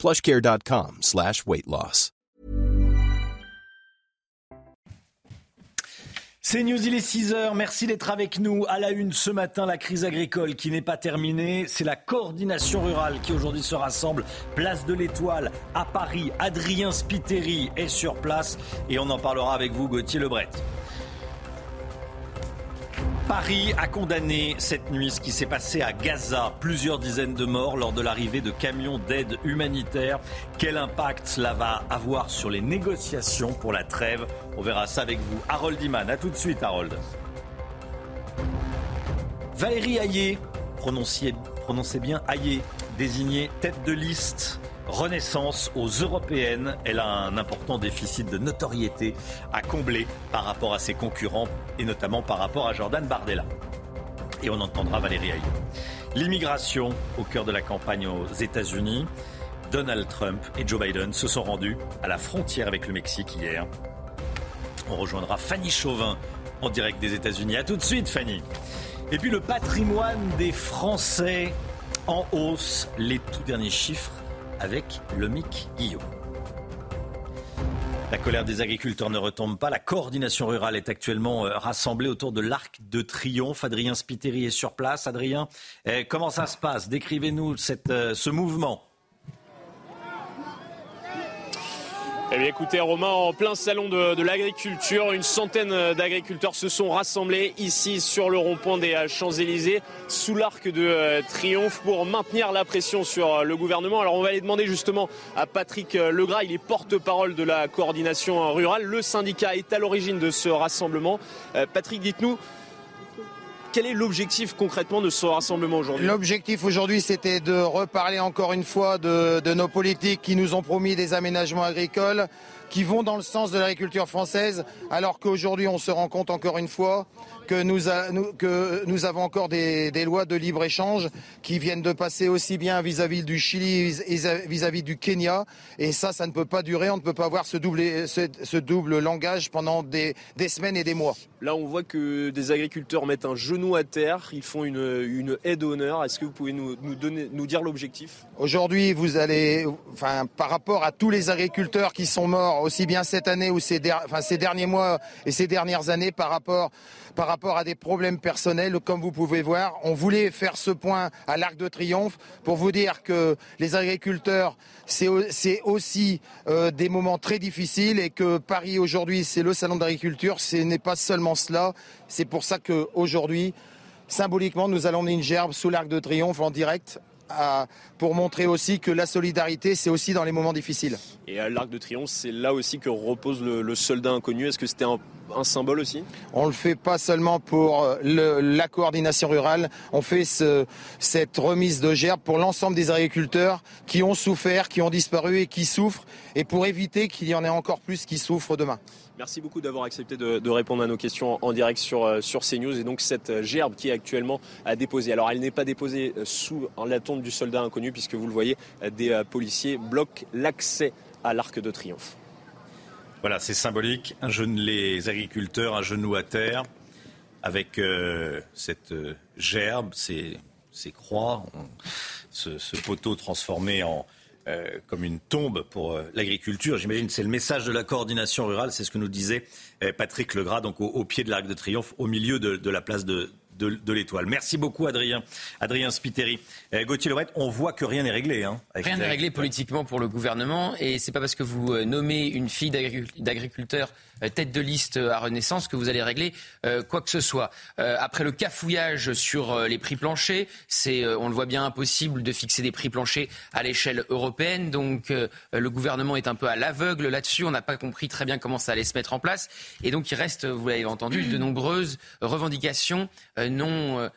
plushcare.com. C'est News, il est 6h. Merci d'être avec nous. À la une ce matin, la crise agricole qui n'est pas terminée. C'est la coordination rurale qui aujourd'hui se rassemble. Place de l'Étoile à Paris. Adrien Spiteri est sur place et on en parlera avec vous, Gauthier Lebret. Paris a condamné cette nuit ce qui s'est passé à Gaza. Plusieurs dizaines de morts lors de l'arrivée de camions d'aide humanitaire. Quel impact cela va avoir sur les négociations pour la trêve? On verra ça avec vous. Harold Iman, à tout de suite Harold. Valérie Hayé, prononcez, bien Hayé, désignée tête de liste Renaissance aux européennes. Elle a un important déficit de notoriété à combler par rapport à ses concurrents et notamment par rapport à Jordan Bardella. Et on entendra Valérie Haï. L'immigration au cœur de la campagne aux États-Unis. Donald Trump et Joe Biden se sont rendus à la frontière avec le Mexique hier. On rejoindra Fanny Chauvin en direct des États-Unis. A tout de suite, Fanny. Et puis le patrimoine des Français en hausse. Les tout derniers chiffres avec Lomic Guillaume. La colère des agriculteurs ne retombe pas. La coordination rurale est actuellement euh, rassemblée autour de l'Arc de Triomphe. Adrien Spiteri est sur place. Adrien, eh, comment ça se passe? Décrivez-nous euh, ce mouvement. Eh bien, écoutez, Romain, en plein salon de, l'agriculture, une centaine d'agriculteurs se sont rassemblés ici sur le rond-point des euh, Champs-Élysées, sous l'arc de euh, triomphe, pour maintenir la pression sur euh, le gouvernement. Alors, on va aller demander justement à Patrick Legras, il est porte-parole de la coordination rurale. Le syndicat est à l'origine de ce rassemblement. Patrick, dites-nous, quel est l'objectif concrètement de ce rassemblement aujourd'hui L'objectif aujourd'hui, c'était de reparler encore une fois de, nos politiques qui nous ont promis des aménagements agricoles qui vont dans le sens de l'agriculture française, alors qu'aujourd'hui, on se rend compte encore une fois que nous, que nous avons encore des, lois de libre-échange qui viennent de passer aussi bien vis-à-vis du Chili vis-à-vis du Kenya. Et ça, ça ne peut pas durer. On ne peut pas avoir ce double, ce, double langage pendant des, semaines et des mois. Là, on voit que des agriculteurs mettent un genou à terre. Ils font une, une aide d'honneur. Est-ce que vous pouvez nous, donner, nous dire l'objectif? Aujourd'hui, vous allez, enfin, par rapport à tous les agriculteurs qui sont morts, aussi bien cette année ou ces, enfin, ces derniers mois et ces dernières années, par rapport par rapport à des problèmes personnels. Comme vous pouvez voir, on voulait faire ce point à l'Arc de Triomphe pour vous dire que les agriculteurs, c'est aussi euh, des moments très difficiles et que Paris aujourd'hui, c'est le salon d'agriculture. Ce n'est pas seulement cela. C'est pour ça qu'aujourd'hui, symboliquement, nous allons emmener une gerbe sous l'Arc de Triomphe en direct pour montrer aussi que la solidarité, c'est aussi dans les moments difficiles. Et à l'Arc de Triomphe, c'est là aussi que repose le, soldat inconnu. Est-ce que c'était un, symbole aussi? On ne le fait pas seulement pour euh, la coordination rurale, on fait cette remise de gerbe pour l'ensemble des agriculteurs qui ont souffert, qui ont disparu et qui souffrent, et pour éviter qu'il y en ait encore plus qui souffrent demain. Merci beaucoup d'avoir accepté de, répondre à nos questions en direct sur, euh, sur CNews. Et donc cette euh, gerbe qui est actuellement à déposer. Alors elle n'est pas déposée euh, sous la tombe du soldat inconnu puisque vous le voyez, des policiers bloquent l'accès à l'Arc de Triomphe. Voilà, c'est symbolique. Un genou, les agriculteurs, un genou à terre, avec cette gerbe, ces, croix, ce, poteau transformé en, euh, comme une tombe pour euh, l'agriculture. J'imagine c'est le message de la coordination rurale, c'est ce que nous disait euh, Patrick Legras, donc au, pied de l'Arc de Triomphe, au milieu de, la place de, de, l'étoile. Merci beaucoup, Adrien. Adrien Spiteri. Gauthier Lebret, on voit que rien n'est réglé. Hein, rien n'est réglé politiquement pour le gouvernement. Et c'est pas parce que vous nommez une fille d'agriculteur euh, tête de liste à Renaissance que vous allez régler euh, quoi que ce soit. Euh, après le cafouillage sur les prix planchers, c'est, on le voit bien, impossible de fixer des prix planchers à l'échelle européenne. Donc le gouvernement est un peu à l'aveugle là-dessus. On n'a pas compris très bien comment ça allait se mettre en place. Et donc il reste, vous l'avez entendu, de nombreuses revendications non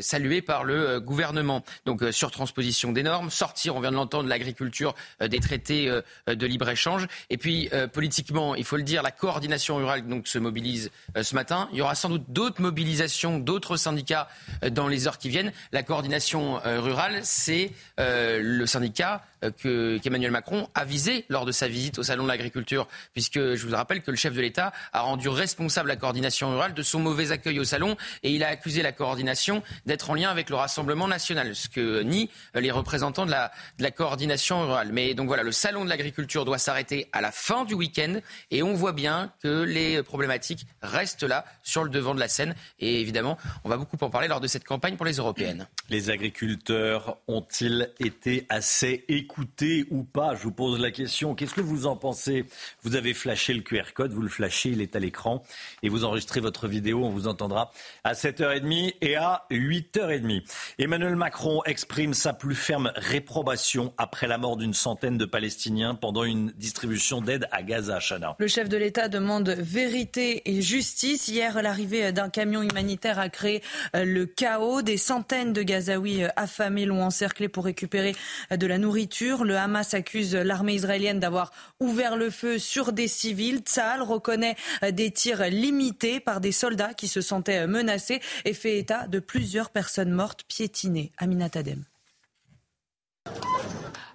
salués par le gouvernement. Donc surtransposition des normes, sortir, on vient de l'entendre, de l'agriculture des traités de libre-échange. Et puis politiquement, il faut le dire, la coordination rurale donc, se mobilise ce matin. Il y aura sans doute d'autres mobilisations, d'autres syndicats dans les heures qui viennent. La coordination rurale, c'est le syndicat qu'Emmanuel Macron a visé lors de sa visite au Salon de l'Agriculture, puisque je vous rappelle que le chef de l'État a rendu responsable la coordination rurale de son mauvais accueil au Salon et il a accusé la coordination d'être en lien avec le Rassemblement national, ce que nient les représentants de la, de la coordination rurale. Mais donc voilà, le Salon de l'Agriculture doit s'arrêter à la fin du week-end et on voit bien que les problématiques restent là, sur le devant de la scène. Et évidemment, on va beaucoup en parler lors de cette campagne pour les européennes. Les agriculteurs ont-ils été assez écoutés ou pas? Je vous pose la question. Qu'est-ce que vous en pensez? Vous avez flashé le QR code, vous le flashez, il est à l'écran et vous enregistrez votre vidéo. On vous entendra à 7h30 et à 8h30. Emmanuel Macron exprime sa plus ferme réprobation après la mort d'une centaine de Palestiniens pendant une distribution d'aide à Gaza, Chana. Le chef de l'État demande vérité et justice. Hier, l'arrivée d'un camion humanitaire a créé euh, le chaos. Des centaines de Gazaouis euh, affamés l'ont encerclé pour récupérer euh, de la nourriture. Le Hamas accuse l'armée israélienne d'avoir ouvert le feu sur des civils. Tsahal reconnaît des tirs limités par des soldats qui se sentaient menacés et fait état de plusieurs personnes mortes piétinées. Aminat Adem.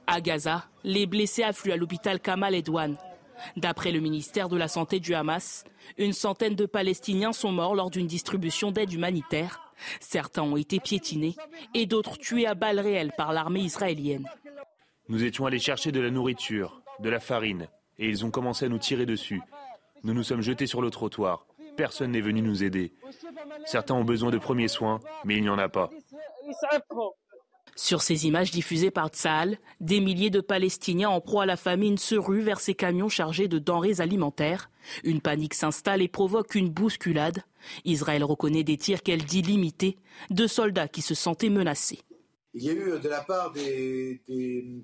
À Gaza, les blessés affluent à l'hôpital Kamal Edouane. D'après le ministère de la Santé du Hamas, une centaine de Palestiniens sont morts lors d'une distribution d'aide humanitaire. Certains ont été piétinés et d'autres tués à balles réelles par l'armée israélienne. Nous étions allés chercher de la nourriture, de la farine, et ils ont commencé à nous tirer dessus. Nous nous sommes jetés sur le trottoir. Personne n'est venu nous aider. Certains ont besoin de premiers soins, mais il n'y en a pas. Sur ces images diffusées par Tsahal, des milliers de Palestiniens en proie à la famine se ruent vers ces camions chargés de denrées alimentaires. Une panique s'installe et provoque une bousculade. Israël reconnaît des tirs qu'elle dit limités de soldats qui se sentaient menacés. Il y a eu de la part des,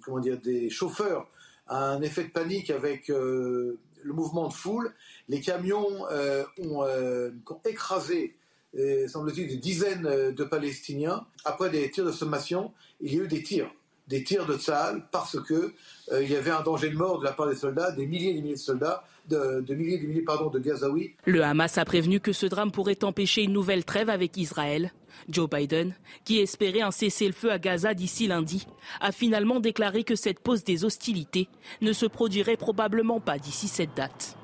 comment dire, des chauffeurs un effet de panique avec euh, le mouvement de foule. Les camions euh, ont, euh, ont, écrasé semble-t-il, des dizaines euh, de Palestiniens. Après des tirs de sommation, il y a eu des tirs, des tirs de Tzahal, parce que euh, il y avait un danger de mort de la part des soldats, des milliers et des milliers de soldats, de, milliers et des milliers pardon, de Gazaouis. Le Hamas a prévenu que ce drame pourrait empêcher une nouvelle trêve avec Israël. Joe Biden, qui espérait un cessez-le-feu à Gaza d'ici lundi, a finalement déclaré que cette pause des hostilités ne se produirait probablement pas d'ici cette date.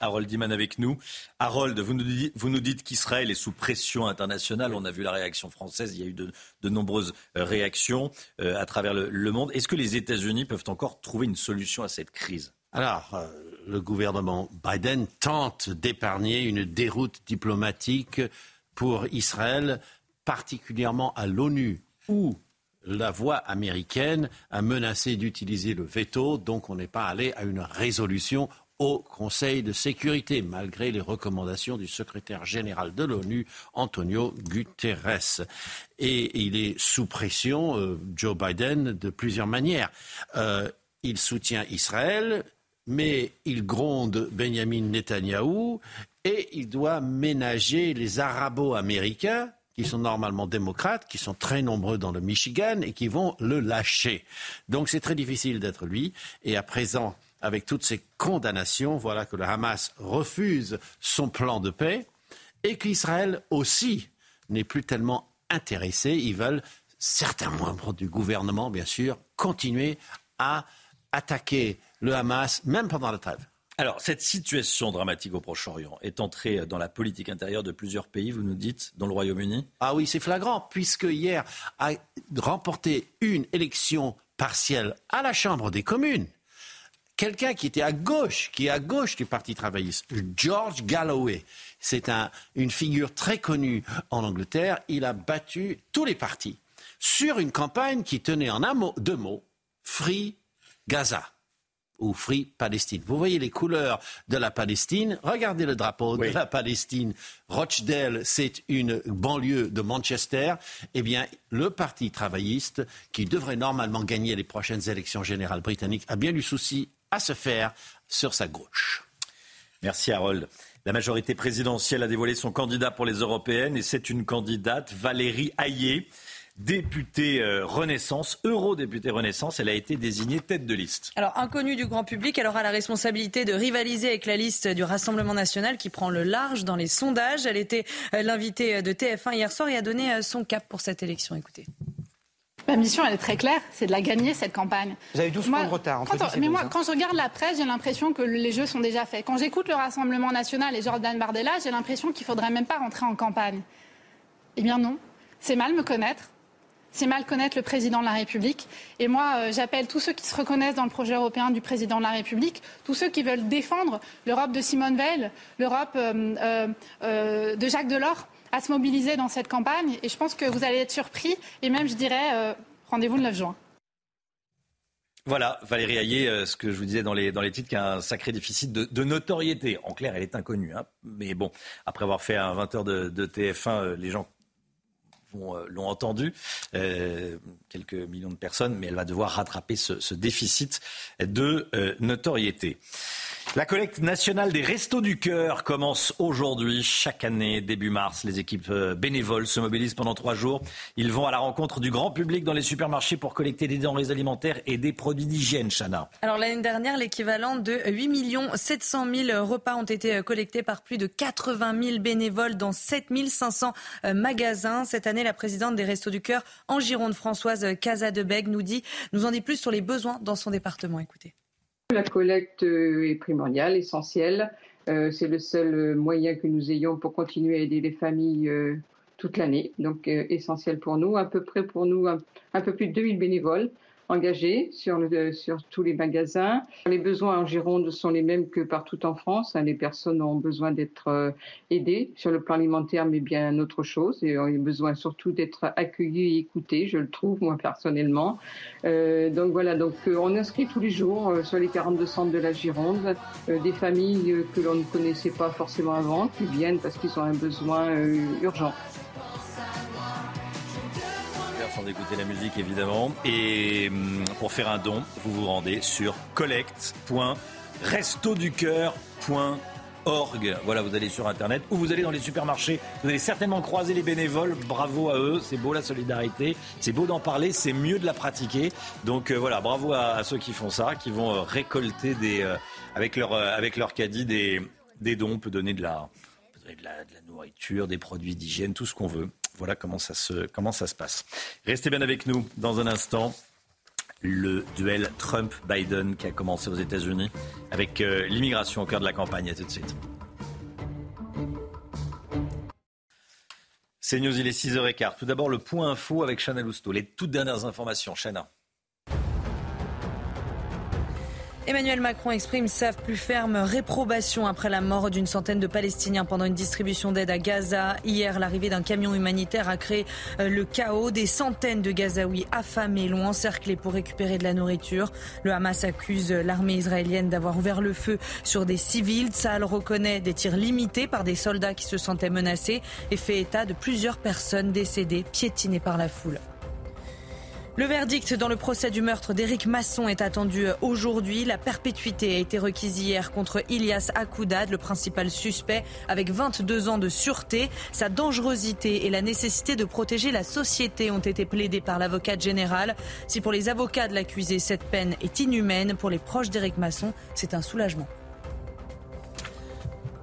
Harold Diman avec nous. Harold, vous nous dites, vous nous dites qu'Israël est sous pression internationale. On a vu la réaction française. Il y a eu de, nombreuses euh, réactions euh, à travers le, monde. Est-ce que les États-Unis peuvent encore trouver une solution à cette crise? Alors, euh, le gouvernement Biden tente d'épargner une déroute diplomatique pour Israël, particulièrement à l'ONU, où la voix américaine a menacé d'utiliser le veto, donc on n'est pas allé à une résolution au Conseil de sécurité, malgré les recommandations du secrétaire général de l'ONU, Antonio Guterres. Et il est sous pression, euh, Joe Biden, de plusieurs manières. Euh, il soutient Israël, mais il gronde Benjamin Netanyahou et il doit ménager les arabo-américains qui sont normalement démocrates, qui sont très nombreux dans le Michigan et qui vont le lâcher. Donc c'est très difficile d'être lui. Et à présent, avec toutes ces condamnations, voilà que le Hamas refuse son plan de paix et qu'Israël aussi n'est plus tellement intéressé. Ils veulent, certains membres du gouvernement, bien sûr, continuer à attaquer le Hamas, même pendant la trêve. Alors, cette situation dramatique au Proche-Orient est entrée dans la politique intérieure de plusieurs pays, vous nous dites, dans le Royaume-Uni? Ah oui, c'est flagrant, puisque hier a remporté une élection partielle à la Chambre des communes quelqu'un qui était à gauche, qui est à gauche du Parti travailliste, George Galloway. C'est une figure très connue en Angleterre. Il a battu tous les partis sur une campagne qui tenait en un mot, deux mots, Free Gaza ou Free Palestine. Vous voyez les couleurs de la Palestine. Regardez le drapeau de la Palestine. Rochdale, c'est une banlieue de Manchester. Eh bien, le Parti travailliste, qui devrait normalement gagner les prochaines élections générales britanniques, a bien du souci à se faire sur sa gauche. Merci Harold. La majorité présidentielle a dévoilé son candidat pour les européennes et c'est une candidate, Valérie Hayé, députée euh, Renaissance, eurodéputée Renaissance. Elle a été désignée tête de liste. Alors, inconnue du grand public, elle aura la responsabilité de rivaliser avec la liste du Rassemblement national qui prend le large dans les sondages. Elle était euh, l'invitée de TF1 hier soir et a donné euh, son cap pour cette élection. Écoutez. Ma mission, elle est très claire, c'est de la gagner, cette campagne. Vous avez 12 points de retard. mais moi, quand je regarde la presse, j'ai l'impression que les jeux sont déjà faits. Quand j'écoute le Rassemblement national et Jordan Bardella, j'ai l'impression qu'il ne faudrait même pas rentrer en campagne. Eh bien non, c'est mal me connaître. C'est mal connaître le président de la République. Et moi, euh, j'appelle tous ceux qui se reconnaissent dans le projet européen du président de la République, tous ceux qui veulent défendre l'Europe de Simone Veil, l'Europe euh, euh, de Jacques Delors, à se mobiliser dans cette campagne. Et je pense que vous allez être surpris. Et même, je dirais, rendez-vous le 9 juin. Voilà, Valérie Hayé, ce que je vous disais dans les, dans les titres, qui a un sacré déficit de, notoriété. En clair, elle est inconnue. Hein. Mais bon, après avoir fait un 20h de, TF1, euh, les gens l'ont entendu, quelques millions de personnes, mais elle va devoir rattraper ce, ce déficit de notoriété. La collecte nationale des Restos du Cœur commence aujourd'hui. Chaque année, début mars, les équipes euh, bénévoles se mobilisent pendant trois jours. Ils vont à la rencontre du grand public dans les supermarchés pour collecter des denrées alimentaires et des produits d'hygiène, Chana. Alors l'année dernière, l'équivalent de 8 700 000 repas ont été euh, collectés par plus de 80 000 bénévoles dans 7 500 euh, magasins. Cette année, la présidente des Restos du Cœur en Gironde, Françoise Casadebeg, nous dit, nous en dit plus sur les besoins dans son département. Écoutez. La collecte euh, est primordiale, essentielle. Euh, c'est le seul moyen que nous ayons pour continuer à aider les familles euh, toute l'année. Donc, essentiel pour nous. À peu près pour nous, un, un peu plus de 2000 bénévoles engagés sur, le, sur tous les magasins. Les besoins en Gironde sont les mêmes que partout en France. Hein. Les personnes ont besoin d'être euh, aidées sur le plan alimentaire, mais bien autre chose. Et ont besoin surtout d'être accueillies et écoutées, je le trouve, moi, personnellement. Euh, donc voilà, donc euh, on inscrit tous les jours euh, sur les 42 centres de la Gironde des familles que l'on ne connaissait pas forcément avant, qui viennent parce qu'ils ont un besoin urgent sans écouter la musique évidemment. Et hum, pour faire un don, vous vous rendez sur collect.restoducoeur.org. Voilà, vous allez sur Internet ou vous allez dans les supermarchés. Vous allez certainement croiser les bénévoles. Bravo à eux. C'est beau la solidarité. C'est beau d'en parler. C'est mieux de la pratiquer. Donc euh, voilà, bravo à, ceux qui font ça, qui vont euh, récolter des, euh, avec, leur, avec leur caddie des, des dons. On peut donner de la, de la nourriture, des produits d'hygiène, tout ce qu'on veut. Voilà comment ça se, comment ça se passe. Restez bien avec nous dans un instant. Le duel Trump-Biden qui a commencé aux États-Unis avec euh, l'immigration au cœur de la campagne. À tout de suite. C'est News, il est 6h15. Tout d'abord, le point info avec Chana Lousteau. Les toutes dernières informations. Chana. Emmanuel Macron exprime sa plus ferme réprobation après la mort d'une centaine de Palestiniens pendant une distribution d'aide à Gaza. Hier, l'arrivée d'un camion humanitaire a créé euh, le chaos. Des centaines de Gazaouis affamés l'ont encerclé pour récupérer de la nourriture. Le Hamas accuse l'armée israélienne d'avoir ouvert le feu sur des civils. Tsahal reconnaît des tirs limités par des soldats qui se sentaient menacés et fait état de plusieurs personnes décédées piétinées par la foule. Le verdict dans le procès du meurtre d'Éric Masson est attendu aujourd'hui. La perpétuité a été requise hier contre Ilias Akoudad, le principal suspect, avec 22 ans de sûreté. Sa dangerosité et la nécessité de protéger la société ont été plaidées par l'avocat général. Si pour les avocats de l'accusé, cette peine est inhumaine, pour les proches d'Éric Masson, c'est un soulagement.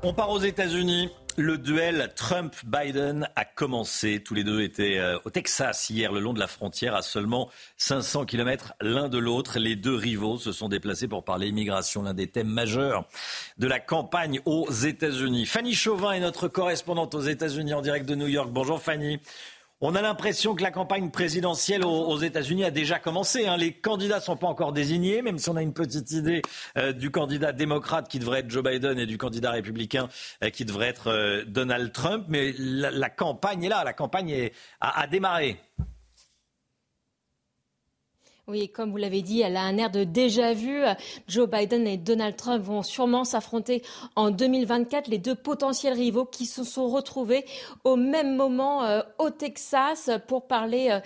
On part aux États-Unis. Le duel Trump-Biden a commencé. Tous les deux étaient euh, au Texas hier, le long de la frontière, à seulement 500 km l'un de l'autre. Les deux rivaux se sont déplacés pour parler immigration, l'un des thèmes majeurs de la campagne aux États-Unis. Fanny Chauvin est notre correspondante aux États-Unis en direct de New York. Bonjour Fanny. On a l'impression que la campagne présidentielle aux, États-Unis a déjà commencé. Hein. Les candidats ne sont pas encore désignés, même si on a une petite idée euh, du candidat démocrate qui devrait être Joe Biden et du candidat républicain euh, qui devrait être euh, Donald Trump. Mais la, campagne est là, la campagne a démarré. Oui, comme vous l'avez dit, elle a un air de déjà vu. Joe Biden et Donald Trump vont sûrement s'affronter en 2024, les deux potentiels rivaux qui se sont retrouvés au même moment euh, au Texas pour parler euh,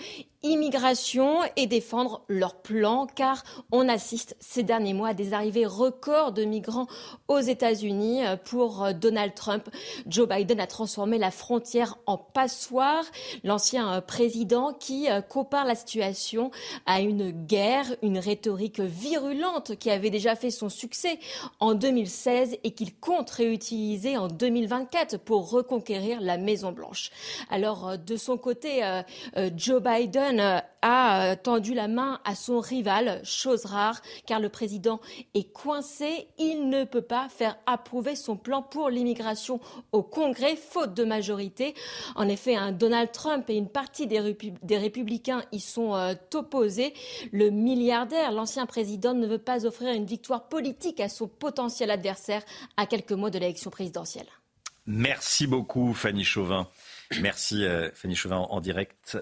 immigration et défendre leur plan, car on assiste ces derniers mois à des arrivées records de migrants aux États-Unis. Pour Donald Trump, Joe Biden a transformé la frontière en passoire. L'ancien président qui compare la situation à une guerre, une rhétorique virulente qui avait déjà fait son succès en 2016 et qu'il compte réutiliser en 2024 pour reconquérir la Maison-Blanche. Alors, de son côté, euh, euh, Joe Biden euh, a tendu la main à son rival, chose rare, car le président est coincé. Il ne peut pas faire approuver son plan pour l'immigration au Congrès, faute de majorité. En effet, un Donald Trump et une partie des, républicains y sont opposés. Le milliardaire, l'ancien président, ne veut pas offrir une victoire politique à son potentiel adversaire à quelques mois de l'élection présidentielle. Merci beaucoup, Fanny Chauvin. Merci, euh, Fanny Chauvin, en direct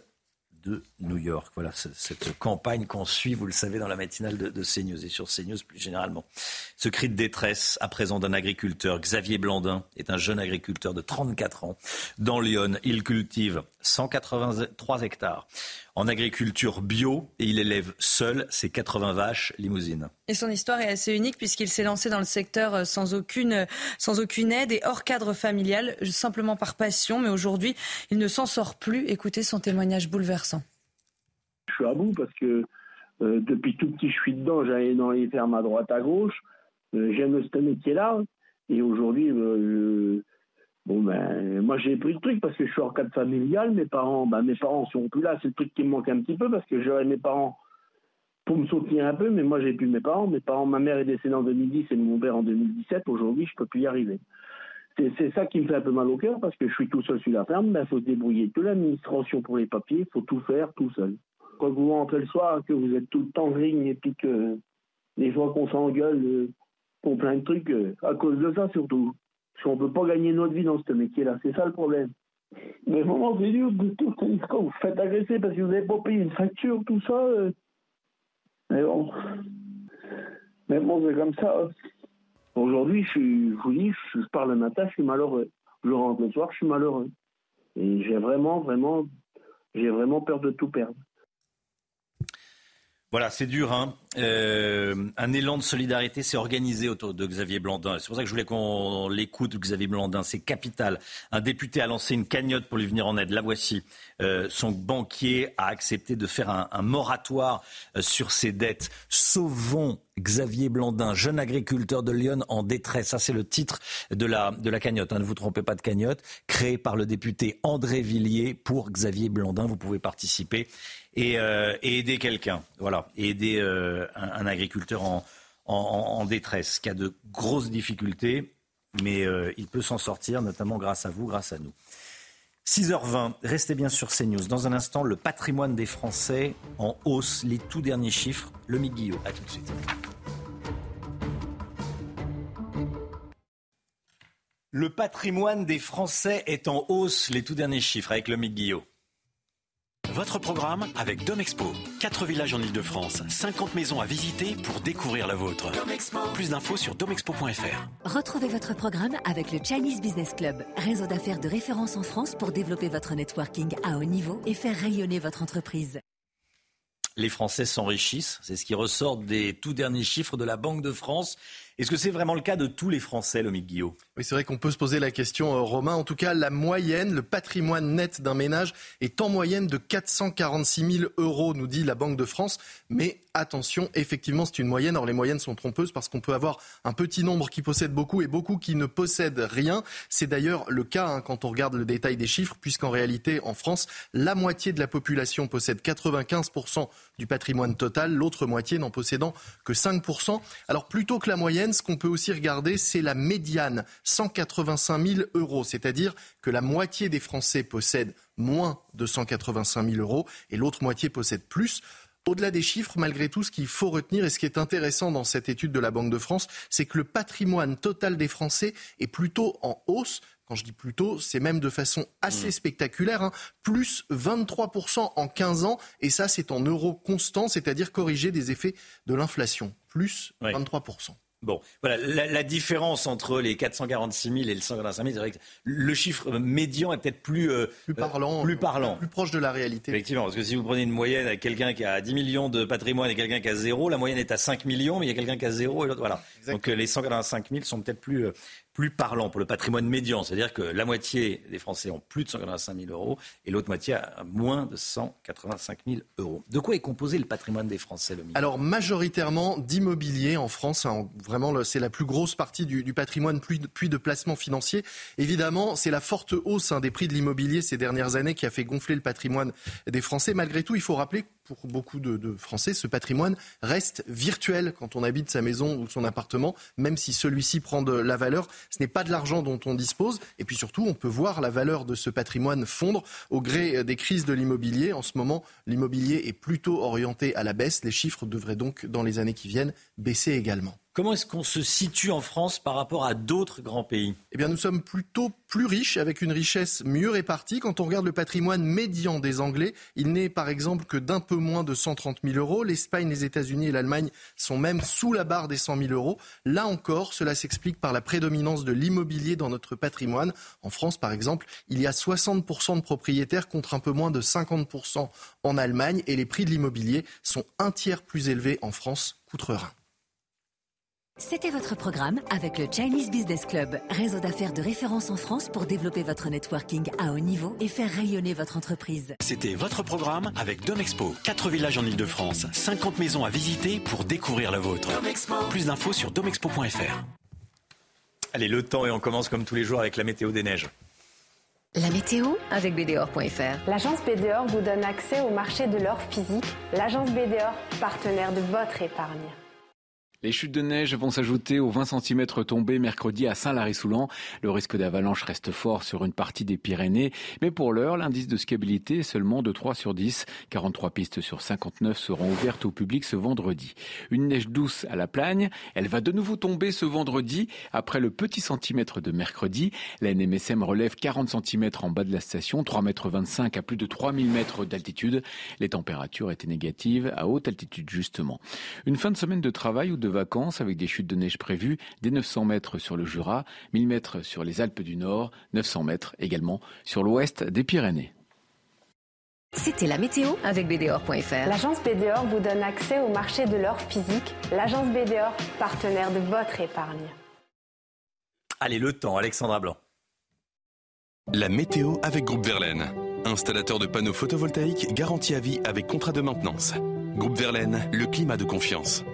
de New York. Voilà cette campagne qu'on suit, vous le savez, dans la matinale de, de, et sur CNews plus généralement. Ce cri de détresse à présent d'un agriculteur, Xavier Blandin, est un jeune agriculteur de 34 ans. Dans Lyon, il cultive 183 hectares en agriculture bio et il élève seul ses 80 vaches limousines. Et son histoire est assez unique puisqu'il s'est lancé dans le secteur euh, sans aucune, sans aucune aide et hors cadre familial, simplement par passion. Mais aujourd'hui, il ne s'en sort plus. Écoutez son témoignage bouleversant. Je suis à bout parce que euh, depuis tout petit, je suis dedans. J'allais dans les fermes à droite, à gauche. Euh, j'aime ce métier-là. Et aujourd'hui, je Bon ben moi j'ai pris le truc parce que je suis en cadre familial, mes parents, ben mes parents sont plus là, c'est le truc qui me manque un petit peu parce que j'aurais mes parents pour me soutenir un peu, mais moi j'ai plus mes parents. Mes parents, ma mère est décédée en 2010 et mon père en 2017. Aujourd'hui, je peux plus y arriver. C'est ça qui me fait un peu mal au cœur parce que je suis tout seul sur la ferme. Il ben, faut se débrouiller. De l'administration pour les papiers, il faut tout faire tout seul. Quand vous rentrez le soir, que vous êtes tout le temps rigne et puis que les fois qu'on s'engueule euh, pour plein de trucs, euh, à cause de ça surtout. Parce qu'on ne peut pas gagner notre vie dans ce métier-là. C'est ça le problème. Mais moment, c'est dur de tout quand vous faites agresser parce que vous n'avez pas payé une facture, tout ça. Euh. Mais bon. Mais bon, c'est comme ça. Aujourd'hui, je, vous dis, je pars le matin, je suis malheureux. Je rentre le soir, je suis malheureux. Et j'ai vraiment, vraiment, j'ai vraiment peur de tout perdre. Voilà, c'est dur. Hein. Euh, un élan de solidarité s'est organisé autour de Xavier Blandin. C'est pour ça que je voulais qu'on l'écoute, Xavier Blandin. C'est capital. Un député a lancé une cagnotte pour lui venir en aide. La voici. Euh, son banquier a accepté de faire un, moratoire euh, sur ses dettes. Sauvons Xavier Blandin, jeune agriculteur de Lyon en détresse. Ça, c'est le titre de la, de la cagnotte. Hein. Ne vous trompez pas de cagnotte. Créée par le député André Villiers pour Xavier Blandin. Vous pouvez participer et, euh, aider quelqu'un. Voilà, aider euh, un, agriculteur en, en, détresse qui a de grosses difficultés, mais euh, il peut s'en sortir, notamment grâce à vous, grâce à nous. 6h20, restez bien sur CNews. Dans un instant, le patrimoine des Français en hausse, les tout derniers chiffres. Le Guillot, à tout de suite. Le patrimoine des Français est en hausse, les tout derniers chiffres avec le Guillot. Votre programme avec Domexpo. 4 villages en Ile-de-France, 50 maisons à visiter pour découvrir la vôtre. Plus d'infos sur domexpo.fr. Retrouvez votre programme avec le Chinese Business Club, réseau d'affaires de référence en France pour développer votre networking à haut niveau et faire rayonner votre entreprise. Les Français s'enrichissent, c'est ce qui ressort des tout derniers chiffres de la Banque de France. Est-ce que c'est vraiment le cas de tous les Français, Lomique Guillaume Oui, c'est vrai qu'on peut se poser la question, euh, Romain. En tout cas, la moyenne, le patrimoine net d'un ménage est en moyenne de 446 000 euros, nous dit la Banque de France. Mais attention, effectivement, c'est une moyenne. Or, les moyennes sont trompeuses parce qu'on peut avoir un petit nombre qui possède beaucoup et beaucoup qui ne possèdent rien. C'est d'ailleurs le cas hein, quand on regarde le détail des chiffres, puisqu'en réalité, en France, la moitié de la population possède 95% du patrimoine total, l'autre moitié n'en possédant que 5%. Alors, plutôt que la moyenne, ce qu'on peut aussi regarder, c'est la médiane, 185 000 euros. C'est-à-dire que la moitié des Français possèdent moins de 185 000 euros et l'autre moitié possède plus. Au-delà des chiffres, malgré tout, ce qu'il faut retenir et ce qui est intéressant dans cette étude de la Banque de France, c'est que le patrimoine total des Français est plutôt en hausse. Quand je dis plutôt, c'est même de façon assez mmh. spectaculaire, hein. plus 23% en 15 ans, et ça c'est en euros constants, c'est-à-dire corrigé des effets de l'inflation, plus 23%. Bon, voilà, la, différence entre les 446 000 et les 125 000, c'est vrai que le chiffre médian est peut-être plus, euh, plus parlant, plus parlant. Plus proche de la réalité. Effectivement, parce que si vous prenez une moyenne avec quelqu'un qui a 10 millions de patrimoine et quelqu'un qui a zéro, la moyenne est à 5 millions, mais il y a quelqu'un qui a zéro et l'autre, voilà. Donc les 185 000 sont peut-être plus, plus parlant pour le patrimoine médian. C'est-à-dire que la moitié des Français ont plus de 185 000 euros et l'autre moitié a moins de 185 000 euros. De quoi est composé le patrimoine des Français, Alors, majoritairement d'immobilier en France. Vraiment, c'est la plus grosse partie du, patrimoine, puis de, puis de placements financiers. Évidemment, c'est la forte hausse hein, des prix de l'immobilier ces dernières années qui a fait gonfler le patrimoine des Français. Malgré tout, il faut rappeler pour beaucoup de, Français, ce patrimoine reste virtuel quand on habite sa maison ou son appartement, même si celui-ci prend de la valeur. Ce n'est pas de l'argent dont on dispose. Et puis surtout, on peut voir la valeur de ce patrimoine fondre au gré des crises de l'immobilier. En ce moment, l'immobilier est plutôt orienté à la baisse. Les chiffres devraient donc, dans les années qui viennent, baisser également. Comment est-ce qu'on se situe en France par rapport à d'autres grands pays? Eh bien, nous sommes plutôt plus riches, avec une richesse mieux répartie. Quand on regarde le patrimoine médian des Anglais, il n'est par exemple que d'un peu moins de 130 000 euros. L'Espagne, les États-Unis et l'Allemagne sont même sous la barre des 100 000 euros. Là encore, cela s'explique par la prédominance de l'immobilier dans notre patrimoine. En France, par exemple, il y a 60% de propriétaires contre un peu moins de 50% en Allemagne et les prix de l'immobilier sont un tiers plus élevés en France qu'outre-Rhin. C'était votre programme avec le Chinese Business Club, réseau d'affaires de référence en France pour développer votre networking à haut niveau et faire rayonner votre entreprise. C'était votre programme avec Domexpo. 4 villages en Ile-de-France, 50 maisons à visiter pour découvrir la vôtre. Plus d'infos sur domexpo.fr. Allez, le temps et on commence comme tous les jours avec la météo des neiges. La météo avec BDOR.fr. L'agence BDOR vous donne accès au marché de l'or physique. L'agence BDOR, partenaire de votre épargne. Les chutes de neige vont s'ajouter aux 20 cm tombés mercredi à Saint-Lary-Soulan. Le risque d'avalanche reste fort sur une partie des Pyrénées, mais pour l'heure, l'indice de skiabilité est seulement de 3 sur 10. 43 pistes sur 59 seront ouvertes au public ce vendredi. Une neige douce à la plagne, elle va de nouveau tomber ce vendredi après le petit centimètre de mercredi. La NMSM relève 40 cm en bas de la station, 3,25 m à plus de 3000 mètres d'altitude. Les températures étaient négatives à haute altitude justement. Une fin de semaine de travail ou de vacances avec des chutes de neige prévues des 900 mètres sur le Jura, 1000 mètres sur les Alpes du Nord, 900 mètres également sur l'ouest des Pyrénées. C'était la météo avec BDOR.fr. L'agence BDOR vous donne accès au marché de l'or physique. L'agence BDOR, partenaire de votre épargne. Allez, le temps, Alexandra Blanc. La météo avec Groupe Verlaine. Installateur de panneaux photovoltaïques garantie à vie avec contrat de maintenance. Groupe Verlaine, le climat de confiance.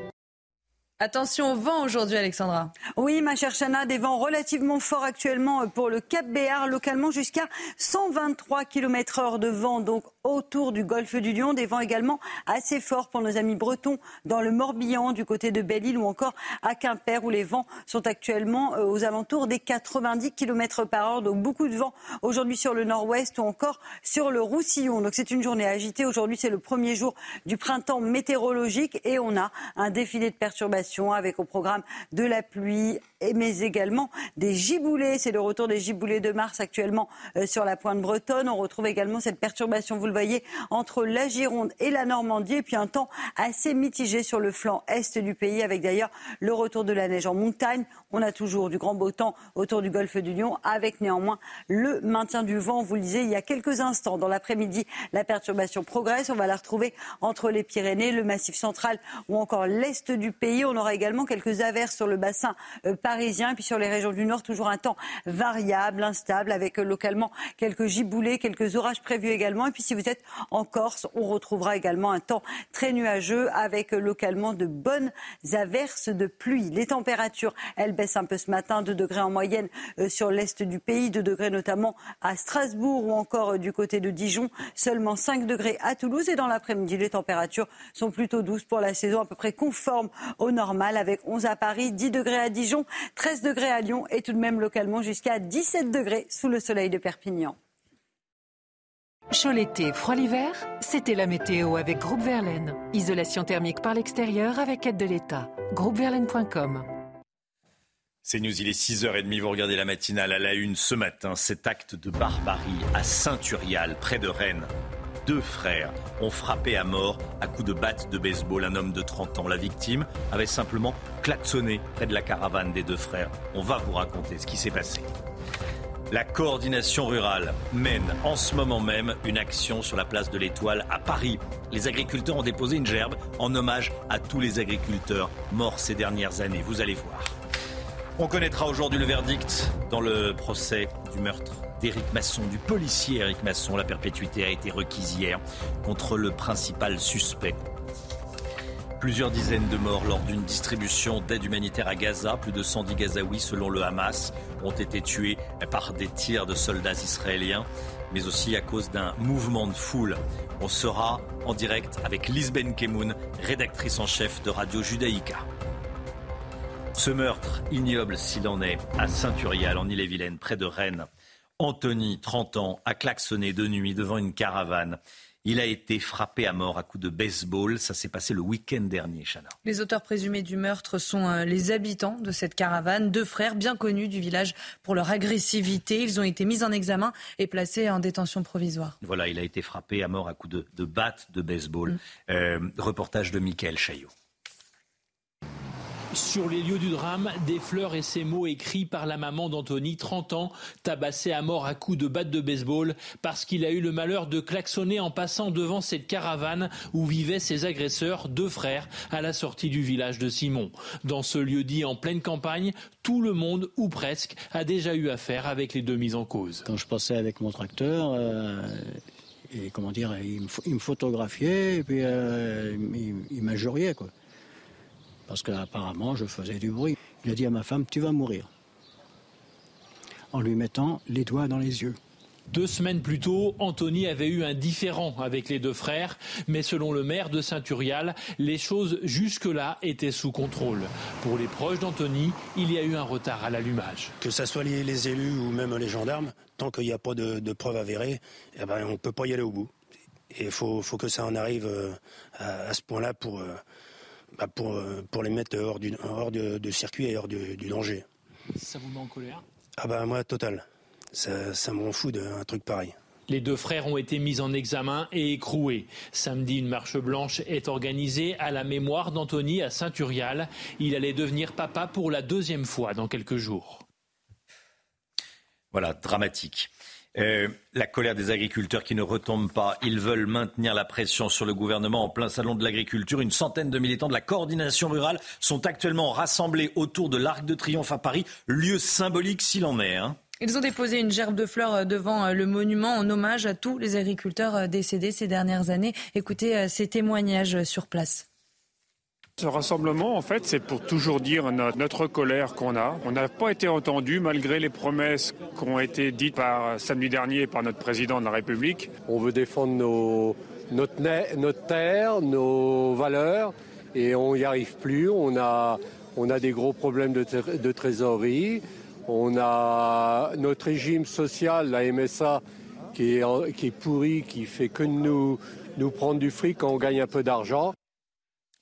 Attention au vent aujourd'hui, Alexandra. Oui, ma chère Chana, des vents relativement forts actuellement pour le Cap Béar, localement jusqu'à 123 km heure de vent, donc autour du golfe du Lion. Des vents également assez forts pour nos amis bretons dans le Morbihan, du côté de Belle-Île ou encore à Quimper, où les vents sont actuellement euh, aux alentours des 90 km par heure. Donc beaucoup de vent aujourd'hui sur le nord-ouest ou encore sur le Roussillon. Donc c'est une journée agitée. Aujourd'hui, c'est le premier jour du printemps météorologique et on a un défilé de perturbations avec au programme de la pluie, mais également des giboulées. C'est le retour des giboulées de mars actuellement euh, sur la pointe bretonne. On retrouve également cette perturbation, vous le voyez, entre la Gironde et la Normandie. Et puis un temps assez mitigé sur le flanc est du pays, avec d'ailleurs le retour de la neige en montagne. On a toujours du grand beau temps autour du golfe du Lion, avec néanmoins le maintien du vent. Vous le disiez il y a quelques instants. Dans l'après-midi, la perturbation progresse. On va la retrouver entre les Pyrénées, le Massif central ou encore l'est du pays. On aura également quelques averses sur le bassin euh, parisien. Et puis sur les régions du nord, toujours un temps variable, instable, avec euh, localement quelques giboulées, quelques orages prévus également. Et puis si vous êtes en Corse, on retrouvera également un temps très nuageux, avec euh, localement de bonnes averses de pluie. Les températures, elles baissent un peu ce matin, 2 degrés en moyenne sur l'est du pays, 2 degrés notamment à Strasbourg ou encore du côté de Dijon, seulement 5 degrés à Toulouse. Et dans l'après-midi, les températures sont plutôt douces pour la saison, à peu près conformes au normal avec 11 à Paris, 10 degrés à Dijon, 13 degrés à Lyon et tout de même localement jusqu'à 17 degrés sous le soleil de Perpignan. Chaud l'été, froid l'hiver, c'était la météo avec Groupe Verlaine. Isolation thermique par l'extérieur avec aide de l'État. Groupeverlaine.com c'est News, il est 6h30, vous regardez la matinale à la une ce matin, cet acte de barbarie à Saint-Urial, près de Rennes. Deux frères ont frappé à mort à coups de batte de baseball un homme de 30 ans. La victime avait simplement klaxonné près de la caravane des deux frères. On va vous raconter ce qui s'est passé. La coordination rurale mène en ce moment même une action sur la place de l'Étoile à Paris. Les agriculteurs ont déposé une gerbe en hommage à tous les agriculteurs morts ces dernières années. Vous allez voir. On connaîtra aujourd'hui le verdict dans le procès du meurtre d'Éric Masson, du policier Éric Masson. La perpétuité a été requise hier contre le principal suspect. Plusieurs dizaines de morts lors d'une distribution d'aide humanitaire à Gaza. Plus de 110 Gazaouis, selon le Hamas, ont été tués par des tirs de soldats israéliens, mais aussi à cause d'un mouvement de foule. On sera en direct avec Lisben Kemoun, rédactrice en chef de Radio Judaïka. Ce meurtre ignoble s'il en est à Saint-Urial en Ille-et-Vilaine, près de Rennes. Anthony, 30 ans, a klaxonné de nuit devant une caravane. Il a été frappé à mort à coups de baseball. Ça s'est passé le week-end dernier, Chana. Les auteurs présumés du meurtre sont euh, les habitants de cette caravane, deux frères bien connus du village pour leur agressivité. Ils ont été mis en examen et placés en détention provisoire. Voilà, il a été frappé à mort à coups de, de batte de baseball. Mm. Euh, reportage de Michael Chaillot. Sur les lieux du drame, des fleurs et ces mots écrits par la maman d'Anthony, 30 ans, tabassé à mort à coups de batte de baseball parce qu'il a eu le malheur de klaxonner en passant devant cette caravane où vivaient ses agresseurs, deux frères, à la sortie du village de Simon. Dans ce lieu dit en pleine campagne, tout le monde, ou presque, a déjà eu affaire avec les deux mises en cause. Quand je passais avec mon tracteur, euh, et comment dire, il me, photographiait et puis euh, il, parce qu'apparemment je faisais du bruit. Il a dit à ma femme, tu vas mourir, en lui mettant les doigts dans les yeux. Deux semaines plus tôt, Anthony avait eu un différend avec les deux frères, mais selon le maire de Saint-Urial, les choses jusque-là étaient sous contrôle. Pour les proches d'Anthony, il y a eu un retard à l'allumage. Que ce soit les élus ou même les gendarmes, tant qu'il n'y a pas de, preuves avérées, eh ben, on ne peut pas y aller au bout. Et il faut, que ça en arrive euh, à, ce point-là pour, euh, bah, pour, euh, pour les mettre hors, du, hors de, de, circuit et hors du, du, danger. Ça vous met en colère? Ah bah moi, total. Ça, ça m'en fout d'un truc pareil. Les deux frères ont été mis en examen et écroués. Samedi, une marche blanche est organisée à la mémoire d'Anthony à Saint-Urial. Il allait devenir papa pour la deuxième fois dans quelques jours. Voilà, dramatique. Euh, la colère des agriculteurs qui ne retombe pas. Ils veulent maintenir la pression sur le gouvernement en plein salon de l'agriculture. Une centaine de militants de la coordination rurale sont actuellement rassemblés autour de l'Arc de Triomphe à Paris, lieu symbolique s'il en est. Hein. Ils ont déposé une gerbe de fleurs euh, devant euh, le monument en hommage à tous les agriculteurs décédés ces dernières années. Écoutez ces témoignages sur place. Ce rassemblement, en fait, c'est pour toujours dire notre, colère qu'on a. On n'a pas été entendu malgré les promesses qui ont été dites par samedi dernier par notre président de la République. On veut défendre nos, notre, terre, nos valeurs, et on n'y arrive plus. On a, des gros problèmes de, trésorerie. On a notre régime social, la MSA, qui est, pourri, qui fait que nous prendre du fric quand on gagne un peu d'argent.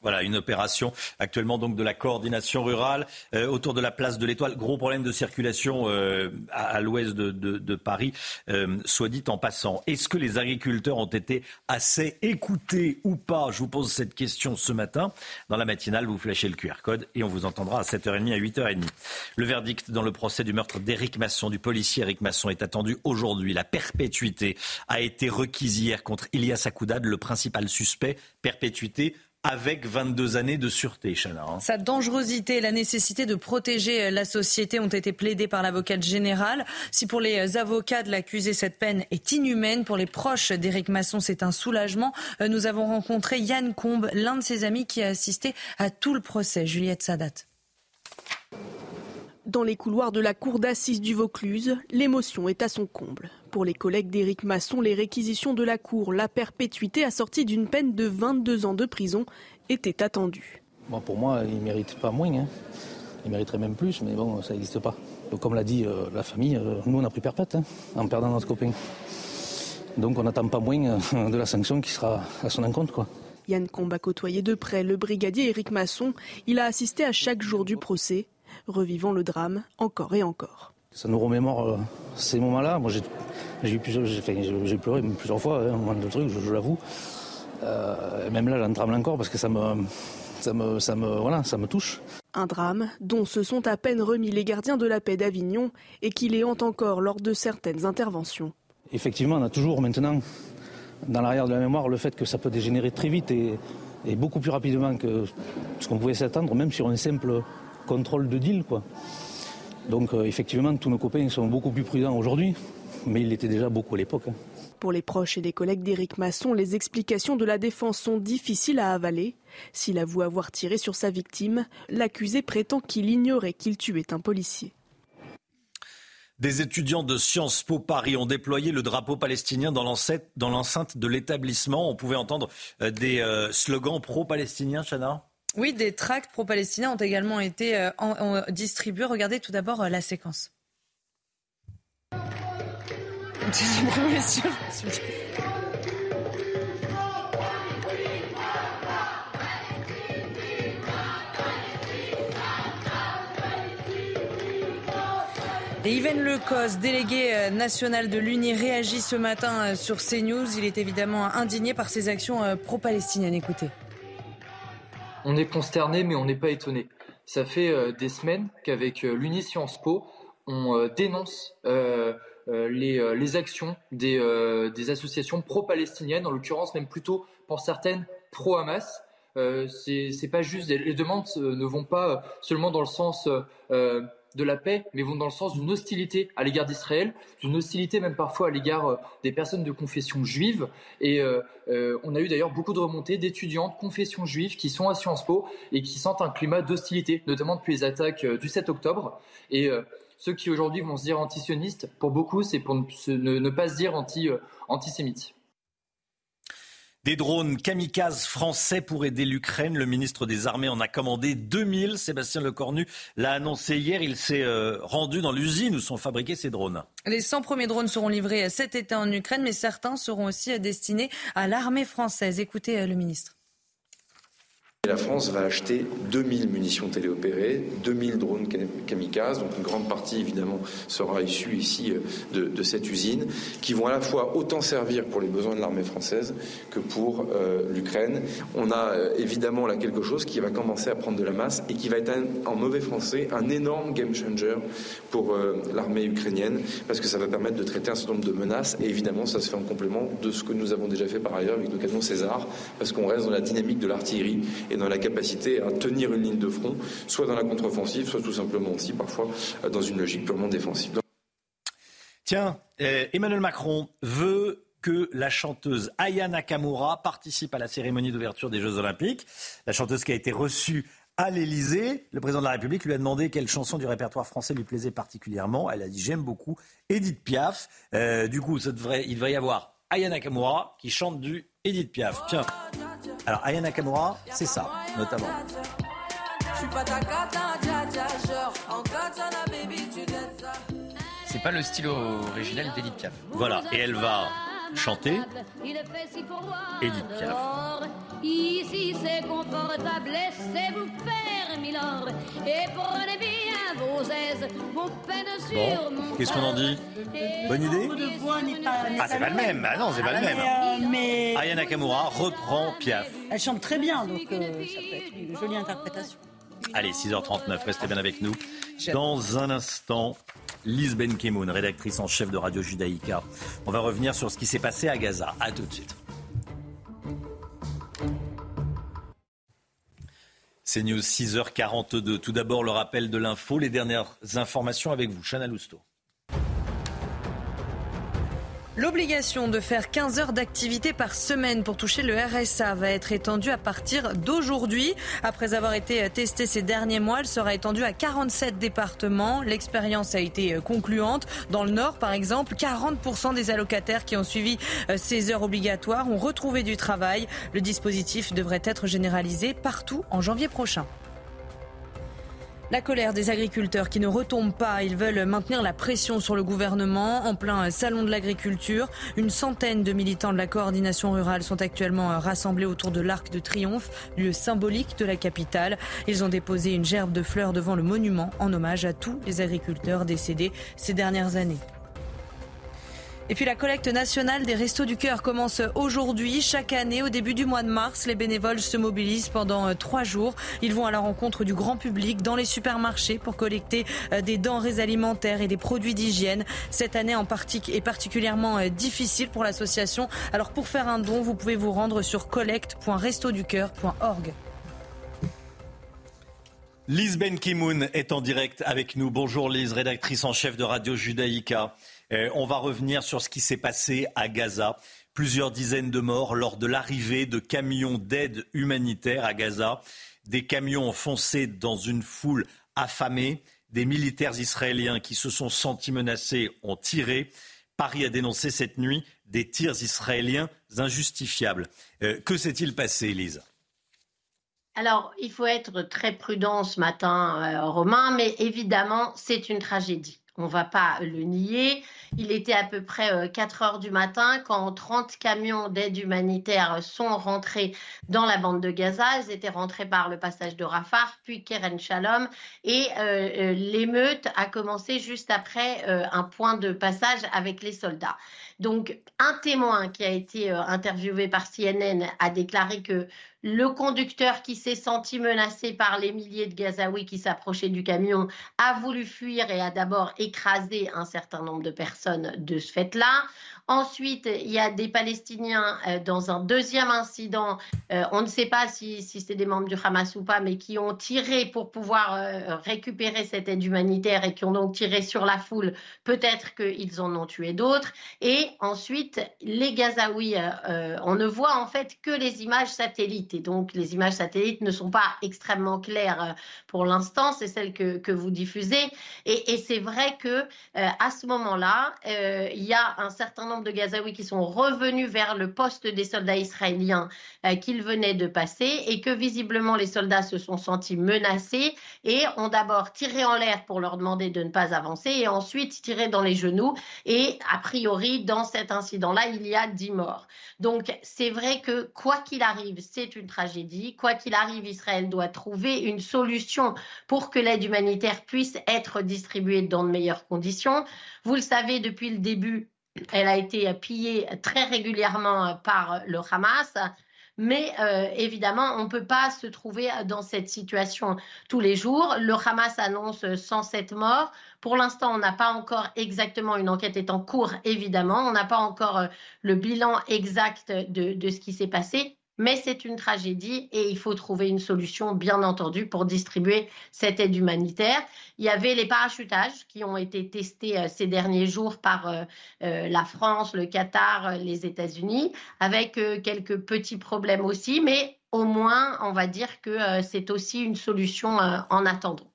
Voilà, une opération actuellement donc de la coordination rurale euh, autour de la place de l'Étoile. Gros problème de circulation euh, à, l'ouest de, Paris, euh, soit dit en passant. Est-ce que les agriculteurs ont été assez écoutés ou pas? Je vous pose cette question ce matin. Dans la matinale, vous flashez le QR code et on vous entendra à 7h30 à 8h30. Le verdict dans le procès du meurtre d'Éric Masson, du policier Éric Masson, est attendu aujourd'hui. La perpétuité a été requise hier contre Ilias Akoudad, le principal suspect. Perpétuité avec 22 années de sûreté, Chana. Hein. Sa dangerosité et la nécessité de protéger euh, la société ont été plaidées par l'avocate générale. Si pour les euh, avocats de l'accusé, cette peine est inhumaine, pour les proches d'Éric Masson, c'est un soulagement. Euh, nous avons rencontré Yann Combe, l'un de ses amis qui a assisté à tout le procès. Juliette Sadat. Dans les couloirs de la cour d'assises du Vaucluse, l'émotion est à son comble. Pour les collègues d'Éric Masson, les réquisitions de la Cour, la perpétuité assortie d'une peine de 22 ans de prison, étaient attendues. Bon, pour moi, il ne mérite pas moins. Hein. Il mériterait même plus, mais bon, ça n'existe pas. Donc, comme l'a dit euh, la famille, euh, nous, on a pris perpète hein, en perdant notre copain. Donc, on n'attend pas moins euh, de la sanction qui sera à son encontre. Quoi. Yann Combe a côtoyé de près le brigadier Éric Masson. Il a assisté à chaque jour du procès, revivant le drame encore et encore. Ça nous remémore ces moments-là. Moi, J'ai pleuré plusieurs fois, hein, moment de truc, je, l'avoue. Euh, même là, j'en tremble encore parce que ça me, ça me, ça me, voilà, ça me touche. Un drame dont se sont à peine remis les gardiens de la paix d'Avignon et qui les hantent encore lors de certaines interventions. Effectivement, on a toujours maintenant dans l'arrière de la mémoire le fait que ça peut dégénérer très vite et, beaucoup plus rapidement que ce qu'on pouvait s'attendre, même sur un simple contrôle de deal. Quoi. Donc euh, effectivement, tous nos copains sont beaucoup plus prudents aujourd'hui, mais ils l'étaient déjà beaucoup à l'époque. Hein. Pour les proches et les collègues d'Éric Masson, les explications de la défense sont difficiles à avaler. S'il avoue avoir tiré sur sa victime, l'accusé prétend qu'il ignorait qu'il tuait un policier. Des étudiants de Sciences Po Paris ont déployé le drapeau palestinien dans l'enceinte de l'établissement. On pouvait entendre euh, des euh, slogans pro-palestiniens, Chana? Oui, des tracts pro-palestiniens ont également été euh, distribués. Regardez tout d'abord la séquence. Et Yven Lecos, délégué euh, national de l'UNI, réagit ce matin euh, sur CNews. Il est évidemment indigné par ces actions euh, pro-palestiniennes. Écoutez. On est consterné, mais on n'est pas étonné. Ça fait des semaines qu'avec l'UNI Sciences Po, on dénonce les, actions des, des associations pro-palestiniennes, en l'occurrence même plutôt pour certaines pro-Hamas. c'est pas juste, les demandes ne vont pas seulement dans le sens de la paix, mais vont dans le sens d'une hostilité à l'égard d'Israël, d'une hostilité même parfois à l'égard euh, des personnes de confession juive. Et euh, euh, on a eu d'ailleurs beaucoup de remontées d'étudiants de confession juive qui sont à Sciences Po et qui sentent un climat d'hostilité, notamment depuis les attaques du 7 octobre. Et ceux qui aujourd'hui vont se dire antisionistes, pour beaucoup, c'est pour ne, pas se dire anti, antisémites. Des drones kamikazes français pour aider l'Ukraine. Le ministre des Armées en a commandé 2000. Sébastien Lecornu l'a annoncé hier. Il s'est euh, rendu dans l'usine où sont fabriqués ces drones. Les 100 premiers drones seront livrés cet été en Ukraine, mais certains seront aussi destinés à l'armée française. Écoutez euh, le ministre. La France va acheter 2000 munitions téléopérées, 2000 drones kamikazes, donc une grande partie évidemment sera issue ici euh, de, cette usine, qui vont à la fois autant servir pour les besoins de l'armée française que pour euh, l'Ukraine. On a euh, évidemment là quelque chose qui va commencer à prendre de la masse et qui va être en mauvais français un énorme game changer pour l'armée ukrainienne, parce que ça va permettre de traiter un certain nombre de menaces et évidemment ça se fait en complément de ce que nous avons déjà fait par ailleurs avec nos canons César, parce qu'on reste dans la dynamique de l'artillerie et dans la capacité à tenir une ligne de front, soit dans la contre-offensive, soit tout simplement aussi parfois dans une logique purement défensive. Tiens, euh, Emmanuel Macron veut que la chanteuse Aya Nakamura participe à la cérémonie d'ouverture des Jeux Olympiques. La chanteuse qui a été reçue à l'Elysée, le président de la République lui a demandé quelle chanson du répertoire français lui plaisait particulièrement. Elle a dit j'aime beaucoup Edith Piaf. Euh, du coup, il devrait y avoir Aya Nakamura qui chante du Edith Piaf. Tiens. Alors, Aya Nakamura, c'est ça, notamment. C'est pas le style original d'Edith Piaf. Voilà, et elle va chanter Edith Piaf. Ici c'est confortable, laissez-vous faire, Milord, et prenez bien vos aises, vos peines sur bon, qu'est-ce qu'on en dit Bonne idée. Ah, c'est pas le même, ah non, c'est pas le même. Euh, mais, Aya Nakamura reprend Piaf. Elle chante très bien, donc euh, ça peut être une jolie interprétation. Allez, 6h39, restez bien avec nous. Dans un instant, Lise Benkemoun, rédactrice en chef de Radio Judaïka. On va revenir sur ce qui s'est passé à Gaza. À tout de suite. C'est News 6h42. Tout d'abord, le rappel de l'info, les dernières informations avec vous, Chana Lousteau. L'obligation de faire 15 heures d'activité par semaine pour toucher le RSA va être étendue à partir d'aujourd'hui. Après avoir été testée ces derniers mois, elle sera étendue à 47 départements. L'expérience a été concluante. Dans le Nord, par exemple, 40% des allocataires qui ont suivi euh, ces heures obligatoires ont retrouvé du travail. Le dispositif devrait être généralisé partout en janvier prochain. La colère des agriculteurs qui ne retombent pas, ils veulent maintenir la pression sur le gouvernement en plein salon de l'agriculture. Une centaine de militants de la coordination rurale sont actuellement rassemblés autour de l'Arc de Triomphe, lieu symbolique de la capitale. Ils ont déposé une gerbe de fleurs devant le monument en hommage à tous les agriculteurs décédés ces dernières années. Et puis la collecte nationale des Restos du Cœur commence aujourd'hui. Chaque année, au début du mois de mars, les bénévoles se mobilisent pendant euh, trois jours. Ils vont à la rencontre du grand public dans les supermarchés pour collecter euh, des denrées alimentaires et des produits d'hygiène. Cette année en est particulièrement euh, difficile pour l'association. Alors pour faire un don, vous pouvez vous rendre sur collecte.restoducœur.org. Lise Benkimoun est en direct avec nous. Bonjour Lise, rédactrice en chef de Radio Judaïka. Euh, on va revenir sur ce qui s'est passé à Gaza. Plusieurs dizaines de morts lors de l'arrivée de camions d'aide humanitaire à Gaza. Des camions ont foncé dans une foule affamée. Des militaires israéliens qui se sont sentis menacés ont tiré. Paris a dénoncé cette nuit des tirs israéliens injustifiables. Euh, que s'est-il passé, Lise alors, il faut être très prudent ce matin, euh, Romain, mais évidemment, c'est une tragédie. On ne va pas le nier. Il était à peu près 4 euh, heures du matin quand 30 camions d'aide humanitaire sont rentrés dans la bande de Gaza. Ils étaient rentrés par le passage de Rafah, puis Keren Shalom. Et euh, l'émeute a commencé juste après un point de passage avec les soldats. Donc, un témoin qui a été interviewé par CNN a déclaré que le conducteur qui s'est senti menacé par les milliers de Gazaouis qui s'approchaient du camion a voulu fuir et a d'abord écrasé un certain nombre de personnes de ce fait-là. Ensuite, il y a des Palestiniens euh, dans un deuxième incident. Euh, on ne sait pas si, c'est des membres du Hamas ou pas, mais qui ont tiré pour pouvoir euh, récupérer cette aide humanitaire et qui ont donc tiré sur la foule. Peut-être qu'ils en ont tué d'autres. Et ensuite, les Gazaouis, on ne voit en fait que les images satellites. Et donc, les images satellites ne sont pas extrêmement claires pour l'instant. C'est celles que, vous diffusez. Et, et c'est vrai que à ce moment-là, il y a un certain nombre de Gazaouis qui sont revenus vers le poste des soldats israéliens euh, qu'ils venaient de passer et que visiblement les soldats se sont sentis menacés et ont d'abord tiré en l'air pour leur demander de ne pas avancer et ensuite tiré dans les genoux. Et a priori, dans cet incident-là, il y a dix morts. Donc c'est vrai que quoi qu'il arrive, c'est une tragédie. Quoi qu'il arrive, Israël doit trouver une solution pour que l'aide humanitaire puisse être distribuée dans de meilleures conditions. Vous le savez, depuis le début, elle a été pillée très régulièrement par le Hamas. Mais euh, évidemment, on ne peut pas se trouver dans cette situation tous les jours. Le Hamas annonce 107 morts. Pour l'instant, on n'a pas encore exactement, une enquête est en cours, évidemment. On n'a pas encore euh, le bilan exact de ce qui s'est passé mais c'est une tragédie et il faut trouver une solution, bien entendu, pour distribuer cette aide humanitaire. Il y avait les parachutages qui ont été testés euh, ces derniers jours par euh, euh, la France, le Qatar, les États-Unis, avec quelques petits problèmes aussi, mais au moins, on va dire que c'est aussi une solution en attendant.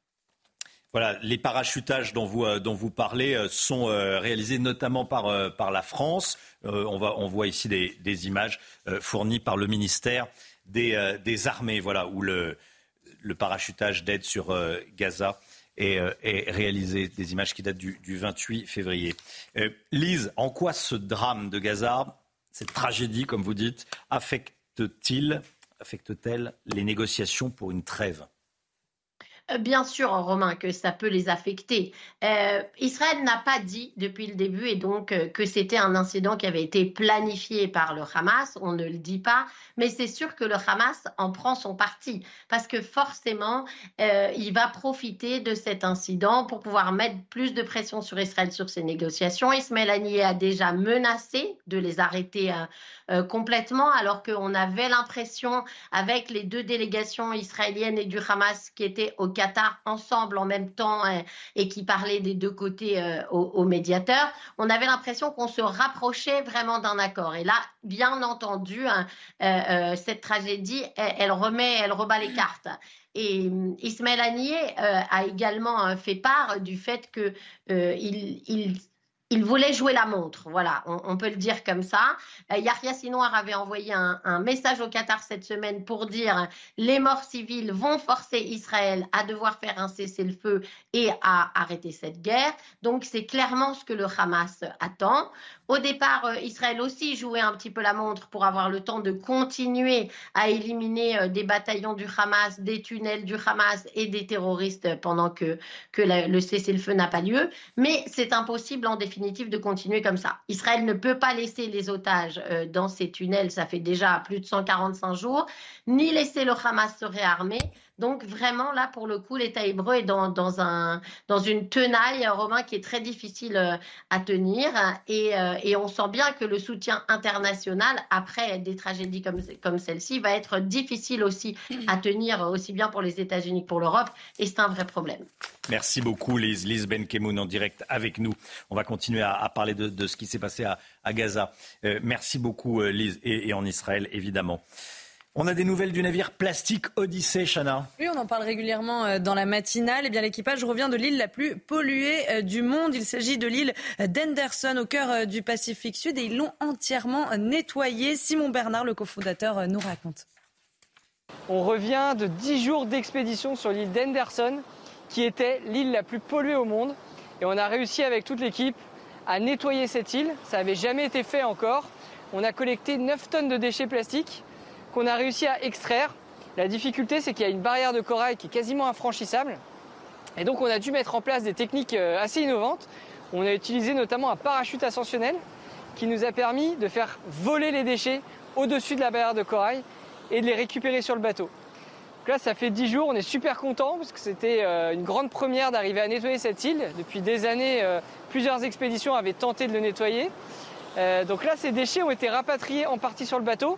Les parachutages dont vous, vous parlez sont réalisés notamment par, la France. on, voit ici des, images fournies par le ministère des, des Armées, voilà, où le, parachutage d'aide sur Gaza euh, réalisé des images qui datent du, 28 février. Euh, Lise, en quoi ce drame de Gaza, cette tragédie, comme vous dites, affecte-t-il, affecte-t-elle les négociations pour une trêve? euh, bien sûr, Romain, que ça peut les affecter. Euh, Israël n'a pas dit depuis le début et donc euh, que c'était un incident qui avait été planifié par le Hamas. On ne le dit pas, mais c'est sûr que le Hamas en prend son parti parce que forcément, il va profiter de cet incident pour pouvoir mettre plus de pression sur Israël sur ses négociations. Ismaël Haniyeh a déjà menacé de les arrêter complètement alors qu'on avait l'impression avec les deux délégations israéliennes et du Hamas qui étaient au Qatar ensemble en même temps hein, et qui parlaient des deux côtés euh, aux, médiateurs, on avait l'impression qu'on se rapprochait vraiment d'un accord. Et là, bien entendu, hein, euh, euh, cette tragédie, elle, remet, elle rebat les cartes. Et Ismaël Haniyeh a également fait part du fait qu'il il il voulait jouer la montre, voilà, on, peut le dire comme ça. Euh, Yahya Sinoir avait envoyé un, message au Qatar cette semaine pour dire les morts civiles vont forcer Israël à devoir faire un cessez-le-feu et à arrêter cette guerre. Donc c'est clairement ce que le Hamas attend. Au départ, euh, Israël aussi jouait un petit peu la montre pour avoir le temps de continuer à éliminer euh, des bataillons du Hamas, des tunnels du Hamas et des terroristes pendant que, que le cessez-le-feu n'a pas lieu. Mais c'est impossible en définitive de continuer comme ça. Israël ne peut pas laisser les otages euh, dans ces tunnels, ça fait déjà plus de 145 jours, ni laisser le Hamas se réarmer. Donc vraiment, là, pour le coup, l'État hébreu est dans, dans, un, dans une tenaille romain qui est très difficile euh, à tenir. Et, euh, et, on sent bien que le soutien international, après des tragédies comme, celle-ci, va être difficile aussi à tenir, aussi bien pour les États-Unis que pour l'Europe. Et c'est un vrai problème. Merci beaucoup, Lise. Lise Benkemoun en direct avec nous. On va continuer à, parler de, ce qui s'est passé à, Gaza. Euh, merci beaucoup, Lise, et en Israël, évidemment. On a des nouvelles du navire plastique Odyssey, Chana. Oui, on en parle régulièrement euh, dans la matinale. Eh bien, l'équipage revient de l'île la plus polluée euh, du monde. Il s'agit de l'île d'Henderson au cœur euh, du Pacifique Sud et ils l'ont entièrement nettoyée. Simon Bernard, le cofondateur, nous raconte. On revient de 10 jours d'expédition sur l'île d'Henderson, qui était l'île la plus polluée au monde. Et on a réussi avec toute l'équipe à nettoyer cette île. Ça n'avait jamais été fait encore. On a collecté 9 tonnes de déchets plastiques qu'on a réussi à extraire. La difficulté, c'est qu'il y a une barrière de corail qui est quasiment infranchissable. Et donc, on a dû mettre en place des techniques euh, assez innovantes. On a utilisé notamment un parachute ascensionnel qui nous a permis de faire voler les déchets au-dessus de la barrière de corail et de les récupérer sur le bateau. Donc là, ça fait 10 jours, on est super content parce que c'était euh, une grande première d'arriver à nettoyer cette île. Depuis des années, euh, plusieurs expéditions avaient tenté de le nettoyer. Donc là, ces déchets ont été rapatriés en partie sur le bateau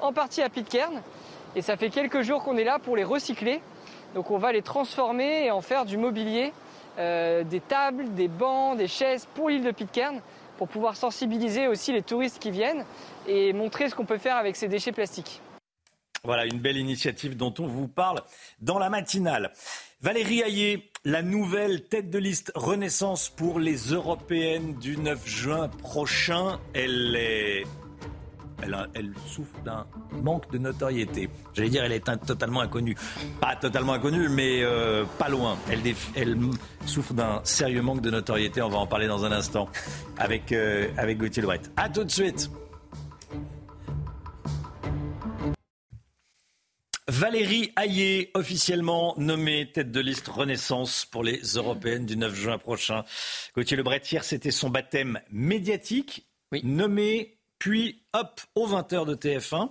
en partie à Pitcairn. Et ça fait quelques jours qu'on est là pour les recycler. Donc on va les transformer et en faire du mobilier, euh, des tables, des bancs, des chaises pour l'île de Pitcairn, pour pouvoir sensibiliser aussi les touristes qui viennent et montrer ce qu'on peut faire avec ces déchets plastiques. Voilà une belle initiative dont on vous parle dans la matinale. Valérie Hayé, la nouvelle tête de liste Renaissance pour les européennes du 9 juin prochain, elle est elle, souffre d'un manque de notoriété. J'allais dire, elle est totalement inconnue. Pas totalement inconnue, mais euh, pas loin. Elle, elle souffre d'un sérieux manque de notoriété. On va en parler dans un instant avec, euh, avec Gauthier Lebret. A tout de suite. Valérie Hayé, officiellement nommée tête de liste Renaissance pour les européennes du 9 juin prochain. Gauthier Lebret, hier, c'était son baptême médiatique. Oui. Nommée puis, hop, aux 20h de TF1, euh,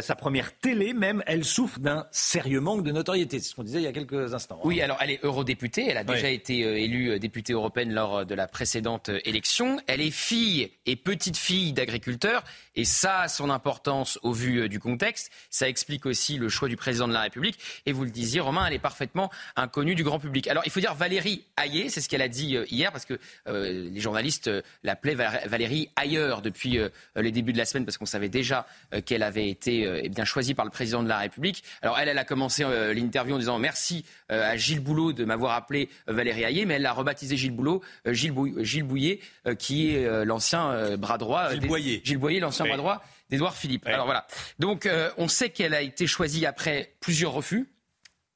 sa première télé même, elle souffre d'un sérieux manque de notoriété. C'est ce qu'on disait il y a quelques instants. Oui, alors elle est eurodéputée. Elle a déjà été euh, élue euh, députée européenne lors de la précédente élection. Elle est fille et petite fille d'agriculteurs. Et ça a son importance au vu du contexte. Ça explique aussi le choix du président de la République. Et vous le disiez, Romain, elle est parfaitement inconnue du grand public. Alors il faut dire Valérie Hayé, c'est ce qu'elle a dit hier, parce que les journalistes l'appelaient Valérie ailleurs depuis les débuts de la semaine parce qu'on savait déjà euh, qu'elle avait été euh, eh bien choisie par le président de la République. Alors elle, elle a commencé euh, l'interview en disant merci à Gilles Boulot de m'avoir appelé Valérie Hayé, mais elle l'a rebaptisé Gilles Boulot, Gilles, Bouillet, qui est l'ancien bras droit. Gilles Boyer. Gilles Boyer, l'ancien bras droit d'Édouard Philippe. Alors voilà. Donc on sait qu'elle a été choisie après plusieurs refus.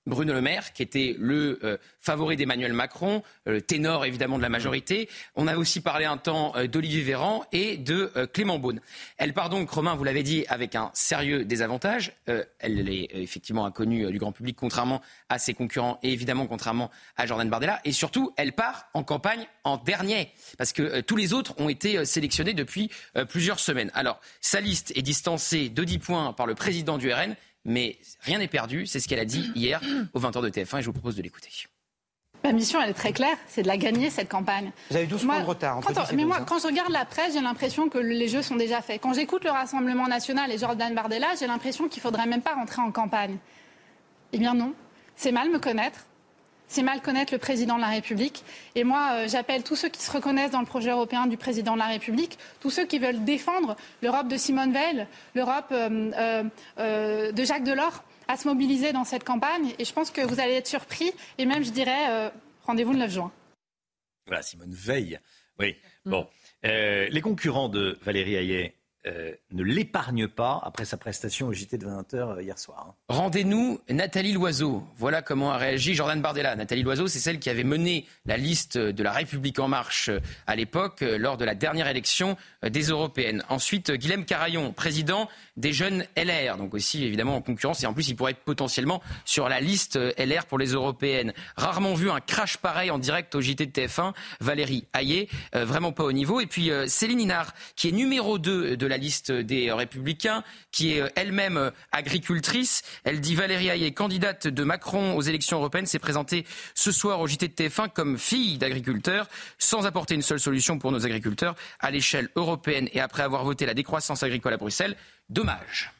Bruno Le Maire, qui était le euh, favori d'Emmanuel Macron, le euh, ténor évidemment de la majorité. On a aussi parlé un temps euh, d'Olivier Véran et de Clément Beaune. Elle part donc, Romain, vous l'avez dit, avec un sérieux désavantage. elle est effectivement inconnue du grand public, contrairement à ses concurrents et évidemment contrairement à Jordan Bardella. Et surtout, elle part en campagne en dernier, parce que tous les autres ont été sélectionnés depuis plusieurs semaines. Alors, sa liste est distancée de 10 points par le président du RN mais rien n'est perdu. C'est ce qu'elle a dit hier aux 20h de TF1 et je vous propose de l'écouter. Ma mission, elle est très claire, c'est de la gagner, cette campagne. Vous avez 12 points de retard. Quand mais moi, quand je regarde la presse, j'ai l'impression que les jeux sont déjà faits. Quand j'écoute le Rassemblement national et Jordan Bardella, j'ai l'impression qu'il ne faudrait même pas rentrer en campagne. Eh bien non, c'est mal me connaître c'est mal connaître le président de la République. Et moi, euh, j'appelle tous ceux qui se reconnaissent dans le projet européen du président de la République, tous ceux qui veulent défendre l'Europe de Simone Veil, l'Europe euh, euh, de Jacques Delors, à se mobiliser dans cette campagne. Et je pense que vous allez être surpris. Et même, je dirais, rendez-vous le 9 juin. Voilà, Simone Veil. Oui. Mm. Bon. les concurrents de Valérie Hayet, euh, ne l'épargne pas après sa prestation au JT de 20h euh, hier soir. Hein. Rendez-nous Nathalie Loiseau. Voilà comment a réagi Jordan Bardella. Nathalie Loiseau, c'est celle qui avait mené la liste de la République en marche euh, à l'époque, lors de la dernière élection des européennes. Ensuite, Guilhem Carayon, président des jeunes LR, donc aussi évidemment en concurrence, et en plus il pourrait être potentiellement sur la liste LR pour les européennes. Rarement vu un crash pareil en direct au JT de TF1. Valérie Hayé, vraiment pas au niveau. Et puis Céline Inard, qui est numéro 2 de la liste des Républicains, qui est euh, elle-même euh, agricultrice. Elle dit Valérie Hayé, candidate de Macron aux élections européennes, s'est présentée ce soir au JT de TF1 comme fille d'agriculteur, sans apporter une seule solution pour nos agriculteurs à l'échelle européenne et après avoir voté la décroissance agricole à Bruxelles. Dommage.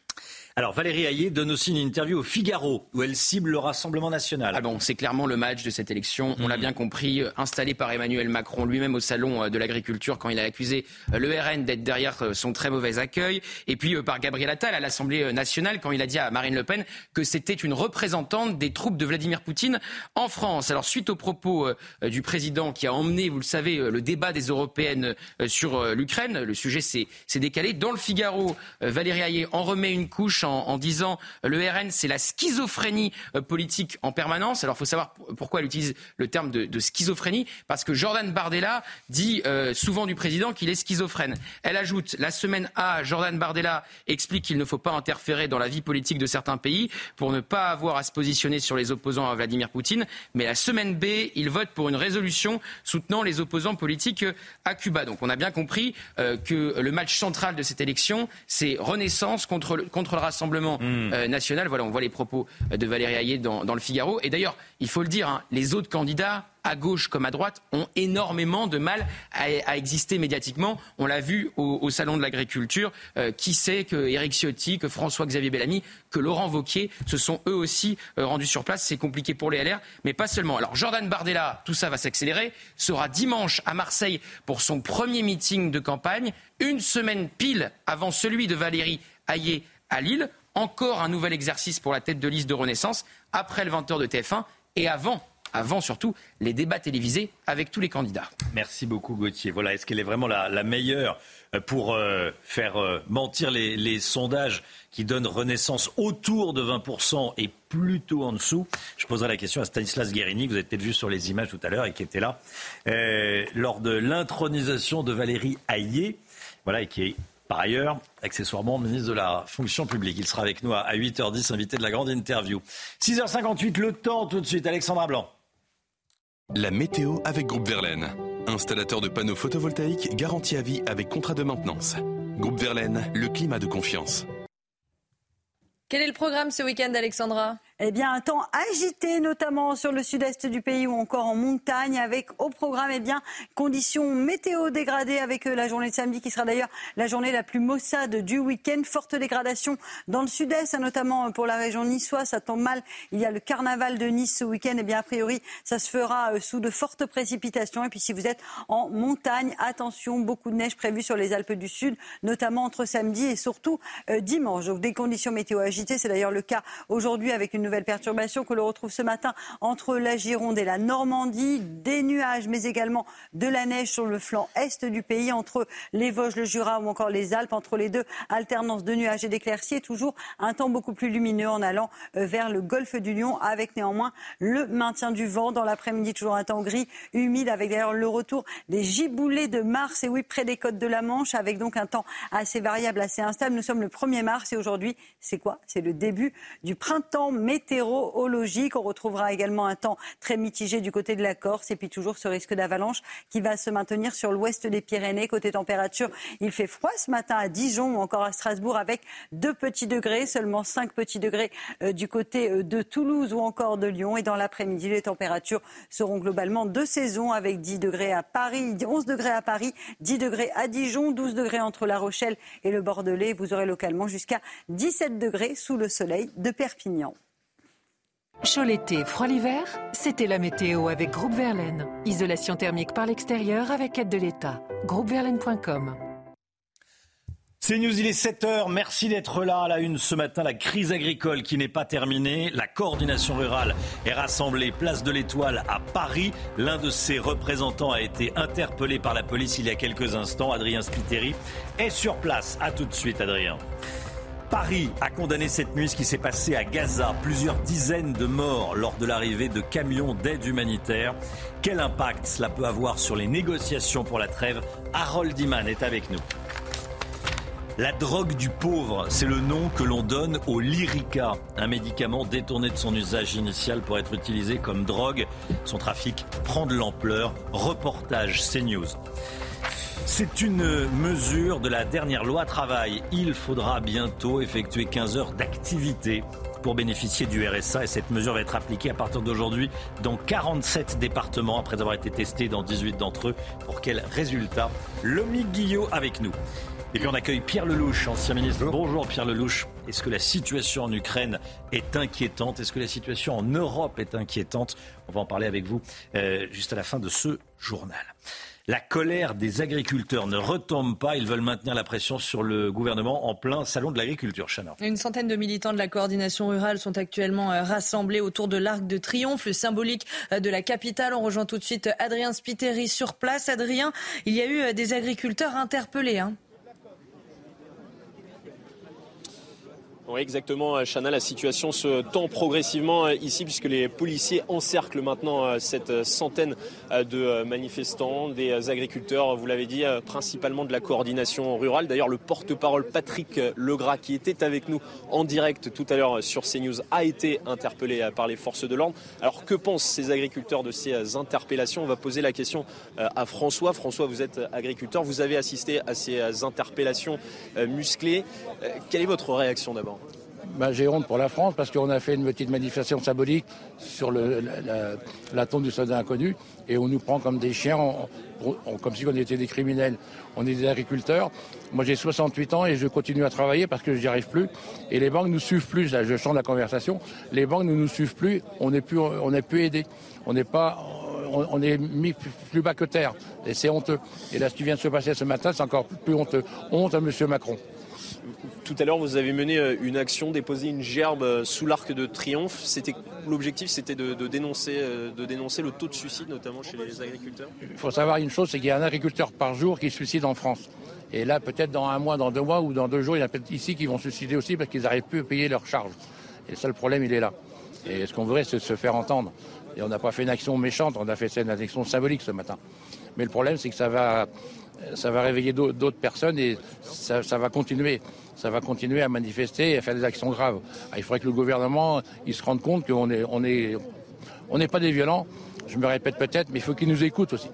Alors Valérie Hayé donne aussi une interview au Figaro où elle cible le Rassemblement national. Ah bon, c'est clairement le match de cette élection. On l'a mm. bien compris, euh, installé par Emmanuel Macron lui-même au salon euh, de l'agriculture quand il a accusé euh, le RN d'être derrière son très mauvais accueil, et puis par Gabriel Attal à l'Assemblée nationale quand il a dit à Marine Le Pen que c'était une représentante des troupes de Vladimir Poutine en France. Alors suite aux propos du président qui a emmené, vous le savez, le débat des européennes sur l'Ukraine, le sujet s'est décalé. Dans le Figaro, Valérie Hayé en remet une couche en, disant le RN, c'est la schizophrénie euh, politique en permanence. Alors, il faut savoir pourquoi elle utilise le terme de, schizophrénie, parce que Jordan Bardella dit euh, souvent du président qu'il est schizophrène. Elle ajoute, la semaine A, Jordan Bardella explique qu'il ne faut pas interférer dans la vie politique de certains pays pour ne pas avoir à se positionner sur les opposants à Vladimir Poutine. Mais la semaine B, il vote pour une résolution soutenant les opposants politiques à Cuba. Donc on a bien compris euh, que le match central de cette élection, c'est Renaissance contre le, contre le Rassemblement hmm. euh, national. Voilà, on voit les propos de Valérie Hayé dans, le Figaro. Et d'ailleurs, il faut le dire, hein, les autres candidats à gauche comme à droite, ont énormément de mal à, exister médiatiquement. On l'a vu au, Salon de l'Agriculture. Euh, qui sait que Éric Ciotti, que François-Xavier Bellamy, que Laurent Vauquier se sont eux aussi euh, rendus sur place. C'est compliqué pour les LR, mais pas seulement. Alors Jordan Bardella, tout ça va s'accélérer, sera dimanche à Marseille pour son premier meeting de campagne, une semaine pile avant celui de Valérie Hayé à Lille. Encore un nouvel exercice pour la tête de liste de Renaissance, après le 20h de TF1 et avant avant surtout les débats télévisés avec tous les candidats. Merci beaucoup Gauthier. Voilà, est-ce qu'elle est vraiment la, meilleure euh, pour euh, faire euh, mentir les, sondages qui donnent renaissance autour de 20% et plutôt en dessous? Je poserai la question à Stanislas Guérini, que vous avez peut-être vu sur les images tout à l'heure et qui était là, lors de l'intronisation de Valérie Hayé, voilà, et qui est par ailleurs, accessoirement, ministre de la fonction publique. Il sera avec nous à 8h10, invité de la grande interview. 6h58, le temps tout de suite. Alexandra Blanc. La météo avec Groupe Verlaine. Installateur de panneaux photovoltaïques garantie à vie avec contrat de maintenance. Groupe Verlaine, le climat de confiance. Quel est le programme ce week-end, Alexandra? Eh bien, un temps agité, notamment sur le sud-est du pays ou encore en montagne, avec au programme, eh bien, conditions météo dégradées avec euh, la journée de samedi qui sera d'ailleurs la journée la plus maussade du week-end. Forte dégradation dans le sud-est, hein, notamment pour la région niçoise. Ça tombe mal. Il y a le carnaval de Nice ce week-end. Eh bien, a priori, ça se fera euh, sous de fortes précipitations. Et puis, si vous êtes en montagne, attention, beaucoup de neige prévue sur les Alpes du Sud, notamment entre samedi et surtout euh, dimanche. Donc, des conditions météo agitées. C'est d'ailleurs le cas aujourd'hui avec une nouvelle perturbation que l'on retrouve ce matin entre la Gironde et la Normandie. Des nuages, mais également de la neige sur le flanc est du pays, entre les Vosges, le Jura ou encore les Alpes. Entre les deux, alternance de nuages et d'éclaircies. Toujours un temps beaucoup plus lumineux en allant euh, vers le golfe du Lion, avec néanmoins le maintien du vent. Dans l'après-midi, toujours un temps gris, humide, avec d'ailleurs le retour des giboulées de mars. Et oui, près des côtes de la Manche, avec donc un temps assez variable, assez instable. Nous sommes le 1er mars et aujourd'hui, c'est quoi? C'est le début du printemps météorologique. On retrouvera également un temps très mitigé du côté de la Corse et puis toujours ce risque d'avalanche qui va se maintenir sur l'ouest des Pyrénées. Côté température, il fait froid ce matin à Dijon ou encore à Strasbourg avec 2 petits degrés, seulement 5 petits degrés euh, du côté euh, de Toulouse ou encore de Lyon. Et dans l'après-midi, les températures seront globalement de saison avec 10 degrés à Paris, 11 degrés à Paris, 10 degrés à Dijon, 12 degrés entre La Rochelle et le Bordelais. Vous aurez localement jusqu'à 17 degrés sous le soleil de Perpignan. Chaud l'été, froid l'hiver, c'était la météo avec Groupe Verlaine. Isolation thermique par l'extérieur avec aide de l'État. Groupeverlaine.com C'est News, il est 7h. Merci d'être là à la une ce matin. La crise agricole qui n'est pas terminée. La coordination rurale est rassemblée place de l'Étoile à Paris. L'un de ses représentants a été interpellé par la police il y a quelques instants. Adrien Spiteri est sur place. A tout de suite, Adrien. Paris a condamné cette nuit ce qui s'est passé à Gaza. Plusieurs dizaines de morts lors de l'arrivée de camions d'aide humanitaire. Quel impact cela peut avoir sur les négociations pour la trêve? Harold Iman est avec nous. La drogue du pauvre, c'est le nom que l'on donne au Lyrica, un médicament détourné de son usage initial pour être utilisé comme drogue. Son trafic prend de l'ampleur. Reportage CNews. C'est une mesure de la dernière loi travail. Il faudra bientôt effectuer 15 heures d'activité pour bénéficier du RSA et cette mesure va être appliquée à partir d'aujourd'hui dans 47 départements après avoir été testée dans 18 d'entre eux. Pour quel résultat? Lomi Guillot avec nous. Et puis on accueille Pierre Lelouch, ancien ministre. Bonjour Pierre Lelouch. Est-ce que la situation en Ukraine est inquiétante? Est-ce que la situation en Europe est inquiétante? On va en parler avec vous euh, juste à la fin de ce journal. La colère des agriculteurs ne retombe pas. Ils veulent maintenir la pression sur le gouvernement en plein salon de l'agriculture. Chana. Une centaine de militants de la coordination rurale sont actuellement euh, rassemblés autour de l'Arc de Triomphe, le symbolique euh, de la capitale. On rejoint tout de suite Adrien Spiteri sur place. Adrien, il y a eu des agriculteurs interpellés. Hein. Oui, exactement, Chana. La situation se tend progressivement euh, ici puisque les policiers encerclent maintenant euh, cette centaine euh, de manifestants, des agriculteurs, vous l'avez dit, principalement de la coordination rurale. D'ailleurs, le porte-parole Patrick Legras, qui était avec nous en direct tout à l'heure sur CNews, a été interpellé par les forces de l'ordre. Alors, que pensent ces agriculteurs de ces interpellations? On va poser la question à François. François, vous êtes agriculteur, vous avez assisté à ces interpellations musclées. Quelle est votre réaction d'abord? Bah, J'ai honte pour la France parce qu'on a fait une petite manifestation symbolique sur la, tombe du soldat inconnu et on nous prend comme des chiens, comme si on était des criminels. On est des agriculteurs. Moi j'ai 68 ans et je continue à travailler parce que je n'y arrive plus. Et les banques nous suivent plus. Je change la conversation. Les banques ne nous suivent plus. On n'est plus, on aidé. On n'est pas, on, est mis plus bas que terre. Et c'est honteux. Et là, ce qui vient de se passer ce matin, c'est encore plus honteux. Honte à Monsieur Macron. Tout à l'heure, vous avez mené euh, une action, déposé une gerbe euh, sous l'arc de triomphe. C'était l'objectif, c'était de, dénoncer, euh, de dénoncer le taux de suicide, notamment chez les agriculteurs. Il faut savoir une chose, c'est qu'il y a un agriculteur par jour qui suicide en France. Et là, peut-être dans un mois, dans deux mois ou dans deux jours, il y en a peut-être ici qui vont suicider aussi parce qu'ils n'arrivent plus à payer leurs charges. Et ça, le problème, il est là. Et ce qu'on voudrait, c'est se faire entendre. Et on n'a pas fait une action méchante, on a fait une action symbolique ce matin. Mais le problème, c'est que ça va, ça va réveiller d'autres personnes et ça, va continuer ça va continuer à manifester et à faire des actions graves. Ah, il faudrait que le gouvernement il se rende compte qu'on n'est n'est pas des violents. Je me répète peut-être, mais il faut qu'ils nous écoutent aussi.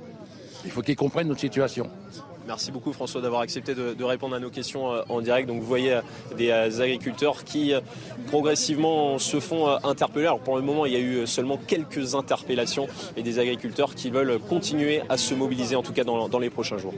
Il faut qu'ils comprennent notre situation. Merci beaucoup François d'avoir accepté de, répondre à nos questions euh, en direct. Donc vous voyez euh, des euh, agriculteurs qui progressivement se font interpeller. Alors pour le moment il y a eu seulement quelques interpellations et des agriculteurs qui veulent continuer à se mobiliser en tout cas dans, les prochains jours.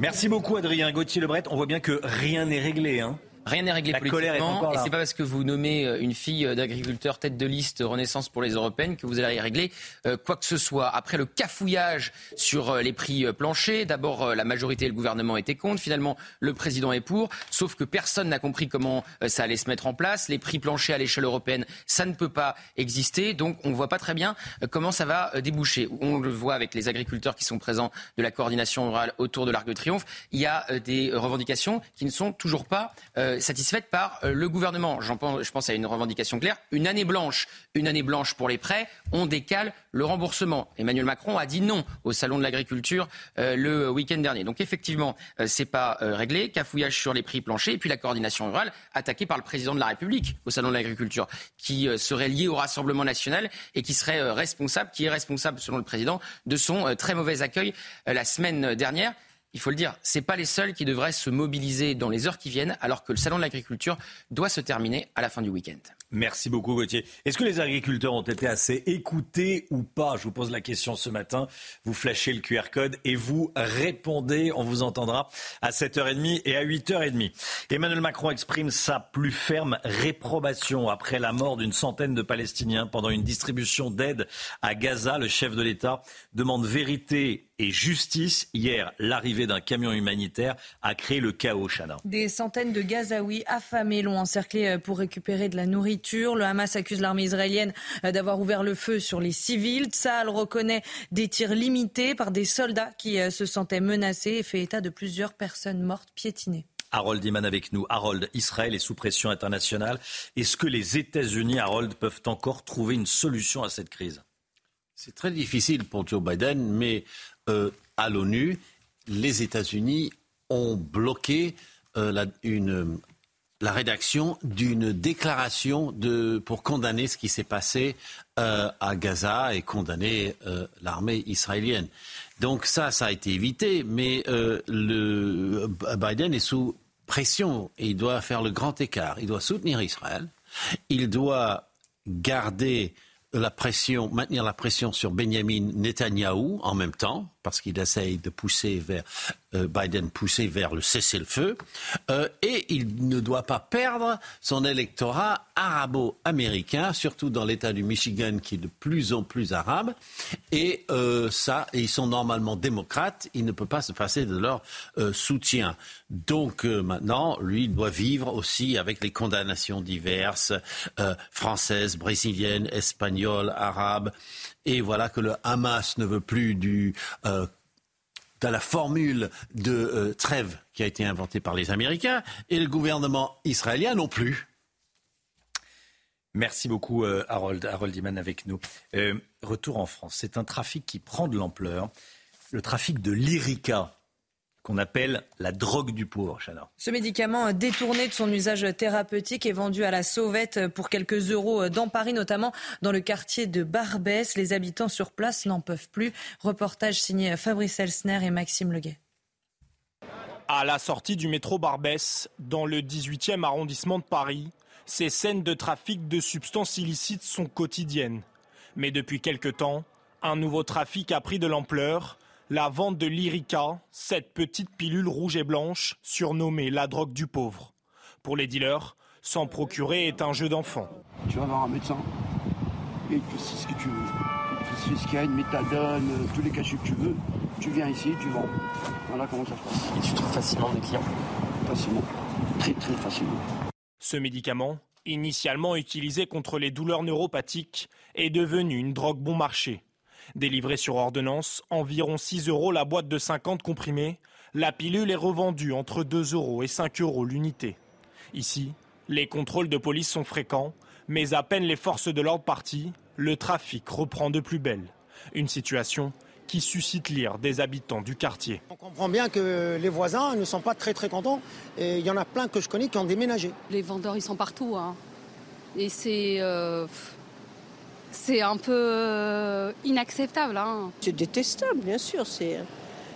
Merci beaucoup Adrien Gauthier Lebret. On voit bien que rien n'est réglé. Hein. Rien n'est réglé politiquement. Et c'est pas parce que vous nommez euh, une fille euh, d'agriculteur tête de liste Renaissance pour les européennes que vous allez régler euh, quoi que ce soit. Après le cafouillage sur les prix planchers, d'abord la majorité et le gouvernement étaient contre. Finalement, le président est pour. Sauf que personne n'a compris comment ça allait se mettre en place. Les prix planchers à l'échelle européenne, ça ne peut pas exister. Donc on ne voit pas très bien comment ça va déboucher. On le voit avec les agriculteurs qui sont présents de la coordination rurale autour de l'Arc de Triomphe. Il y a des revendications qui ne sont toujours pas euh, satisfaite par euh, le gouvernement. Je pense à une revendication claire. Une année blanche, une année blanche pour les prêts, on décale le remboursement. Emmanuel Macron a dit non au salon de l'agriculture euh, le week-end dernier. Donc effectivement, c'est pas réglé. Cafouillage sur les prix planchers et puis la coordination rurale attaquée par le président de la République au salon de l'agriculture, qui serait lié au Rassemblement national et qui serait responsable, qui est responsable selon le président de son très mauvais accueil la semaine dernière il faut le dire, ce pas les seuls qui devraient se mobiliser dans les heures qui viennent, alors que le salon de l'agriculture doit se terminer à la fin du week-end. Merci beaucoup Gauthier. Est-ce que les agriculteurs ont été assez écoutés ou pas? Je vous pose la question ce matin. Vous flashez le QR code et vous répondez. On vous entendra à 7h30 et à 8h30. Emmanuel Macron exprime sa plus ferme réprobation après la mort d'une centaine de Palestiniens pendant une distribution d'aide à Gaza. Le chef de l'État demande vérité et justice. Hier, l'arrivée d'un camion humanitaire a créé le chaos, Chana. Des centaines de Gazaouis affamés l'ont encerclé euh, pour récupérer de la nourriture. Le Hamas accuse l'armée israélienne euh, d'avoir ouvert le feu sur les civils. Tsahal reconnaît des tirs limités par des soldats qui euh, se sentaient menacés et fait état de plusieurs personnes mortes piétinées. Harold Iman avec nous. Harold, Israël est sous pression internationale. Est-ce que les États-Unis, Harold, peuvent encore trouver une solution à cette crise? C'est très difficile pour Joe Biden, mais euh, à l'ONU, les États-Unis ont bloqué euh, la, rédaction d'une déclaration pour condamner ce qui s'est passé euh, à Gaza et condamner l'armée israélienne. Donc ça, ça a été évité, mais Biden est sous pression et il doit faire le grand écart. Il doit soutenir Israël, il doit garder la pression, maintenir la pression sur Benjamin Netanyahou en même temps, parce qu'il essaye de pousser vers Biden, pousser vers le cessez-le-feu, euh, et il ne doit pas perdre son électorat arabo-américain, surtout dans l'État du Michigan qui est de plus en plus arabe, et euh, ça, ils sont normalement démocrates, il ne peut pas se passer de leur euh, soutien. Donc euh, maintenant, lui, il doit vivre aussi avec les condamnations diverses, euh, françaises, brésiliennes, espagnoles, arabes. Et voilà que le Hamas ne veut plus du, de la formule de euh, trêve qui a été inventée par les Américains et le gouvernement israélien non plus. Merci beaucoup, euh, Harold. Harold Iman avec nous. Euh, retour en France. C'est un trafic qui prend de l'ampleur. Le trafic de l'Irica, qu'on appelle la drogue du pauvre, Chana. Ce médicament détourné de son usage thérapeutique est vendu à la sauvette pour quelques euros dans Paris, notamment dans le quartier de Barbès. Les habitants sur place n'en peuvent plus. Reportage signé Fabrice Elsner et Maxime Leguet. À la sortie du métro Barbès, dans le 18e arrondissement de Paris, ces scènes de trafic de substances illicites sont quotidiennes. Mais depuis quelque temps, un nouveau trafic a pris de l'ampleur. La vente de l'Irica, cette petite pilule rouge et blanche, surnommée la drogue du pauvre. Pour les dealers, s'en procurer est un jeu d'enfant. Tu vas voir un médecin et il te ce que tu veux. Il te ce qu'il y a, une méthadone, euh, tous les cachets que tu veux. Tu viens ici, tu vends. Voilà comment ça se passe. Et tu trouves facilement des clients Facilement. Très très facilement. Ce médicament, initialement utilisé contre les douleurs neuropathiques, est devenu une drogue bon marché. Délivrée sur ordonnance, environ 6 euros la boîte de 50 comprimés, la pilule est revendue entre 2 euros et 5 euros l'unité. Ici, les contrôles de police sont fréquents, mais à peine les forces de l'ordre parties, le trafic reprend de plus belle. Une situation qui suscite l'ire des habitants du quartier. On comprend bien que les voisins ne sont pas très très contents et il y en a plein que je connais qui ont déménagé. Les vendeurs, ils sont partout. hein. Et c'est. euh, c'est un peu euh, inacceptable. hein. C'est détestable, bien sûr. C'est,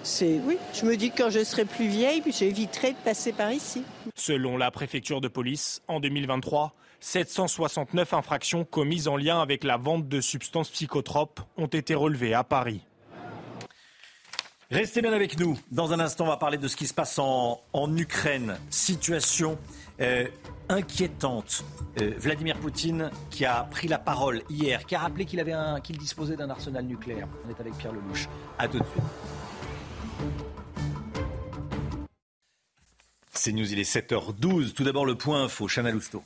c'est, oui. Je me dis que quand je serai plus vieille, j'éviterai de passer par ici. Selon la préfecture de police, en 2023, 769 infractions commises en lien avec la vente de substances psychotropes ont été relevées à Paris. Restez bien avec nous. Dans un instant, on va parler de ce qui se passe en, en Ukraine. Situation euh, inquiétante. Euh, Vladimir Poutine qui a pris la parole hier, qui a rappelé qu'il avait qu'il disposait d'un arsenal nucléaire. On est avec Pierre Lelouch. À tout de suite. C'est News, il est 7h12. Tout d'abord le point info, Chana Lousteau.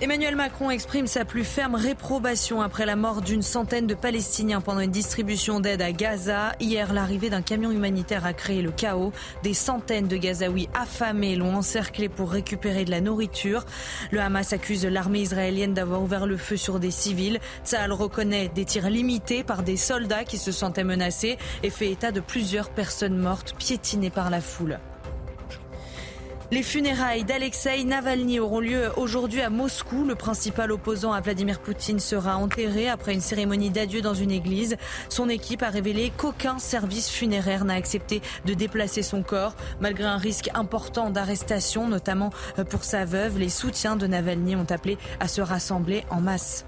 Emmanuel Macron exprime sa plus ferme réprobation après la mort d'une centaine de Palestiniens pendant une distribution d'aide à Gaza. Hier, l'arrivée d'un camion humanitaire a créé le chaos. Des centaines de Gazaouis affamés l'ont encerclé pour récupérer de la nourriture. Le Hamas accuse l'armée israélienne d'avoir ouvert le feu sur des civils. Tsahal reconnaît des tirs limités par des soldats qui se sentaient menacés et fait état de plusieurs personnes mortes piétinées par la foule. Les funérailles d'Alexei Navalny auront lieu aujourd'hui à Moscou. Le principal opposant à Vladimir Poutine sera enterré après une cérémonie d'adieu dans une église. Son équipe a révélé qu'aucun service funéraire n'a accepté de déplacer son corps, malgré un risque important d'arrestation, notamment pour sa veuve. Les soutiens de Navalny ont appelé à se rassembler en masse.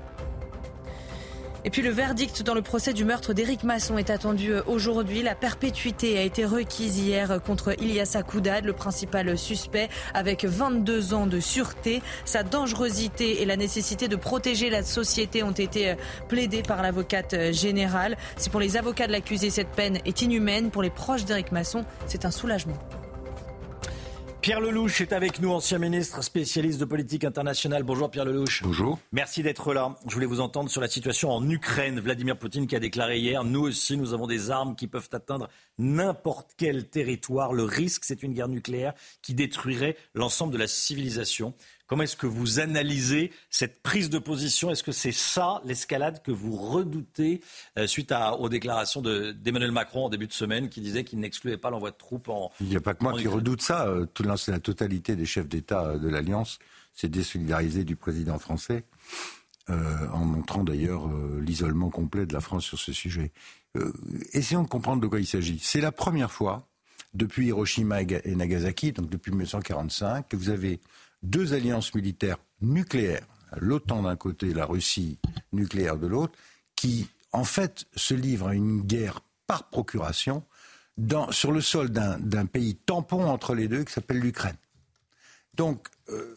Et puis le verdict dans le procès du meurtre d'Éric Masson est attendu aujourd'hui. La perpétuité a été requise hier contre Ilyas Akoudad, le principal suspect, avec 22 ans de sûreté. Sa dangerosité et la nécessité de protéger la société ont été plaidées par l'avocate générale. Si pour les avocats de l'accusé, cette peine est inhumaine, pour les proches d'Éric Masson, c'est un soulagement. Pierre Lelouch est avec nous, ancien ministre spécialiste de politique internationale. Bonjour Pierre Lelouch. Bonjour. Merci d'être là. Je voulais vous entendre sur la situation en Ukraine. Vladimir Poutine qui a déclaré hier, nous aussi, nous avons des armes qui peuvent atteindre n'importe quel territoire. Le risque, c'est une guerre nucléaire qui détruirait l'ensemble de la civilisation. Comment est-ce que vous analysez cette prise de position? Est-ce que c'est ça l'escalade que vous redoutez euh, suite aux déclarations d'Emmanuel Macron en début de semaine qui disait qu'il n'excluait pas l'envoi de troupes en Il n'y a pas que moi qui redoute ça. Euh, la totalité des chefs d'État euh, de l'Alliance s'est désolidarisé du président français. en montrant d'ailleurs l'isolement complet de la France sur ce sujet. essayons de comprendre de quoi il s'agit. C'est la première fois depuis Hiroshima et Nagasaki, donc depuis 1945, que vous avez deux alliances militaires nucléaires, l'OTAN d'un côté, la Russie nucléaire de l'autre, qui en fait se livrent à une guerre par procuration sur le sol d'un pays tampon entre les deux qui s'appelle l'Ukraine. Donc, euh,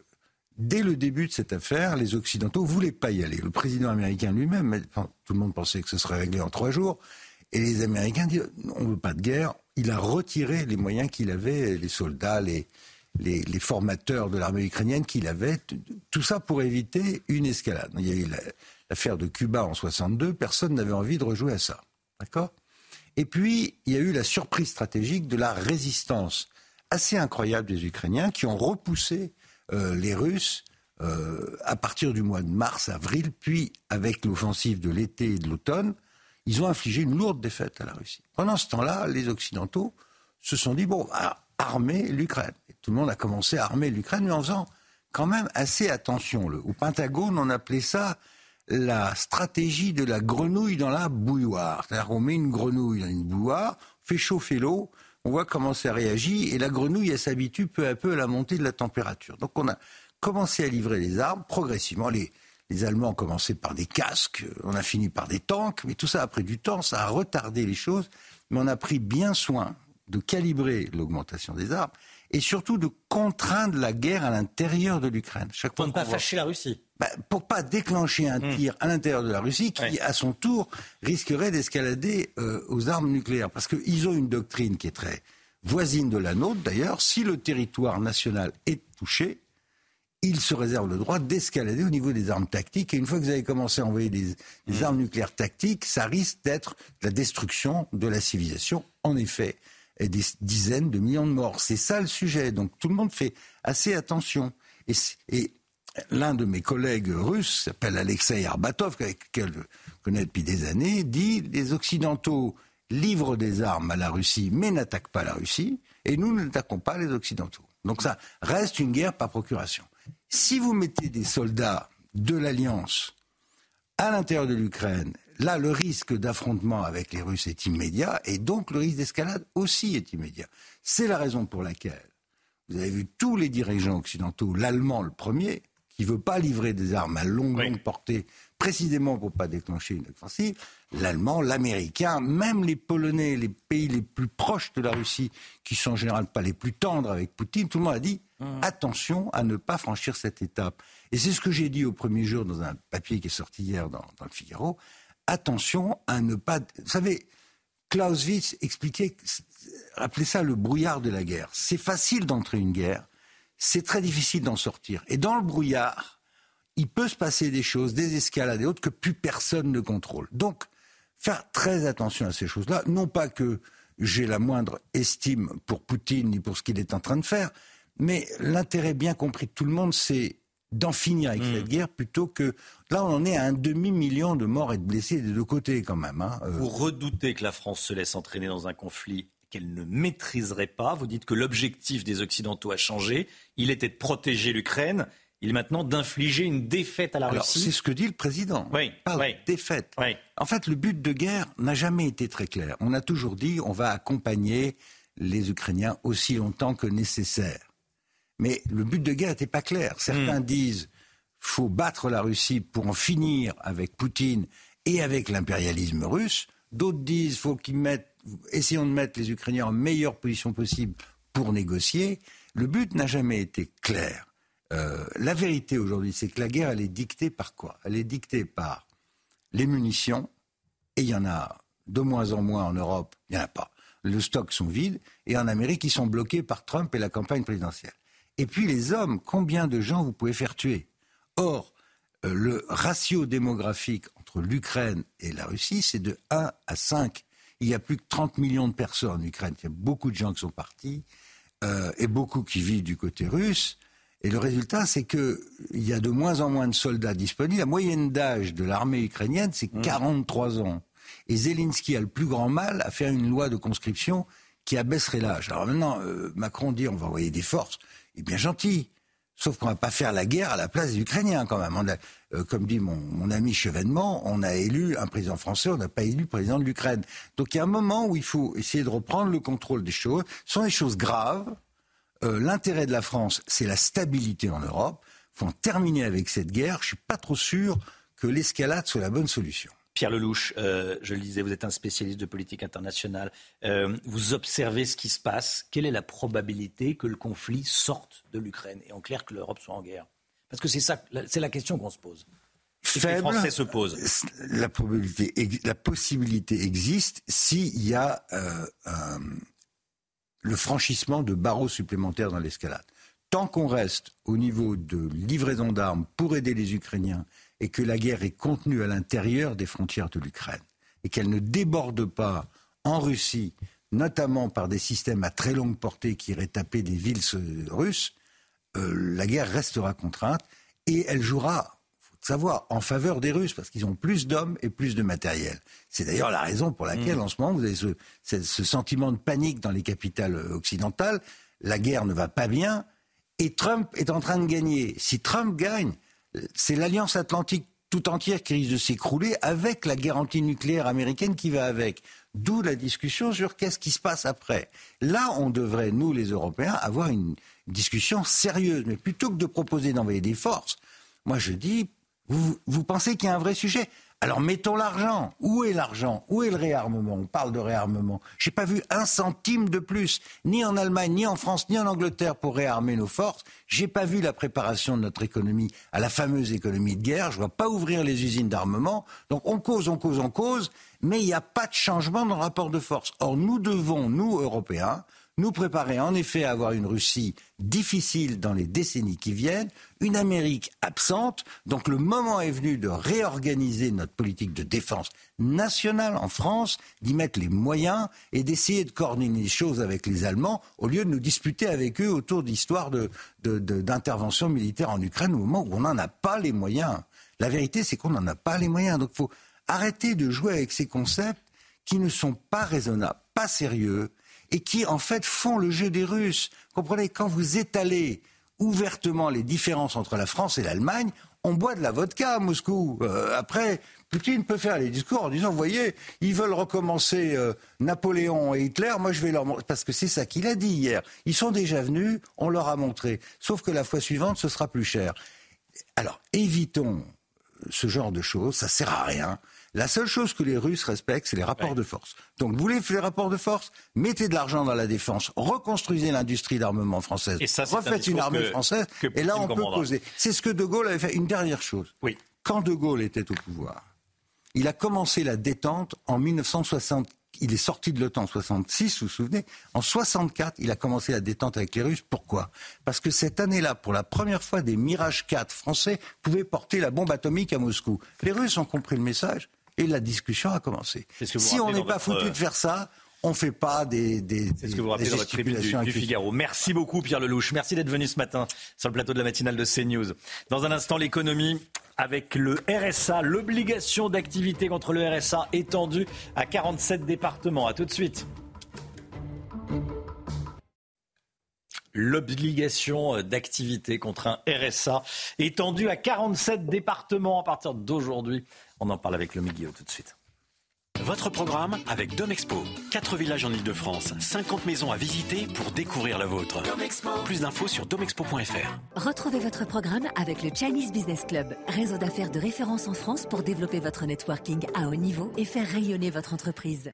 dès le début de cette affaire, les Occidentaux voulaient pas y aller. Le président américain lui-même, tout le monde pensait que ce serait réglé en trois jours, et les Américains disent on veut pas de guerre. Il a retiré les moyens qu'il avait, les soldats, les, les, formateurs de l'armée ukrainienne qu'il avait, tout ça pour éviter une escalade. Il y a eu l'affaire de Cuba en 62, personne n'avait envie de rejouer à ça. D'accord? Et puis, il y a eu la surprise stratégique de la résistance assez incroyable des Ukrainiens qui ont repoussé euh, les Russes euh, à partir du mois de mars, avril, puis avec l'offensive de l'été et de l'automne, ils ont infligé une lourde défaite à la Russie. Pendant ce temps-là, les Occidentaux se sont dit, bon, armer l'Ukraine. Tout le monde a commencé à armer l'Ukraine, mais en faisant quand même assez attention. au Pentagone, on appelait ça la stratégie de la grenouille dans la bouilloire. C'est-à-dire met une grenouille dans une bouilloire, fait chauffer l'eau, on voit comment ça réagit, et la grenouille, elle s'habitue peu à peu à la montée de la température. Donc on a commencé à livrer les armes progressivement. Les, les Allemands ont commencé par des casques, on a fini par des tanks, mais tout ça a pris du temps, ça a retardé les choses, mais on a pris bien soin de calibrer l'augmentation des armes et surtout de contraindre la guerre à l'intérieur de l'Ukraine. Pour ne pas fâcher la Russie. Bah, pour pas déclencher un hmm. tir à l'intérieur de la Russie qui, à son tour, risquerait d'escalader euh, aux armes nucléaires. Parce qu'ils ont une doctrine qui est très voisine de la nôtre. D'ailleurs, si le territoire national est touché, ils se réservent le droit d'escalader au niveau des armes tactiques. Et une fois que vous avez commencé à envoyer des, hmm. armes nucléaires tactiques, ça risque d'être la destruction de la civilisation. En effet, et des dizaines de millions de morts. C'est ça le sujet. Donc tout le monde fait assez attention. Et, l'un de mes collègues russes, s'appelle Alexei Arbatov, que je connais depuis des années, dit les Occidentaux livrent des armes à la Russie, mais n'attaquent pas la Russie, et nous n'attaquons pas les Occidentaux. Donc ça reste une guerre par procuration. Si vous mettez des soldats de l'Alliance à l'intérieur de l'Ukraine là, le risque d'affrontement avec les Russes est immédiat et donc le risque d'escalade aussi est immédiat. C'est la raison pour laquelle vous avez vu tous les dirigeants occidentaux, l'Allemand le premier, qui ne veut pas livrer des armes à longue, longue portée, précisément pour ne pas déclencher une offensive, l'Allemand, l'Américain, même les Polonais, les pays les plus proches de la Russie, qui sont en général pas les plus tendres avec Poutine, tout le monde a dit mmh. attention à ne pas franchir cette étape. Et c'est ce que j'ai dit au premier jour dans un papier qui est sorti hier dans, dans le Figaro attention à ne pas. Vous savez, Clausewitz expliquait, rappelez ça le brouillard de la guerre. C'est facile d'entrer une guerre, c'est très difficile d'en sortir. Et dans le brouillard, il peut se passer des choses, des escalades et autres que plus personne ne contrôle. Donc, faire très attention à ces choses-là. Non pas que j'ai la moindre estime pour Poutine ni pour ce qu'il est en train de faire, mais l'intérêt bien compris de tout le monde, c'est d'en finir avec cette hmm. guerre plutôt que là on en est à un demi-million de morts et de blessés des deux côtés quand même. Hein. Euh, Vous redoutez que la France se laisse entraîner dans un conflit qu'elle ne maîtriserait pas. Vous dites que l'objectif des Occidentaux a changé. Il était de protéger l'Ukraine. Il est maintenant d'infliger une défaite à la Alors, Russie. C'est ce que dit le président. Oui. oui. défaite. Oui. En fait, le but de guerre n'a jamais été très clair. On a toujours dit on va accompagner les Ukrainiens aussi longtemps que nécessaire. Mais le but de guerre n'était pas clair. Certains hmm. disent faut battre la Russie pour en finir avec Poutine et avec l'impérialisme russe. D'autres disent faut qu'ils mettent, essayons de mettre les Ukrainiens en meilleure position possible pour négocier. Le but n'a jamais été clair. Euh, la vérité aujourd'hui, c'est que la guerre, elle est dictée par quoi? Elle est dictée par les munitions, et il y en a de moins en moins en Europe, il n'y en a pas. Les stocks sont vides, et en Amérique, ils sont bloqués par Trump et la campagne présidentielle. Et puis les hommes, combien de gens vous pouvez faire tuer? Or, euh, le ratio démographique entre l'Ukraine et la Russie, c'est de 1 à 5. Il y a plus que 30 millions de personnes en Ukraine. Il y a beaucoup de gens qui sont partis euh, et beaucoup qui vivent du côté russe. Et le résultat, c'est qu'il y a de moins en moins de soldats disponibles. La moyenne d'âge de l'armée ukrainienne, c'est 43 mmh. ans. Et Zelensky a le plus grand mal à faire une loi de conscription qui abaisserait l'âge. Alors maintenant, euh, Macron dit on va envoyer des forces. Est bien gentil. Sauf qu'on ne va pas faire la guerre à la place des Ukrainiens quand même. Euh, comme dit mon, ami Chevènement, on a élu un président français, on n'a pas élu président de l'Ukraine. Donc il y a un moment où il faut essayer de reprendre le contrôle des choses. Ce sont des choses graves. Euh, l'intérêt de la France, c'est la stabilité en Europe. Il faut en terminer avec cette guerre. Je ne suis pas trop sûr que l'escalade soit la bonne solution. Pierre Lelouch, euh, je le disais, vous êtes un spécialiste de politique internationale. Euh, vous observez ce qui se passe. Quelle est la probabilité que le conflit sorte de l'Ukraine et en clair que l'Europe soit en guerre? Parce que c'est ça, c'est la question qu'on se pose. Faible, les Français se posent. La probabilité, la possibilité existe s'il y a le franchissement de barreaux supplémentaires dans l'escalade. Tant qu'on reste au niveau de livraison d'armes pour aider les Ukrainiens et que la guerre est contenue à l'intérieur des frontières de l'Ukraine et qu'elle ne déborde pas en Russie, notamment par des systèmes à très longue portée qui iraient taper des villes russes, euh, la guerre restera contrainte et elle jouera savoir, en faveur des Russes, parce qu'ils ont plus d'hommes et plus de matériel. C'est d'ailleurs la raison pour laquelle, mm. en ce moment, vous avez ce, sentiment de panique dans les capitales occidentales. La guerre ne va pas bien et Trump est en train de gagner. Si Trump gagne, c'est l'alliance atlantique tout entière qui risque de s'écrouler avec la garantie nucléaire américaine qui va avec. D'où la discussion sur qu'est-ce qui se passe après. Là, on devrait, nous les Européens, avoir une discussion sérieuse. Mais plutôt que de proposer d'envoyer des forces, moi je dis, vous, pensez qu'il y a un vrai sujet? Alors mettons l'argent. Où est l'argent? Où est le réarmement? On parle de réarmement. Je n'ai pas vu un centime de plus, ni en Allemagne, ni en France, ni en Angleterre pour réarmer nos forces. J'ai pas vu la préparation de notre économie à la fameuse économie de guerre. Je vois pas ouvrir les usines d'armement. Donc on cause, on cause, on cause, mais il n'y a pas de changement dans le rapport de force. Or nous devons, nous Européens, nous préparer en effet à avoir une Russie difficile dans les décennies qui viennent, une Amérique absente. Donc le moment est venu de réorganiser notre politique de défense nationale en France, d'y mettre les moyens et d'essayer de coordonner les choses avec les Allemands au lieu de nous disputer avec eux autour d'histoires d'intervention militaire en Ukraine au moment où on n'en a pas les moyens. La vérité, c'est qu'on n'en a pas les moyens. Donc il faut arrêter de jouer avec ces concepts qui ne sont pas raisonnables, pas sérieux et qui en fait font le jeu des Russes. Comprenez, quand vous étalez ouvertement les différences entre la France et l'Allemagne, on boit de la vodka à Moscou. Euh, après, Poutine peut faire les discours en disant, vous voyez, ils veulent recommencer euh, Napoléon et Hitler, moi je vais leur montrer, parce que c'est ça qu'il a dit hier. Ils sont déjà venus, on leur a montré. Sauf que la fois suivante, ce sera plus cher. Alors, évitons ce genre de choses, ça sert à rien. La seule chose que les Russes respectent, c'est les rapports de force. Donc, vous voulez faire les rapports de force? Mettez de l'argent dans la défense, reconstruisez l'industrie d'armement française, et ça, refaites une armée française, et là, on peut poser. C'est ce que De Gaulle avait fait. Une dernière chose. Oui. Quand De Gaulle était au pouvoir, il a commencé la détente en 1960 il est sorti de l'OTAN en 66, vous vous souvenez? En 64, il a commencé la détente avec les Russes. Pourquoi? Parce que cette année-là, pour la première fois, des Mirage 4 français pouvaient porter la bombe atomique à Moscou. Les Russes ont compris le message et la discussion a commencé. Si on n'est pas foutu de faire ça, on ne fait pas des, des, C'est ce que vous rappelez dans votre tribune du, Figaro? Merci beaucoup Pierre Lelouch. Merci d'être venu ce matin sur le plateau de la matinale de CNews. Dans un instant, l'économie avec le RSA, l'obligation d'activité contre le RSA étendue à 47 départements. A tout de suite. L'obligation d'activité contre un RSA étendue à 47 départements à partir d'aujourd'hui. On en parle avec le Guillaume tout de suite. votre programme avec Domexpo. 4 villages en Ile-de-France, 50 maisons à visiter pour découvrir la vôtre. Plus d'infos sur domexpo.fr. Retrouvez votre programme avec le Chinese Business Club, réseau d'affaires de référence en France pour développer votre networking à haut niveau et faire rayonner votre entreprise.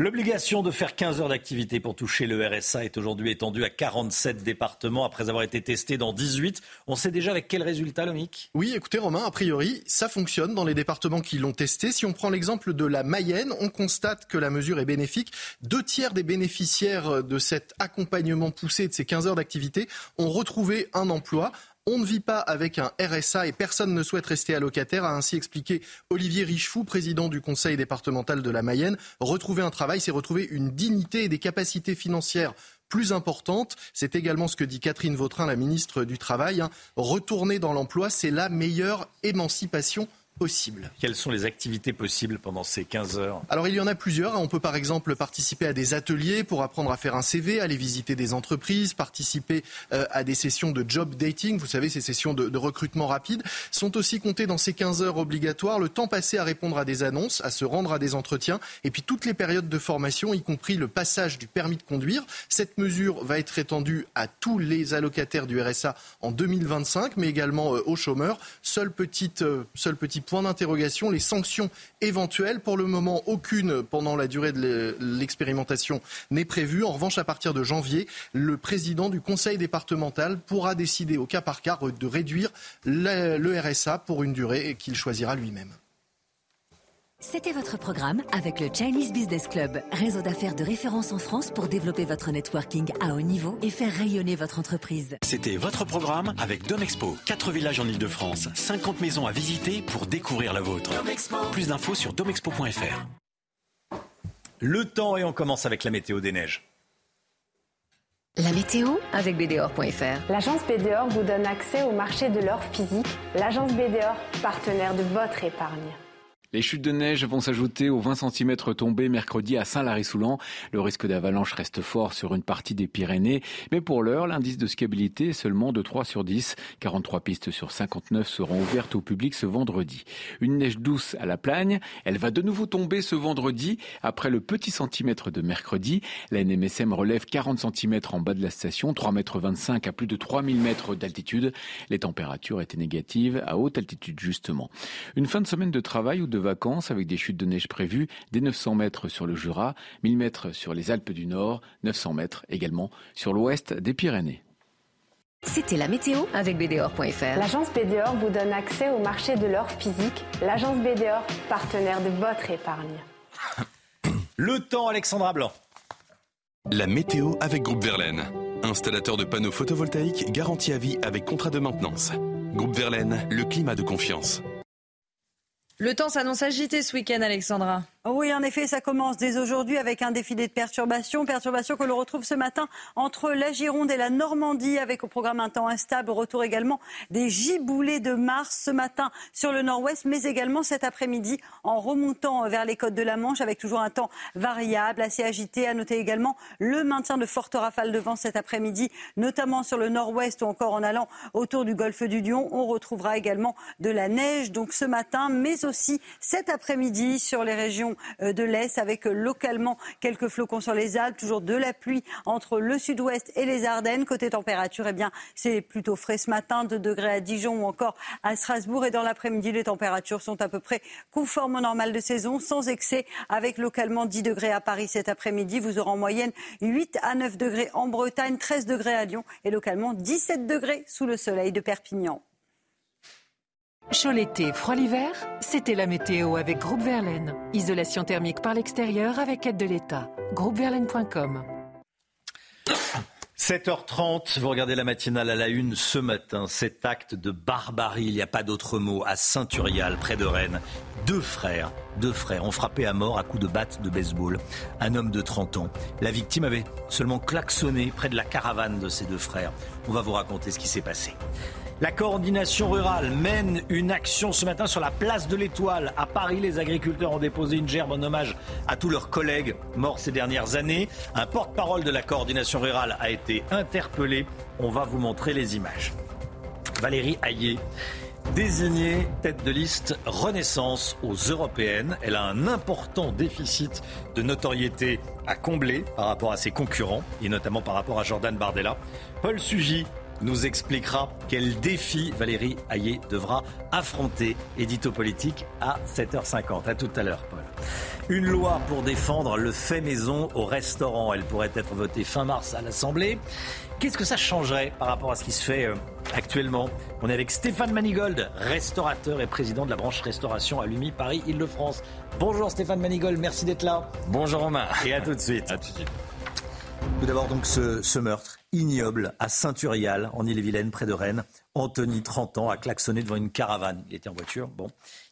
L'obligation de faire 15 heures d'activité pour toucher le RSA est aujourd'hui étendue à 47 départements après avoir été testé dans 18. On sait déjà avec quel résultat, Lomic Oui, écoutez Romain, a priori, ça fonctionne dans les départements qui l'ont testé. Si on prend l'exemple de la Mayenne, on constate que la mesure est bénéfique. Deux tiers des bénéficiaires de cet accompagnement poussé de ces 15 heures d'activité ont retrouvé un emploi. On ne vit pas avec un RSA et personne ne souhaite rester allocataire, a ainsi expliqué Olivier Richefou, président du conseil départemental de la Mayenne. Retrouver un travail, c'est retrouver une dignité et des capacités financières plus importantes. C'est également ce que dit Catherine Vautrin, la ministre du Travail. Hein. Retourner dans l'emploi, c'est la meilleure émancipation possible. Quelles sont les activités possibles pendant ces 15 heures Alors il y en a plusieurs. On peut par exemple participer à des ateliers pour apprendre à faire un CV, aller visiter des entreprises, participer euh, à des sessions de job dating. Vous savez, ces sessions de, de, recrutement rapide sont aussi comptées dans ces 15 heures obligatoires. Le temps passé à répondre à des annonces, à se rendre à des entretiens et puis toutes les périodes de formation, y compris le passage du permis de conduire. Cette mesure va être étendue à tous les allocataires du RSA en 2025, mais également euh, aux chômeurs. Seul petit, euh, seul petit point d'interrogation, les sanctions éventuelles. Pour le moment, aucune pendant la durée de l'expérimentation n'est prévue. En revanche, à partir de janvier, le président du conseil départemental pourra décider au cas par cas de réduire le RSA pour une durée qu'il choisira lui-même. C'était votre programme avec le Chinese Business Club, réseau d'affaires de référence en France pour développer votre networking à haut niveau et faire rayonner votre entreprise. C'était votre programme avec Domexpo. 4 villages en Ile-de-France, 50 maisons à visiter pour découvrir la vôtre. Plus d'infos sur domexpo.fr. Le temps et on commence avec la météo des neiges. La météo avec BDOR.fr. L'agence BDOR vous donne accès au marché de l'or physique. L'agence BDOR, partenaire de votre épargne. Les chutes de neige vont s'ajouter aux 20 cm tombés mercredi à Saint-Lary-Soulan. Le risque d'avalanche reste fort sur une partie des Pyrénées. Mais pour l'heure, l'indice de skiabilité est seulement de 3 sur 10. 43 pistes sur 59 seront ouvertes au public ce vendredi. Une neige douce à la plagne. Elle va de nouveau tomber ce vendredi après le petit centimètre de mercredi. La NMSM relève 40 cm en bas de la station, 3,25 m à plus de 3000 mètres d'altitude. Les températures étaient négatives à haute altitude justement. Une fin de semaine de travail ou de vacances avec des chutes de neige prévues des 900 mètres sur le Jura, 1000 mètres sur les Alpes du Nord, 900 mètres également sur l'ouest des Pyrénées. C'était la météo avec BDOR.fr. L'agence BDOR vous donne accès au marché de l'or physique. L'agence BDOR, partenaire de votre épargne. Le temps, Alexandra Blanc. La météo avec Groupe Verlaine. Installateur de panneaux photovoltaïques garantie à vie avec contrat de maintenance. Groupe Verlaine, le climat de confiance. Le temps s'annonce agité ce week-end, Alexandra. Oui, en effet, ça commence dès aujourd'hui avec un défilé de perturbations. Perturbations que l'on retrouve ce matin entre la Gironde et la Normandie avec au programme un temps instable. Retour également des giboulées de mars ce matin sur le nord-ouest, mais également cet après-midi en remontant vers les côtes de la Manche avec toujours un temps variable, assez agité. À noter également le maintien de fortes rafales de vent cet après-midi, notamment sur le nord-ouest ou encore en allant autour du golfe du Lion. On retrouvera également de la neige donc ce matin, mais aussi cet après-midi sur les régions euh, de l'Est avec euh, localement quelques flocons sur les Alpes, toujours de la pluie entre le sud-ouest et les Ardennes. Côté température, eh bien, c'est plutôt frais ce matin, 2 degrés à Dijon ou encore à Strasbourg. Et dans l'après-midi, les températures sont à peu près conformes au normal de saison, sans excès, avec localement 10 degrés à Paris cet après-midi. Vous aurez en moyenne 8 à 9 degrés en Bretagne, 13 degrés à Lyon et localement 17 degrés sous le soleil de Perpignan. Chaud l'été, froid l'hiver, c'était la météo avec Groupe Verlaine. Isolation thermique par l'extérieur avec aide de l'État. Groupeverlaine.com 7h30, vous regardez la matinale à la une ce matin. Cet acte de barbarie, il n'y a pas d'autre mot, à Saint-Urial, près de Rennes. Deux frères, deux frères ont frappé à mort à coups de batte de baseball un homme de 30 ans. La victime avait seulement klaxonné près de la caravane de ses deux frères. On va vous raconter ce qui s'est passé. La coordination rurale mène une action ce matin sur la place de l'Étoile. À Paris, les agriculteurs ont déposé une gerbe en hommage à tous leurs collègues morts ces dernières années. Un porte-parole de la coordination rurale a été interpellé. On va vous montrer les images. Valérie Hayé, Désignée tête de liste Renaissance aux européennes, elle a un important déficit de notoriété à combler par rapport à ses concurrents et notamment par rapport à Jordan Bardella. Paul Sugy nous expliquera quel défi Valérie Hayé devra affronter. Édito politique à 7h50. À tout à l'heure, Paul. Une loi pour défendre le fait maison au restaurant. Elle pourrait être votée fin mars à l'Assemblée. Qu'est-ce que ça changerait par rapport à ce qui se fait euh, actuellement? On est avec Stéphane Manigold, restaurateur et président de la branche restauration à l'UMI Paris-Île-de-France. Bonjour Stéphane Manigold, merci d'être là. Bonjour Romain. Et à tout de suite. À tout de suite. Tout d'abord donc ce, ce meurtre ignoble à Saint-Urial, en Ille-et-Vilaine, près de Rennes. Anthony, 30 ans, a klaxonné devant une caravane. Il était en voiture. Bon,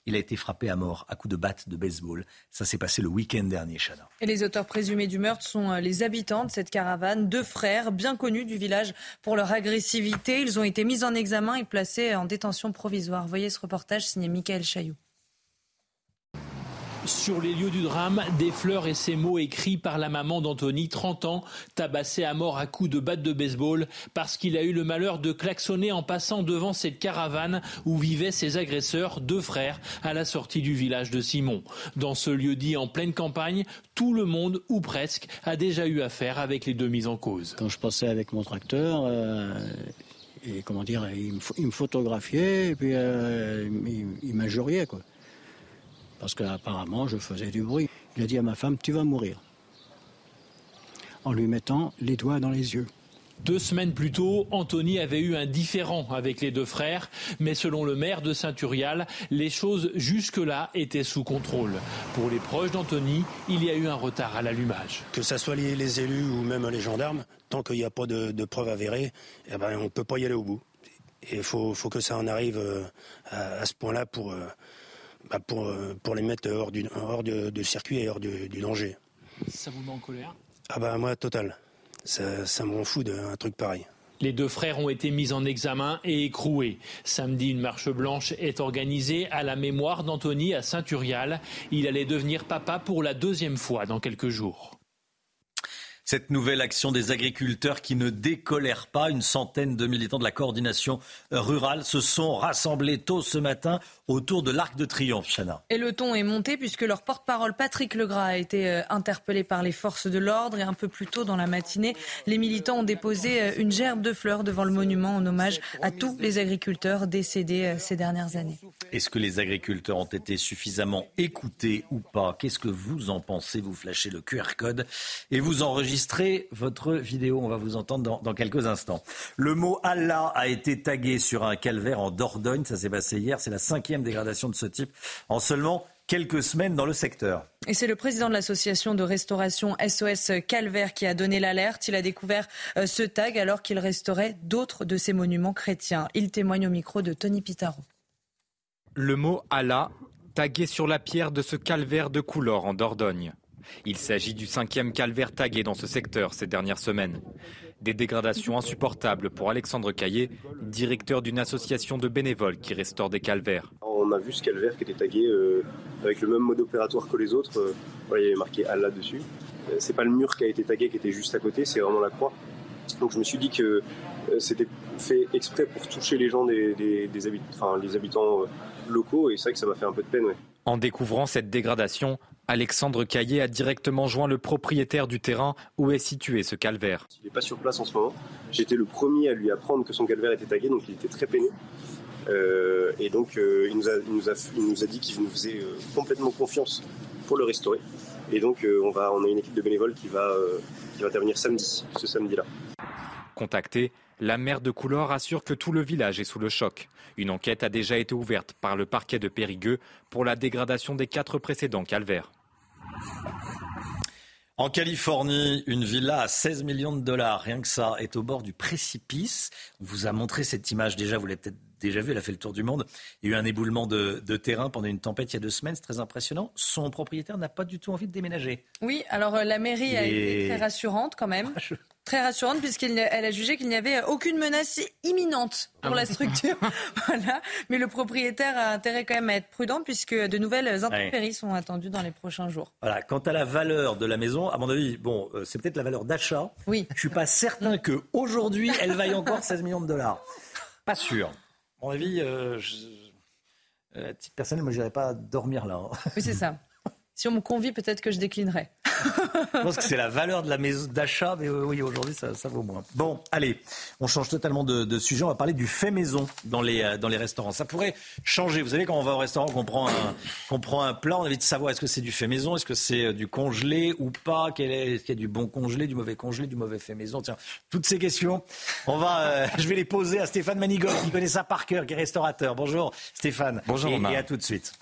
il a été frappé à mort à coups de batte de baseball. Ça s'est passé le week-end dernier, Chana. Et les auteurs présumés du meurtre sont euh, les habitants de cette caravane, deux frères bien connus du village pour leur agressivité. Ils ont été mis en examen et placés en détention provisoire. Voyez ce reportage signé Michael Chailloux. Sur les lieux du drame, des fleurs et ces mots écrits par la maman d'Anthony, 30 ans, tabassé à mort à coups de batte de baseball parce qu'il a eu le malheur de klaxonner en passant devant cette caravane où vivaient ses agresseurs, deux frères, à la sortie du village de Simon. Dans ce lieu dit en pleine campagne, tout le monde, ou presque, a déjà eu affaire avec les deux mises en cause. Quand je passais avec mon tracteur, euh, et comment dire, il me, photographiait et puis euh, il, il quoi parce qu'apparemment je faisais du bruit. Il a dit à ma femme, tu vas mourir, en lui mettant les doigts dans les yeux. Deux semaines plus tôt, Anthony avait eu un différend avec les deux frères, mais selon le maire de Saint-Urial, les choses jusque-là étaient sous contrôle. Pour les proches d'Anthony, il y a eu un retard à l'allumage. Que ce soit les, les, élus ou même les gendarmes, tant qu'il n'y a pas de, de preuves avérées, eh ben, on ne peut pas y aller au bout. Et il faut, faut, que ça en arrive euh, à, à ce point-là pour... Euh, bah pour, pour, les mettre hors, du, hors de, de, circuit et hors du, du, danger. Ça vous met en colère? Ah bah moi, total. Ça, ça me rend fou d'un truc pareil. Les deux frères ont été mis en examen et écroués. Samedi, une marche blanche est organisée à la mémoire d'Anthony à Saint-Urial. Il allait devenir papa pour la deuxième fois dans quelques jours. Cette nouvelle action des agriculteurs qui ne décolèrent pas, une centaine de militants de la coordination rurale se sont rassemblés tôt ce matin autour de l'Arc de Triomphe, Chana. Et le ton est monté puisque leur porte-parole Patrick Legras a été euh, interpellé par les forces de l'ordre et un peu plus tôt dans la matinée, les militants ont déposé euh, une gerbe de fleurs devant le monument en hommage à tous les agriculteurs décédés euh, ces dernières années. Est-ce que les agriculteurs ont été suffisamment écoutés ou pas? Qu'est-ce que vous en pensez? Vous flashez le QR code et vous enregistrez votre vidéo. On va vous entendre dans, dans quelques instants. Le mot Allah a été tagué sur un calvaire en Dordogne. Ça s'est passé hier. C'est la cinquième dégradation de ce type en seulement quelques semaines dans le secteur. Et c'est le président de l'association de restauration SOS Calvaire qui a donné l'alerte. Il a découvert euh, ce tag alors qu'il restaurait d'autres de ces monuments chrétiens. Il témoigne au micro de Tony Pitaro. Le mot Allah tagué sur la pierre de ce calvaire de Coulor en Dordogne. Il s'agit du cinquième calvaire tagué dans ce secteur ces dernières semaines. Des dégradations insupportables pour Alexandre Caillé, directeur d'une association de bénévoles qui restaure des calvaires. On a vu ce calvaire qui était tagué euh, avec le même mode opératoire que les autres. Euh, il y avait marqué Allah dessus. Euh, c'est pas le mur qui a été tagué qui était juste à côté, c'est vraiment la croix. Donc je me suis dit que c'était fait exprès pour toucher les gens des, des, des habit enfin, les habitants locaux et c'est vrai que ça m'a fait un peu de peine. Ouais. En découvrant cette dégradation, Alexandre Caillé a directement joint le propriétaire du terrain où est situé ce calvaire. Il n'est pas sur place en ce moment. J'étais le premier à lui apprendre que son calvaire était tagué, donc il était très peiné. Euh, et donc euh, il, nous a, il, nous a, il, nous a, dit qu'il nous faisait euh, complètement confiance pour le restaurer. Et donc on, va, on a une équipe de bénévoles qui va, qui va intervenir samedi, ce samedi-là. Contacté, la maire de Coulor assure que tout le village est sous le choc. Une enquête a déjà été ouverte par le parquet de Périgueux pour la dégradation des quatre précédents calvaires. En Californie, une villa à 16 millions de dollars, rien que ça, est au bord du précipice. On vous a montré cette image déjà, vous l'avez peut-être déjà vue, elle a fait le tour du monde. Il y a eu un éboulement de, de terrain pendant une tempête il y a deux semaines, c'est très impressionnant. Son propriétaire n'a pas du tout envie de déménager. Oui, alors euh, la mairie a été très rassurante quand même. Très rassurante puisqu'elle a jugé qu'il n'y avait aucune menace imminente pour ah la structure. voilà. Mais le propriétaire a intérêt quand même à être prudent puisque de nouvelles intempéries ouais. sont attendues dans les prochains jours. Voilà. Quant à la valeur de la maison, à mon avis, bon, euh, c'est peut-être la valeur d'achat. Oui. Je suis pas certain que aujourd'hui elle vaille encore 16 millions de dollars. Pas sûr mon avis, euh, je, euh, à titre personnel, moi, je pas dormir là. Hein. Oui, c'est ça. Si on me convie, peut-être que je déclinerai. je pense que c'est la valeur de la maison d'achat, mais oui, aujourd'hui, ça, vaut moins. Bon, allez, on change totalement de, sujet. On va parler du fait maison dans les, euh, dans les restaurants. Ça pourrait changer. Vous savez, quand on va au restaurant, qu'on prend un, qu'on prend un plat, on a envie de savoir est-ce que c'est du fait maison, est-ce que c'est euh, du congelé ou pas, est-ce qu'il y a du bon congelé, du mauvais congelé, du mauvais fait maison. Tiens, toutes ces questions, on va, euh, je vais les poser à Stéphane Manigol, qui connaît ça par cœur, qui est restaurateur. Bonjour Stéphane. Bonjour. et à tout de suite.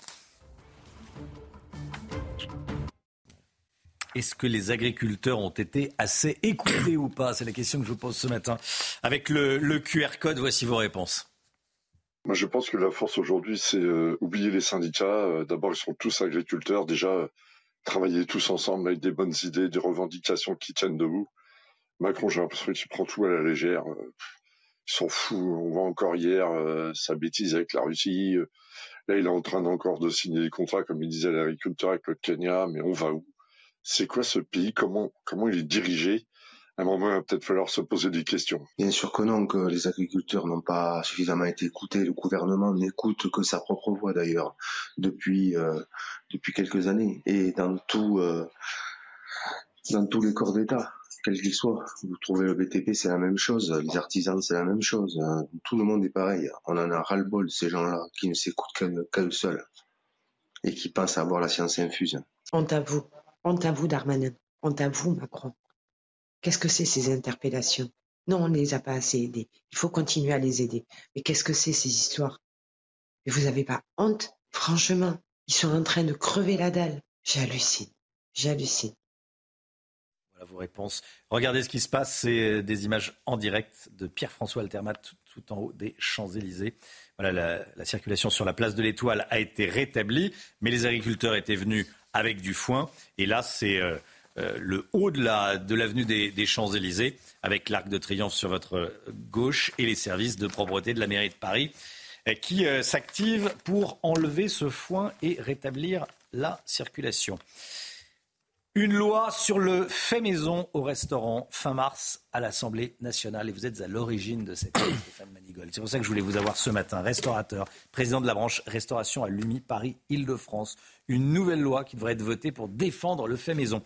Est-ce que les agriculteurs ont été assez écoutés ou pas? C'est la question que je vous pose ce matin. Avec le, QR code, voici vos réponses. Moi, je pense que la force aujourd'hui, c'est euh, oublier les syndicats. Euh, d'abord, ils sont tous agriculteurs. Déjà, euh, travailler tous ensemble avec des bonnes idées, des revendications qui tiennent debout. Macron, j'ai l'impression qu'il prend tout à la légère. ils sont fous. On voit encore hier sa bêtise avec la Russie. Là, il est en train encore de signer des contrats, comme il disait l'agriculteur avec le Kenya. Mais on va où? C'est quoi ce pays? Comment comment il est dirigé? À un moment, il va peut-être falloir se poser des questions. Bien sûr que non, que les agriculteurs n'ont pas suffisamment été écoutés. Le gouvernement n'écoute que sa propre voix d'ailleurs depuis euh, depuis quelques années et dans tout euh, dans tous les corps d'État, quels qu'ils soient. Vous trouvez le BTP, c'est la même chose. Les artisans, c'est la même chose. Tout le monde est pareil. On en a ras-le-bol ces gens-là qui ne s'écoutent qu'à eux seuls et qui pensent avoir la science infuse. À vous. Honte à vous, Darmanin. Honte à vous, Macron. Qu'est-ce que c'est ces interpellations? Non, on ne les a pas assez aidés. Il faut continuer à les aider. Mais qu'est-ce que c'est ces histoires? Mais vous n'avez pas honte? Franchement, ils sont en train de crever la dalle. J'hallucine. J'hallucine. Voilà vos réponses. Regardez ce qui se passe. C'est des images en direct de Pierre-François Altermat tout, en haut des Champs-Élysées. Voilà, la circulation sur la place de l'Étoile a été rétablie, mais les agriculteurs étaient venus avec du foin. Et là, c'est euh, euh, le haut de l'avenue des, Champs-Élysées, avec l'Arc de Triomphe sur votre gauche et les services de propreté de la mairie de Paris euh, qui s'activent pour enlever ce foin et rétablir la circulation. Une loi sur le fait maison au restaurant fin mars à l'Assemblée nationale. Et vous êtes à l'origine de cette loi, Stéphane Manigold. C'est pour ça que je voulais vous avoir ce matin. Restaurateur, président de la branche restauration à l'UMI Paris-Île-de-France. Une nouvelle loi qui devrait être votée pour défendre le fait maison.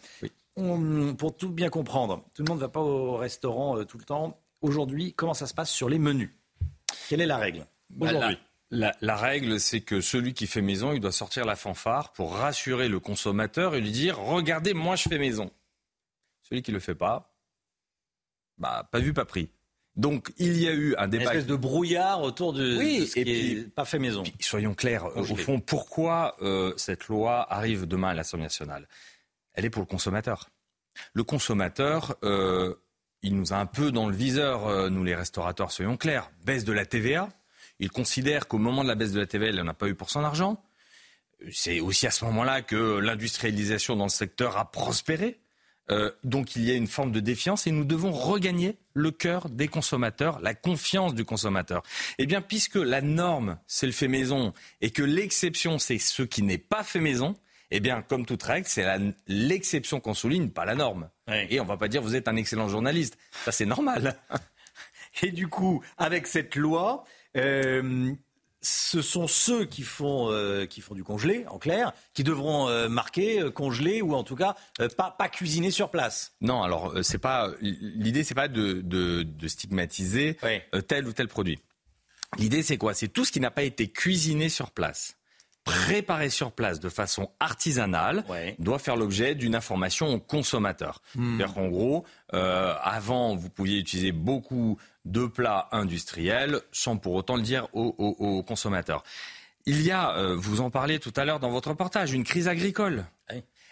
pour tout bien comprendre, tout le monde ne va pas au restaurant euh, tout le temps. Aujourd'hui, comment ça se passe sur les menus? Quelle est la règle? Bah, aujourd'hui la, règle, c'est que celui qui fait maison, il doit sortir la fanfare pour rassurer le consommateur et lui dire Regardez, moi je fais maison. Celui qui ne le fait pas, bah, pas vu, pas pris. Donc il y a eu un débat. Une espèce de brouillard autour de, oui, ce qui et puis, pas fait maison. soyons clairs, au fond, pourquoi euh, cette loi arrive demain à l'Assemblée nationale? Elle est pour le consommateur. Le consommateur, euh, il nous a un peu dans le viseur, euh, nous les restaurateurs, soyons clairs. Baisse de la TVA, il considère qu'au moment de la baisse de la TVA, il n'en a pas eu pour son argent. C'est aussi à ce moment-là que l'industrialisation dans le secteur a prospéré. Euh, donc il y a une forme de défiance et nous devons regagner le cœur des consommateurs, la confiance du consommateur. Eh bien, puisque la norme, c'est le fait maison et que l'exception, c'est ce qui n'est pas fait maison, eh bien, comme toute règle, c'est l'exception qu'on souligne, pas la norme. Et on ne va pas dire vous êtes un excellent journaliste. Ça, c'est normal. Et du coup, avec cette loi, euh, ce sont ceux qui font, euh, qui font du congelé, en clair, qui devront euh, marquer congelé ou en tout cas pas, pas cuisiner sur place. Non, alors c'est pas l'idée, c'est pas de, de, stigmatiser tel ou tel produit. L'idée, c'est quoi? C'est tout ce qui n'a pas été cuisiné sur place préparé sur place de façon artisanale doit faire l'objet d'une information au consommateur. Hmm. C'est-à-dire qu'en gros, avant, vous pouviez utiliser beaucoup de plats industriels sans pour autant le dire aux, consommateurs. Il y a, euh, vous en parliez tout à l'heure dans votre reportage, une crise agricole.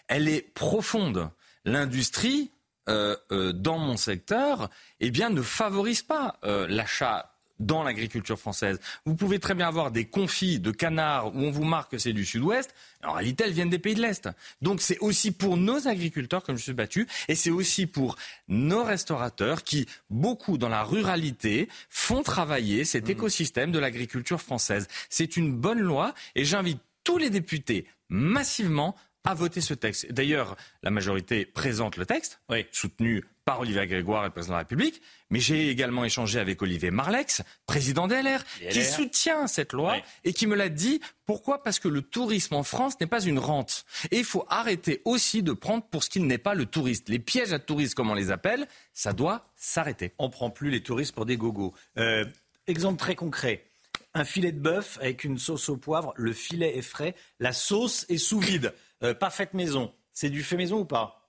Elle est profonde. L'industrie, euh, euh, dans mon secteur, eh bien, ne favorise pas l'achat dans l'agriculture française. Vous pouvez très bien avoir des confits de canards où on vous marque que c'est du sud-ouest. En réalité, elles viennent des pays de l'Est. Donc c'est aussi pour nos agriculteurs, comme je suis battu, et c'est aussi pour nos restaurateurs qui, beaucoup dans la ruralité, font travailler cet mmh. écosystème de l'agriculture française. C'est une bonne loi et j'invite tous les députés massivement à voter ce texte. D'ailleurs, la majorité présente le texte, soutenu par Olivier Grégoire et le président de la République, mais j'ai également échangé avec Olivier Marlex, président des LR, qui soutient cette loi et qui me l'a dit. Pourquoi? Parce que le tourisme en France n'est pas une rente. Et il faut arrêter aussi de prendre pour ce qu'il n'est pas le touriste. Les pièges à touristes, comme on les appelle, ça doit s'arrêter. On prend plus les touristes pour des gogos. Euh, exemple très concret un filet de bœuf avec une sauce au poivre, le filet est frais, la sauce est sous vide. Euh, pas faite maison. C'est du fait maison ou pas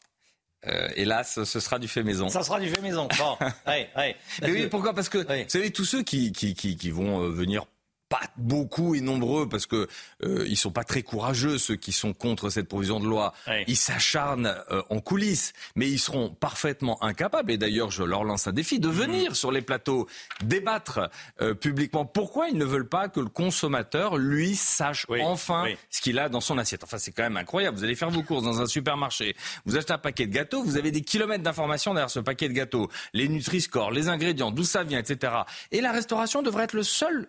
euh, hélas, ce sera du fait maison. Ça sera du fait maison. Bon, ouais, ouais. oui, pourquoi? Parce que vous savez, tous ceux qui, qui, qui, qui vont euh, venir pas beaucoup et nombreux parce que euh, ils sont pas très courageux ceux qui sont contre cette provision de loi. Ils s'acharnent euh, en coulisses, mais ils seront parfaitement incapables. Et d'ailleurs, je leur lance un défi de venir mhm. sur les plateaux débattre euh, publiquement. Pourquoi ils ne veulent pas que le consommateur lui sache enfin ce qu'il a dans son assiette Enfin, c'est quand même incroyable. Vous allez faire vos courses dans un supermarché, vous achetez un paquet de gâteaux, vous avez des kilomètres d'informations derrière ce paquet de gâteaux, les Nutri-Score, les ingrédients, d'où ça vient, etc. Et la restauration devrait être le seul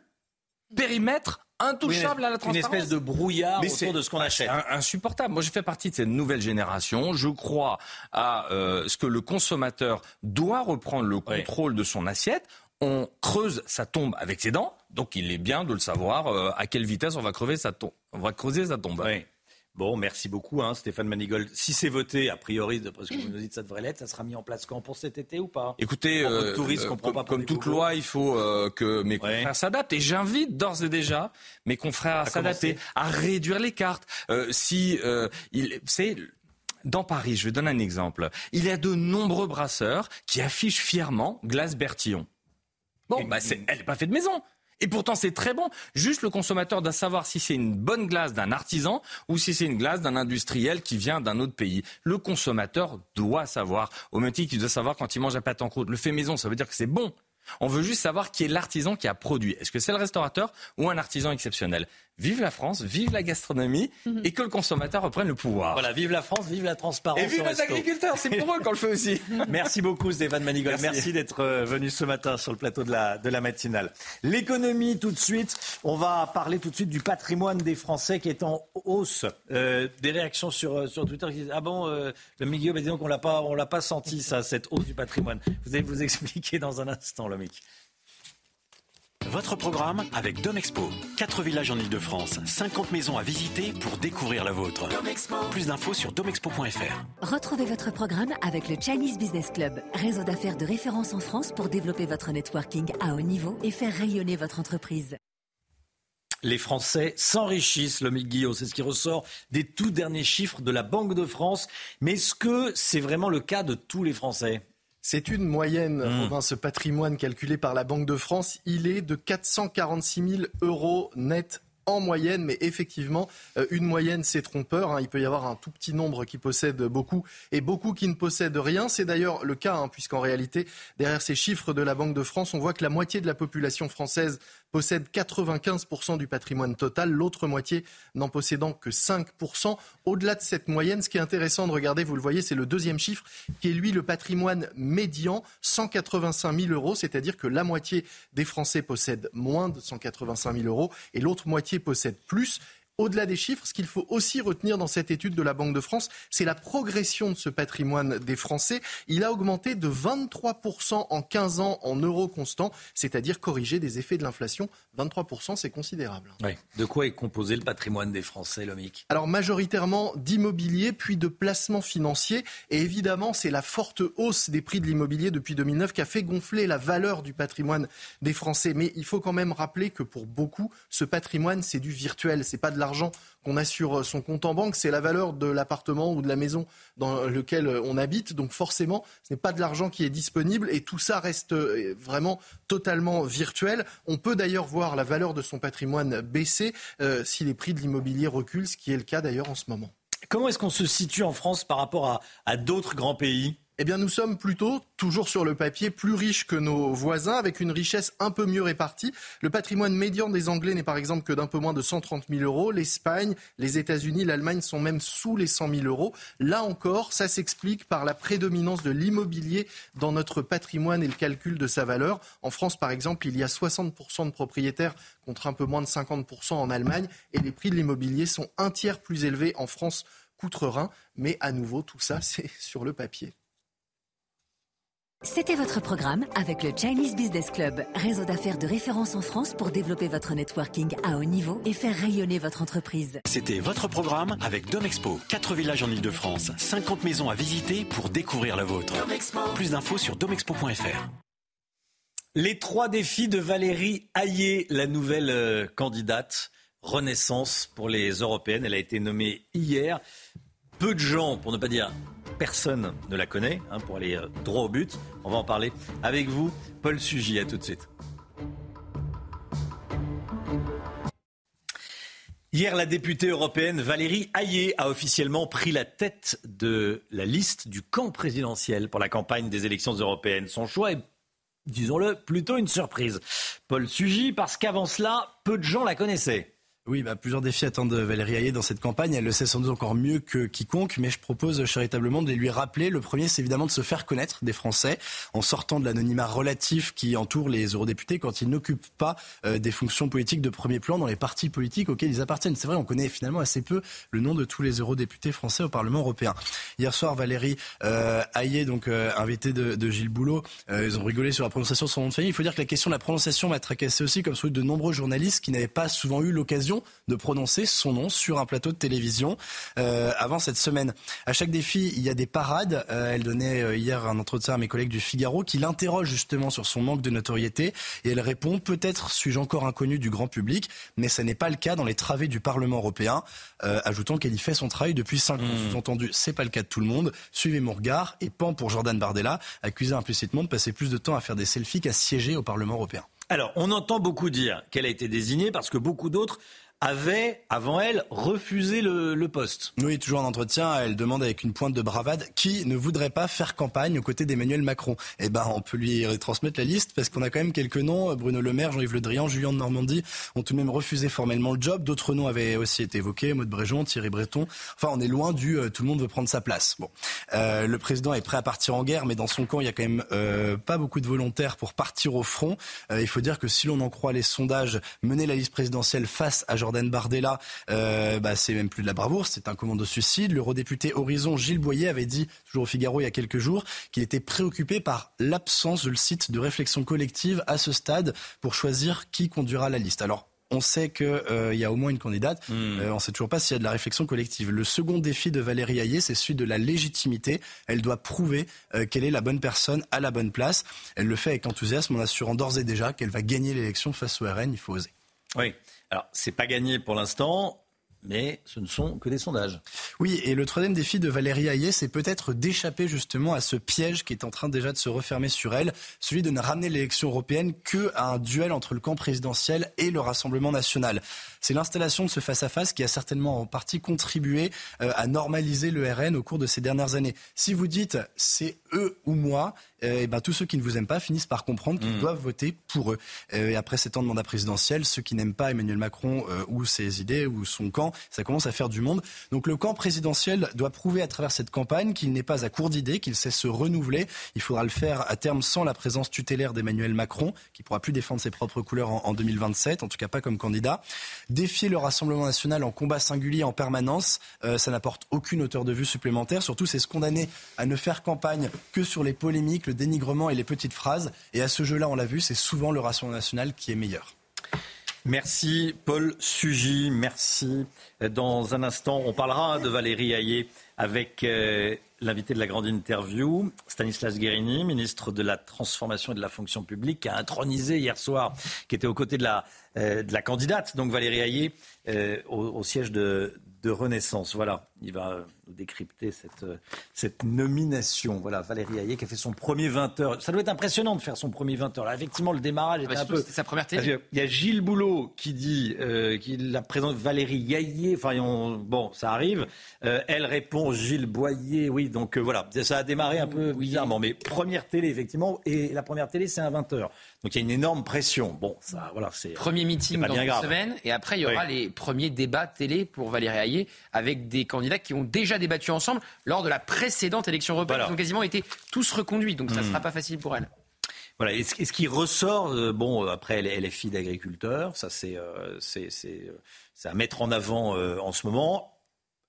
périmètre intouchable à la transparence. Une espèce de brouillard autour de ce qu'on achète. insupportable. Moi, je fais partie de cette nouvelle génération. Je crois à euh, ce que le consommateur doit reprendre le contrôle de son assiette. On creuse sa tombe avec ses dents, donc il est bien de le savoir euh, à quelle vitesse on va crever sa tombe. On va creuser sa tombe. Bon, merci beaucoup, hein, Stéphane Manigold. Si c'est voté, a priori, parce que vous nous dites ça devrait l'être, ça sera mis en place quand? Pour cet été ou pas? Écoutez, euh, euh, comme, toute loi, il faut euh, que mes confrères s'adaptent. Et j'invite d'ores et déjà mes confrères à, s'adapter, à réduire les cartes. si il, c'est dans Paris, je vais donner un exemple. Il y a de nombreux brasseurs qui affichent fièrement Glace Bertillon. Bon, bah, elle n'est pas faite de maison. Et pourtant, c'est très bon. Juste le consommateur doit savoir si c'est une bonne glace d'un artisan ou si c'est une glace d'un industriel qui vient d'un autre pays. Le consommateur doit savoir, au même titre qu'il doit savoir quand il mange un pâte en croûte. Le fait maison, ça veut dire que c'est bon. On veut juste savoir qui est l'artisan qui a produit. Est-ce que c'est le restaurateur ou un artisan exceptionnel? Vive la France, vive la gastronomie mhm. et que le consommateur reprenne le pouvoir. Voilà, vive la France, vive la transparence. Et vive les agriculteurs, c'est pour eux qu'on le fait aussi. Merci beaucoup Stéphane Manigold. Merci, d'être euh, venu ce matin sur le plateau de la, de la matinale. L'économie tout de suite. On va parler tout de suite du patrimoine des Français qui est en hausse. Euh, des réactions sur, euh, sur Twitter qui disent Ah bon, le milieu, mais disons qu'on l'a pas, on l'a pas senti ça, cette hausse du patrimoine. Vous allez vous expliquer dans un instant, Lomic. Votre programme avec Domexpo. 4 villages en Ile-de-France, 50 maisons à visiter pour découvrir la vôtre. Plus d'infos sur domexpo.fr. Retrouvez votre programme avec le Chinese Business Club, réseau d'affaires de référence en France pour développer votre networking à haut niveau et faire rayonner votre entreprise. Les Français s'enrichissent, le Guillaume, c'est ce qui ressort des tout derniers chiffres de la Banque de France. Mais est-ce que c'est vraiment le cas de tous les Français? C'est une moyenne, mmh. ce patrimoine calculé par la Banque de France. Il est de 446 000 euros net en moyenne, mais effectivement, euh, une moyenne, c'est trompeur. Hein. Il peut y avoir un tout petit nombre qui possède beaucoup et beaucoup qui ne possèdent rien. C'est d'ailleurs le cas, hein, puisqu'en réalité, derrière ces chiffres de la Banque de France, on voit que la moitié de la population française possède 95% du patrimoine total, l'autre moitié n'en possédant que 5%. Au-delà de cette moyenne, ce qui est intéressant de regarder, vous le voyez, c'est le deuxième chiffre, qui est lui le patrimoine médian, 185 000 euros, c'est-à-dire que la moitié des Français possèdent moins de 185 000 euros et l'autre moitié possède plus. Au-delà des chiffres, ce qu'il faut aussi retenir dans cette étude de la Banque de France, c'est la progression de ce patrimoine des Français. Il a augmenté de 23% en 15 ans en euros constants, c'est-à-dire corrigé des effets de l'inflation. 23%, c'est considérable. De quoi est composé le patrimoine des Français, Lomic Alors majoritairement d'immobilier, puis de placements financiers. Et évidemment, c'est la forte hausse des prix de l'immobilier depuis 2009 qui a fait gonfler la valeur du patrimoine des Français. Mais il faut quand même rappeler que pour beaucoup, ce patrimoine, c'est du virtuel, c'est pas de l'argent qu'on a sur son compte en banque, c'est la valeur de l'appartement ou de la maison dans lequel on habite. Donc forcément, ce n'est pas de l'argent qui est disponible et tout ça reste euh, vraiment totalement virtuel. On peut d'ailleurs voir la valeur de son patrimoine baisser euh, si les prix de l'immobilier reculent, ce qui est le cas d'ailleurs en ce moment. Comment est-ce qu'on se situe en France par rapport à d'autres grands pays? Eh bien, nous sommes plutôt, toujours sur le papier, plus riches que nos voisins, avec une richesse un peu mieux répartie. Le patrimoine médian des Anglais n'est par exemple que d'un peu moins de 130 000 euros. L'Espagne, les États-Unis, l'Allemagne sont même sous les 100 000 euros. Là encore, ça s'explique par la prédominance de l'immobilier dans notre patrimoine et le calcul de sa valeur. En France, par exemple, il y a 60% de propriétaires contre un peu moins de 50% en Allemagne, et les prix de l'immobilier sont un tiers plus élevés en France qu'outre-Rhin. Mais à nouveau, tout ça, c'est sur le papier. C'était votre programme avec le Chinese Business Club, réseau d'affaires de référence en France pour développer votre networking à haut niveau et faire rayonner votre entreprise. C'était votre programme avec Domexpo. 4 villages en Ile-de-France, 50 maisons à visiter pour découvrir la vôtre. Plus d'infos sur domexpo.fr. Les trois défis de Valérie Hayé, la nouvelle euh, candidate Renaissance pour les européennes. Elle a été nommée hier. Peu de gens, pour ne pas dire personne, ne la connaît, hein, pour aller euh, droit au but. On va en parler avec vous, Paul Sugy. À tout de suite. Hier, la députée européenne Valérie Hayé a officiellement pris la tête de la liste du camp présidentiel pour la campagne des élections européennes. Son choix est, disons-le, plutôt une surprise. Paul Sugy, parce qu'avant cela, peu de gens la connaissaient. Oui, bah, plusieurs défis attendent Valérie Hayé dans cette campagne. Elle le sait sans doute encore mieux que quiconque, mais je propose charitablement de les lui rappeler. Le premier, c'est évidemment de se faire connaître des Français en sortant de l'anonymat relatif qui entoure les eurodéputés quand ils n'occupent pas euh, des fonctions politiques de premier plan dans les partis politiques auxquels ils appartiennent. C'est vrai, on connaît finalement assez peu le nom de tous les eurodéputés français au Parlement européen. Hier soir, Valérie euh, donc euh, invitée de, de, Gilles Boulot, euh, ils ont rigolé sur la prononciation de son nom de famille. Il faut dire que la question de la prononciation m'a tracassé aussi, comme celui de nombreux journalistes qui n'avaient pas souvent eu l'occasion de prononcer son nom sur un plateau de télévision euh, avant cette semaine. À chaque défi, il y a des parades. Euh, elle donnait euh, hier un entretien à mes collègues du Figaro qui l'interrogent justement sur son manque de notoriété et elle répond peut-être suis-je encore inconnu du grand public, mais ce n'est pas le cas dans les travées du Parlement européen, euh, ajoutant qu'elle y fait son travail depuis cinq ans. Mmh. Sous-entendu, c'est pas le cas de tout le monde. Suivez mon regard et pan pour Jordan Bardella, accusé implicitement de passer plus de temps à faire des selfies qu'à siéger au Parlement européen. Alors, on entend beaucoup dire qu'elle a été désignée parce que beaucoup d'autres avait, avant elle, refusé le, le, poste. Oui, toujours en entretien, elle demande avec une pointe de bravade qui ne voudrait pas faire campagne aux côtés d'Emmanuel Macron. Eh ben, on peut lui retransmettre la liste parce qu'on a quand même quelques noms. Bruno Le Maire, Jean-Yves Le Drian, Julien de Normandie ont tout de même refusé formellement le job. D'autres noms avaient aussi été évoqués, Maud Bréjon, Thierry Breton. Enfin, on est loin du euh, tout le monde veut prendre sa place. Bon, euh, le président est prêt à partir en guerre, mais dans son camp, il y a quand même euh, pas beaucoup de volontaires pour partir au front. Euh, il faut dire que si l'on en croit les sondages, mener la liste présidentielle face à Jordan Bardella, euh, bah, c'est même plus de la bravoure, c'est un commando suicide. L'eurodéputé Horizon Gilles Boyer avait dit, toujours au Figaro il y a quelques jours, qu'il était préoccupé par l'absence, je le cite, de réflexion collective à ce stade pour choisir qui conduira la liste. Alors, on sait qu'il euh, y a au moins une candidate. Mmh. Euh, on ne sait toujours pas s'il y a de la réflexion collective. Le second défi de Valérie Hayé, c'est celui de la légitimité. Elle doit prouver euh, qu'elle est la bonne personne à la bonne place. Elle le fait avec enthousiasme en assurant d'ores et déjà qu'elle va gagner l'élection face au RN. Il faut oser. Oui. Alors, c'est pas gagné pour l'instant mais ce ne sont que des sondages. Oui, et le troisième défi de Valérie Hayé, c'est peut-être d'échapper justement à ce piège qui est en train déjà de se refermer sur elle, celui de ne ramener l'élection européenne qu'à un duel entre le camp présidentiel et le Rassemblement national. C'est l'installation de ce face-à-face qui a certainement en partie contribué euh, à normaliser le RN au cours de ces dernières années. Si vous dites c'est eux ou moi, euh, et ben, tous ceux qui ne vous aiment pas finissent par comprendre qu'ils mmh. doivent voter pour eux. Euh, et après sept ans de mandat présidentiel, ceux qui n'aiment pas Emmanuel Macron euh, ou ses idées ou son camp, ça commence à faire du monde. Donc le camp présidentiel doit prouver à travers cette campagne qu'il n'est pas à court d'idées, qu'il sait se renouveler. Il faudra le faire à terme sans la présence tutélaire d'Emmanuel Macron, qui pourra plus défendre ses propres couleurs en, en 2027, en tout cas pas comme candidat. Défier le Rassemblement national en combat singulier en permanence, euh, ça n'apporte aucune hauteur de vue supplémentaire. Surtout, c'est se condamner à ne faire campagne que sur les polémiques, le dénigrement et les petites phrases. Et à ce jeu-là, on l'a vu, c'est souvent le Rassemblement national qui est meilleur. Merci Paul Sugy, merci. Dans un instant, on parlera de Valérie Hayé avec euh, l'invité de la grande interview, Stanislas Guérini, ministre de la Transformation et de la Fonction publique, qui a intronisé hier soir, qui était aux côtés de la, euh, candidate, donc Valérie Hayé, euh, au, au, siège de, de Renaissance. Voilà, il va nous décrypter cette, cette nomination. Voilà, Valérie qui a fait son premier 20 heures. Ça doit être impressionnant de faire son premier 20 heures. Là, effectivement, le démarrage était bah, un peu. sa première télé. Il y a Gilles Boulot qui dit euh, qu'il la présente Valérie Hayé. Enfin, on, bon, ça arrive. Euh, elle répond Gilles Boyer. Oui, donc euh, voilà, ça a démarré un peu oui. bizarrement. Mais première télé, effectivement. Et la première télé, c'est à 20 heures. Donc il y a une énorme pression. Bon, ça, voilà, c'est. Premier meeting dans une semaine. Et après, il y aura oui. les premiers débats télé pour Valérie Hayé avec des candidats qui ont déjà débattu ensemble lors de la précédente élection européenne. Voilà. Ils ont quasiment été tous reconduits, donc ça ne mmh. sera pas facile pour elle. Voilà. Et ce, qui ressort, euh, bon, après, elle, elle est fille d'agriculteur, ça c'est euh, c'est à mettre en avant euh, en ce moment.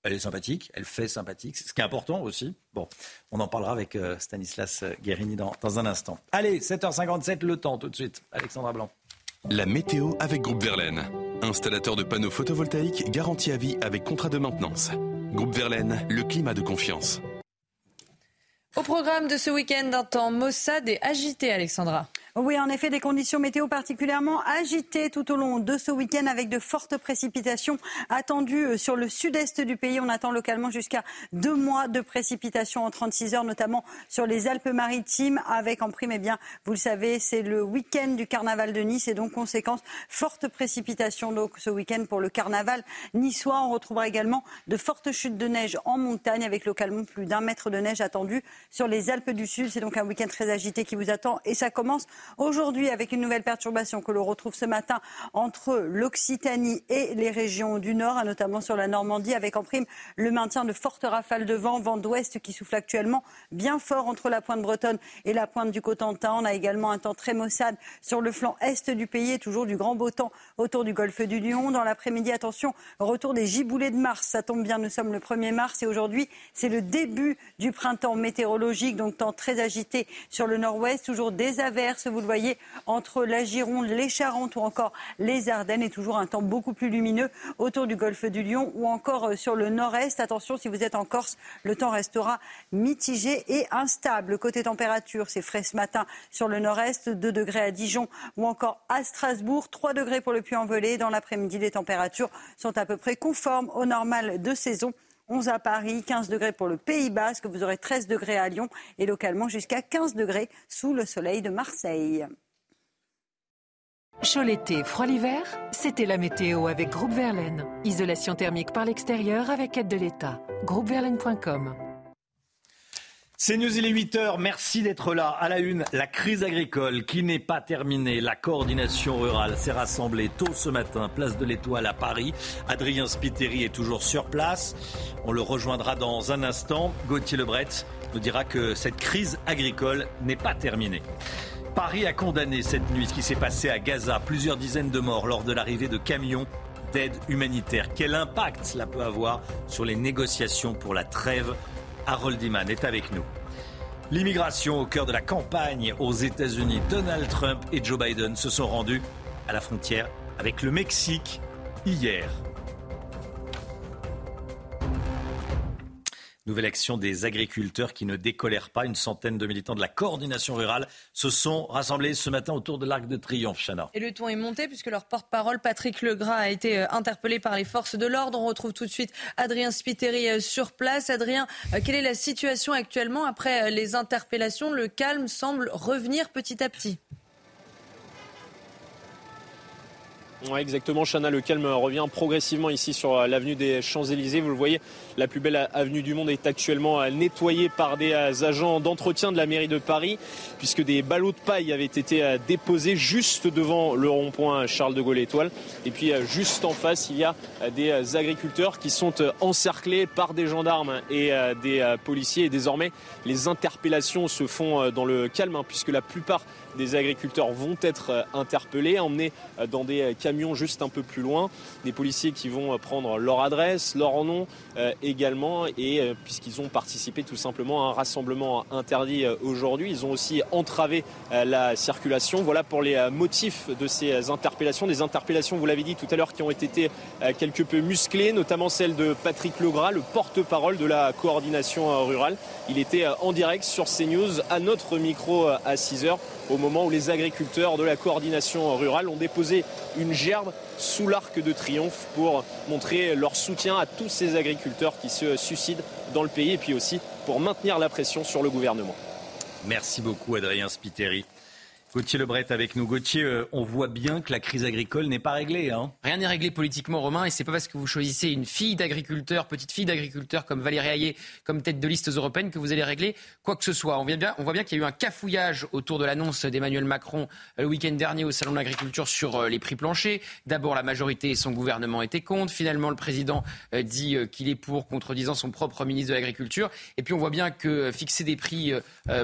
elle est sympathique, elle fait sympathique, ce qui est important aussi. Bon, on en parlera avec euh, Stanislas Guérini dans, dans un instant. Allez, 7h57, le temps tout de suite. Alexandra Blanc. La météo avec Groupe Verlaine. Installateur de panneaux photovoltaïques garantie à vie avec contrat de maintenance. Groupe Verlaine, le climat de confiance. Au programme de ce week-end, un temps maussade et agité, Alexandra. Oui, en effet, des conditions météo particulièrement agitées tout au long de ce week-end avec de fortes précipitations attendues euh, sur le sud-est du pays. On attend localement jusqu'à deux mois de précipitations en 36 heures, notamment sur les Alpes-Maritimes avec en prime, eh bien, vous le savez, c'est le week-end du carnaval de Nice et donc conséquence, fortes précipitations donc ce week-end pour le carnaval niçois. On retrouvera également de fortes chutes de neige en montagne avec localement plus d'un mètre de neige attendu sur les Alpes du Sud. C'est donc un week-end très agité qui vous attend et ça commence Aujourd'hui, avec une nouvelle perturbation que l'on retrouve ce matin entre l'Occitanie et les régions du Nord, notamment sur la Normandie, avec en prime le maintien de fortes rafales de vent, vent d'ouest qui souffle actuellement bien fort entre la pointe bretonne et la pointe du Cotentin. On a également un temps très maussade sur le flanc est du pays et toujours du grand beau temps autour du golfe du Lion. Dans l'après-midi, attention, retour des giboulées de mars. Ça tombe bien, nous sommes le 1er mars et aujourd'hui, c'est le début du printemps météorologique, donc temps très agité sur le nord-ouest, toujours des averses vous le voyez, entre la Gironde, les Charentes ou encore les Ardennes et toujours un temps beaucoup plus lumineux autour du golfe du Lion ou encore euh, sur le nord-est. Attention, si vous êtes en Corse, le temps restera mitigé et instable. Côté température, c'est frais ce matin sur le nord-est, 2 degrés à Dijon ou encore à Strasbourg, 3 degrés pour le Puy-en-Velay. Dans l'après-midi, les températures sont à peu près conformes au normal de saison. 11 à Paris, 15 degrés pour le Pays Basque, vous aurez 13 degrés à Lyon et localement jusqu'à 15 degrés sous le soleil de Marseille. Chaud l'été, froid l'hiver, c'était la météo avec Groupe Verlaine. Isolation thermique par l'extérieur avec aide de l'État. Groupeverlaine.com c'est News, il est 8h. Merci d'être là. À la une, la crise agricole qui n'est pas terminée. La coordination rurale s'est rassemblée tôt ce matin, place de l'Étoile à Paris. Adrien Spiteri est toujours sur place. On le rejoindra dans un instant. Gauthier Lebret nous dira que cette crise agricole n'est pas terminée. Paris a condamné cette nuit ce qui s'est passé à Gaza. Plusieurs dizaines de morts lors de l'arrivée de camions d'aide humanitaire. Quel impact cela peut avoir sur les négociations pour la trêve Harold Iman est avec nous. L'immigration au cœur de la campagne aux États-Unis. Donald Trump et Joe Biden se sont rendus à la frontière avec le Mexique hier. Nouvelle action des agriculteurs qui ne décolèrent pas. Une centaine de militants de la coordination rurale se sont rassemblés ce matin autour de l'Arc de Triomphe, Chana. Et le ton est monté puisque leur porte-parole, Patrick Legras, a été euh, interpellé par les forces de l'ordre. On retrouve tout de suite Adrien Spiteri euh, sur place. Adrien, euh, quelle est la situation actuellement après les interpellations? Le calme semble revenir petit à petit. Ouais, exactement, Chana, le calme revient progressivement ici sur l'avenue des Champs-Élysées. Vous le voyez, la plus belle avenue du monde est actuellement nettoyée par des agents d'entretien de la mairie de Paris, puisque des ballots de paille avaient été déposés juste devant le rond-point Charles de Gaulle Étoile. Et puis juste en face, il y a des agriculteurs qui sont encerclés par des gendarmes et des policiers. Et désormais, les interpellations se font dans le calme, hein, puisque la plupart des agriculteurs vont être interpellés, emmenés dans des camions juste un peu plus loin. Des policiers qui vont prendre leur adresse, leur nom et euh, puisqu'ils ont participé tout simplement à un rassemblement interdit euh, aujourd'hui, ils ont aussi entravé euh, la circulation. Voilà pour les motifs de ces interpellations. Des interpellations, vous l'avez dit tout à l'heure, qui ont été quelque peu musclées, notamment celle de Patrick Legras, le porte-parole de la coordination rurale. Il était en direct sur CNews à notre micro à 6 heures au moment où les agriculteurs de la coordination rurale ont déposé une gerbe sous l'arc de triomphe pour montrer leur soutien à tous ces agriculteurs qui se suicident dans le pays et puis aussi pour maintenir la pression sur le gouvernement. Merci beaucoup Adrien Spiteri. Gauthier Lebret avec nous. Gauthier, euh, on voit bien que la crise agricole n'est pas réglée. Hein. Rien n'est réglé politiquement, Romain, et c'est pas parce que vous choisissez une fille d'agriculteur, petite fille d'agriculteur comme Valérie Ayé, comme tête de liste européenne, que vous allez régler quoi que ce soit. On, voit bien qu'il y a eu un cafouillage autour de l'annonce d'Emmanuel Macron euh, le week-end dernier au Salon de l'agriculture sur euh, les prix planchers. D'abord, la majorité et son gouvernement étaient contre. Finalement, le président dit qu'il est pour, contredisant son propre ministre de l'Agriculture. Et puis, on voit bien que fixer des prix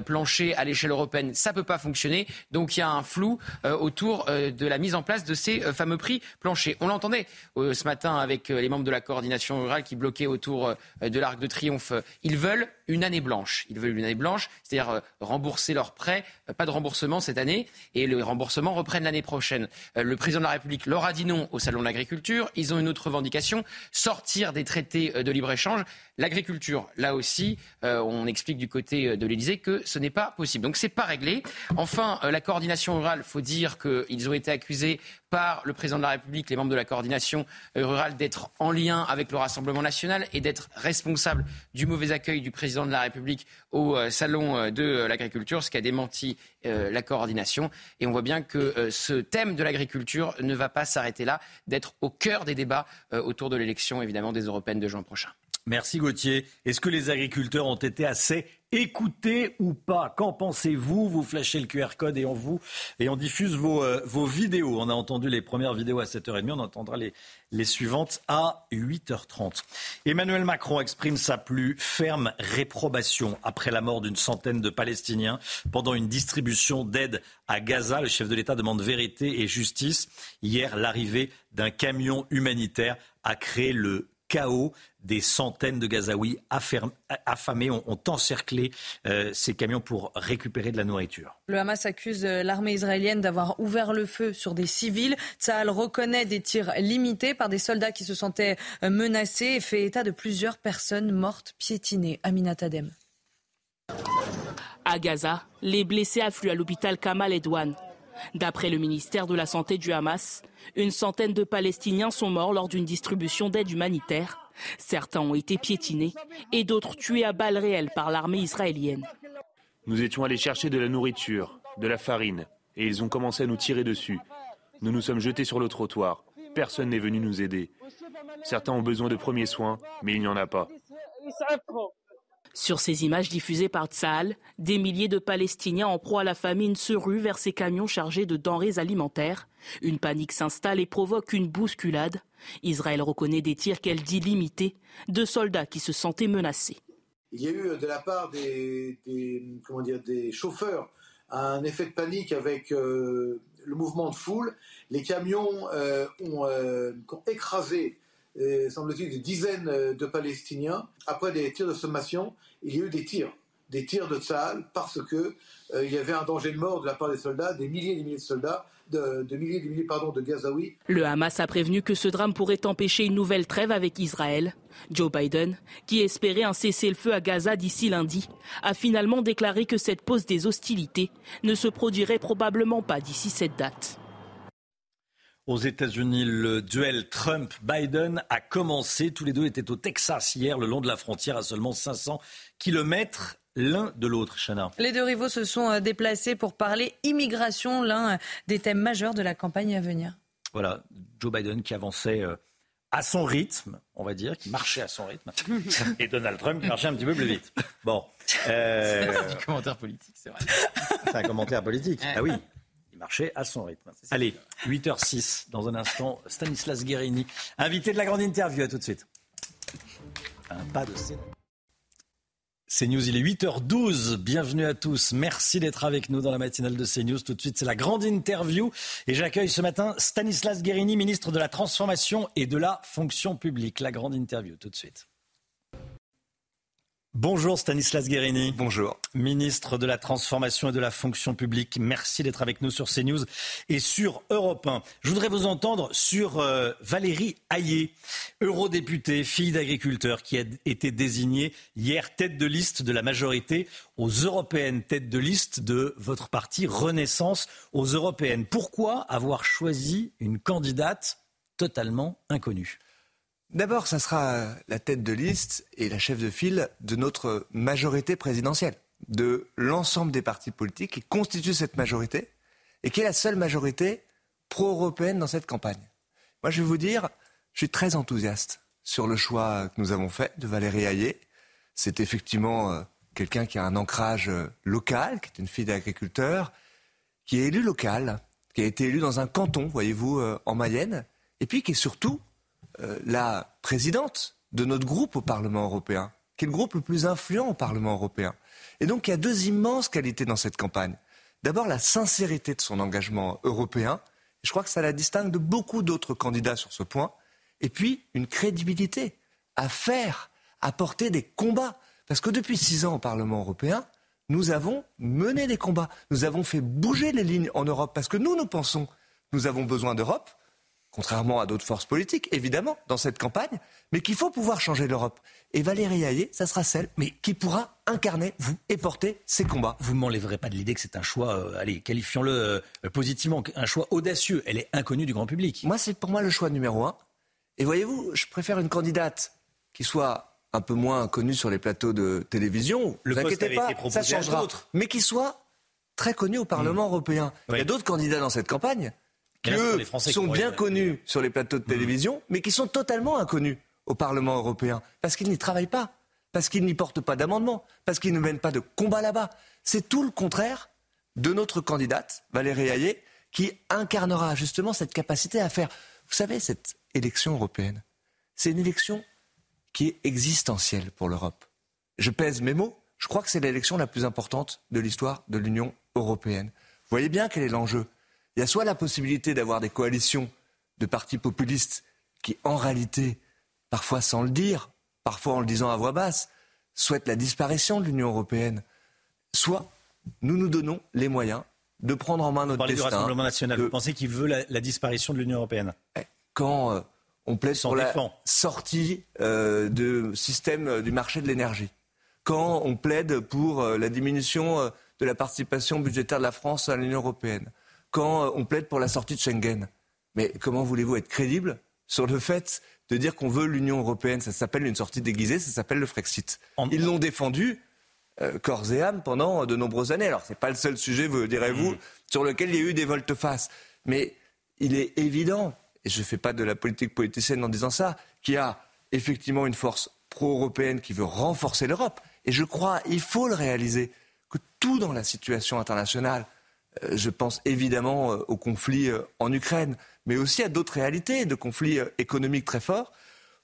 planchers à l'échelle européenne, ça peut pas fonctionner. Donc il y a un flou autour de la mise en place de ces fameux prix planchers. On l'entendait ce matin avec les membres de la coordination rurale qui bloquaient autour de l'Arc de Triomphe. Ils veulent une année blanche. Ils veulent une année blanche, c'est-à-dire rembourser leurs prêts, pas de remboursement cette année, et le remboursement reprenne l'année prochaine. Le président de la République leur a dit non au Salon de l'agriculture. Ils ont une autre revendication, sortir des traités de libre-échange. L'agriculture, là aussi, euh, on explique du côté euh, de l'Elysée que ce n'est pas possible. Donc c'est pas réglé. Enfin, euh, la coordination rurale, faut dire qu'ils ont été accusés par le président de la République, les membres de la coordination rurale, d'être en lien avec le Rassemblement national et d'être responsables du mauvais accueil du président de la République au salon de l'agriculture, ce qui a démenti la coordination. Et on voit bien que ce thème de l'agriculture ne va pas s'arrêter là, d'être au cœur des débats autour de l'élection, évidemment, des européennes de juin prochain. Merci Gauthier. Est-ce que les agriculteurs ont été assez écoutés ou pas? Qu'en pensez-vous? Vous flashez le QR code et on vous et on diffuse vos, euh, vos vidéos. On a entendu les premières vidéos à 7h30, on entendra les, les suivantes à 8h30. Emmanuel Macron exprime sa plus ferme réprobation après la mort d'une centaine de Palestiniens pendant une distribution d'aide à Gaza. Le chef de l'État demande vérité et justice. Hier, l'arrivée d'un camion humanitaire a créé le chaos. Des centaines de Gazaouis affamés ont, encerclé euh, ces camions pour récupérer de la nourriture. Le Hamas accuse euh, l'armée israélienne d'avoir ouvert le feu sur des civils. Tsahal reconnaît des tirs limités par des soldats qui se sentaient euh, menacés et fait état de plusieurs personnes mortes piétinées. Aminat Adem. À Gaza, les blessés affluent à l'hôpital Kamal Edouane. D'après le ministère de la Santé du Hamas, une centaine de Palestiniens sont morts lors d'une distribution d'aide humanitaire. Certains ont été piétinés et d'autres tués à balles réelles par l'armée israélienne. Nous étions allés chercher de la nourriture, de la farine, et ils ont commencé à nous tirer dessus. Nous nous sommes jetés sur le trottoir. Personne n'est venu nous aider. Certains ont besoin de premiers soins, mais il n'y en a pas. Sur ces images diffusées par Tsahal, des milliers de Palestiniens en proie à la famine se ruent vers ces camions chargés de denrées alimentaires. Une panique s'installe et provoque une bousculade. Israël reconnaît des tirs qu'elle dit limités de soldats qui se sentaient menacés. Il y a eu de la part des, chauffeurs un effet de panique avec euh, le mouvement de foule. Les camions euh, euh, ont écrasé semble-t-il, des dizaines euh, de Palestiniens. Après des tirs de sommation, il y a eu des tirs, des tirs de Tsahal, parce que euh, il y avait un danger de mort de la part des soldats, des milliers et des milliers de soldats, de, milliers et des milliers pardon, de Gazaouis. Le Hamas a prévenu que ce drame pourrait empêcher une nouvelle trêve avec Israël. Joe Biden, qui espérait un cessez-le-feu à Gaza d'ici lundi, a finalement déclaré que cette pause des hostilités ne se produirait probablement pas d'ici cette date. Aux États-Unis, le duel Trump-Biden a commencé. Tous les deux étaient au Texas hier, le long de la frontière, à seulement 500 kilomètres l'un de l'autre, Chana. Les deux rivaux se sont euh, déplacés pour parler immigration, l'un euh, des thèmes majeurs de la campagne à venir. Voilà, Joe Biden qui avançait euh, à son rythme, on va dire, qui marchait à son rythme, et Donald Trump qui marchait un petit peu plus vite. Bon. Euh... C'est un commentaire politique, c'est vrai. C'est un commentaire politique. Ah oui à son. Allez, 8h06, dans un instant, Stanislas Guérini, invité de la grande interview. À tout de suite. Un pas de CNews, il est 8h12. Bienvenue à tous. Merci d'être avec nous dans la matinale de CNews. Tout de suite, c'est la grande interview. Et j'accueille ce matin Stanislas Guérini, ministre de la Transformation et de la Fonction publique. La grande interview, tout de suite. Bonjour Stanislas Guérini. Bonjour. Ministre de la Transformation et de la Fonction publique. Merci d'être avec nous sur CNews et sur Europe 1. Je voudrais vous entendre sur euh, Valérie Hayé, eurodéputée, fille d'agriculteur, qui a été désignée hier tête de liste de la majorité aux européennes, tête de liste de votre parti Renaissance aux européennes. Pourquoi avoir choisi une candidate totalement inconnue? D'abord, ça sera la tête de liste et la chef de file de notre majorité présidentielle, de l'ensemble des partis politiques qui constituent cette majorité et qui est la seule majorité pro-européenne dans cette campagne. Moi, je vais vous dire, je suis très enthousiaste sur le choix que nous avons fait de Valérie Hayé. C'est effectivement euh, quelqu'un qui a un ancrage euh, local, qui est une fille d'agriculteur, qui est élu local, qui a été élu dans un canton, voyez-vous, euh, en Mayenne, et puis qui est surtout euh, la présidente de notre groupe au Parlement européen, qui est le groupe le plus influent au Parlement européen. Et donc il y a deux immenses qualités dans cette campagne. D'abord, la sincérité de son engagement européen. Je crois que ça la distingue de beaucoup d'autres candidats sur ce point. Et puis, une crédibilité à faire, à porter des combats. Parce que depuis six ans au Parlement européen, nous avons mené des combats. Nous avons fait bouger les lignes en Europe. Parce que nous, nous pensons, nous avons besoin d'Europe contrairement à d'autres forces politiques, évidemment, dans cette campagne, mais qu'il faut pouvoir changer l'Europe. Et Valérie Hayé, ça sera celle mais qui pourra incarner vous et porter ces combats. Vous ne m'enlèverez pas de l'idée que c'est un choix, euh, allez, qualifions-le euh, positivement, un choix audacieux. Elle est inconnue du grand public. Moi, c'est pour moi le choix numéro un. Et voyez-vous, je préfère une candidate qui soit un peu moins connue sur les plateaux de télévision. Le vous inquiétez pas, ça changera. Mais qui soit très connu au Parlement mmh. européen. Il y a d'autres candidats dans cette campagne qui sont bien connus sur les plateaux de télévision, mais qui sont totalement inconnus au Parlement européen, parce qu'ils n'y travaillent pas, parce qu'ils n'y portent pas d'amendement, parce qu'ils ne mènent pas de combat là-bas. C'est tout le contraire de notre candidate, Valérie Hayé, qui incarnera justement cette capacité à faire. Vous savez, cette élection européenne, c'est une élection qui est existentielle pour l'Europe. Je pèse mes mots, je crois que c'est l'élection la plus importante de l'histoire de l'Union européenne. Vous voyez bien quel est l'enjeu il y a soit la possibilité d'avoir des coalitions de partis populistes qui, en réalité, parfois sans le dire, parfois en le disant à voix basse, souhaitent la disparition de l'Union européenne, soit nous nous donnons les moyens de prendre en main notre Vous parlez du Rassemblement national. Vous pensez qu'il veut la, disparition de l'Union européenne? Eh, Quand euh, on plaide pour la sortie euh, du système euh, du marché de l'énergie, quand on plaide pour la diminution de la participation budgétaire de la France à l'Union européenne, quand euh, on plaide pour la sortie de Schengen. Mais comment voulez-vous être crédible sur le fait de dire qu'on veut l'Union européenne? Ça s'appelle une sortie déguisée, ça s'appelle le Frexit. Ils l'ont défendu euh, corps et âme pendant de nombreuses années. Alors, ce n'est pas le seul sujet, vous direz-vous, mm. sur lequel il y a eu des volte-face. Mais il est évident, et je ne fais pas de la politique politicienne en disant ça, qu'il y a effectivement une force pro-européenne qui veut renforcer l'Europe. Et je crois, il faut le réaliser, que tout dans la situation internationale, je pense évidemment euh, au conflit euh, en Ukraine, mais aussi à d'autres réalités de conflits économiques très forts,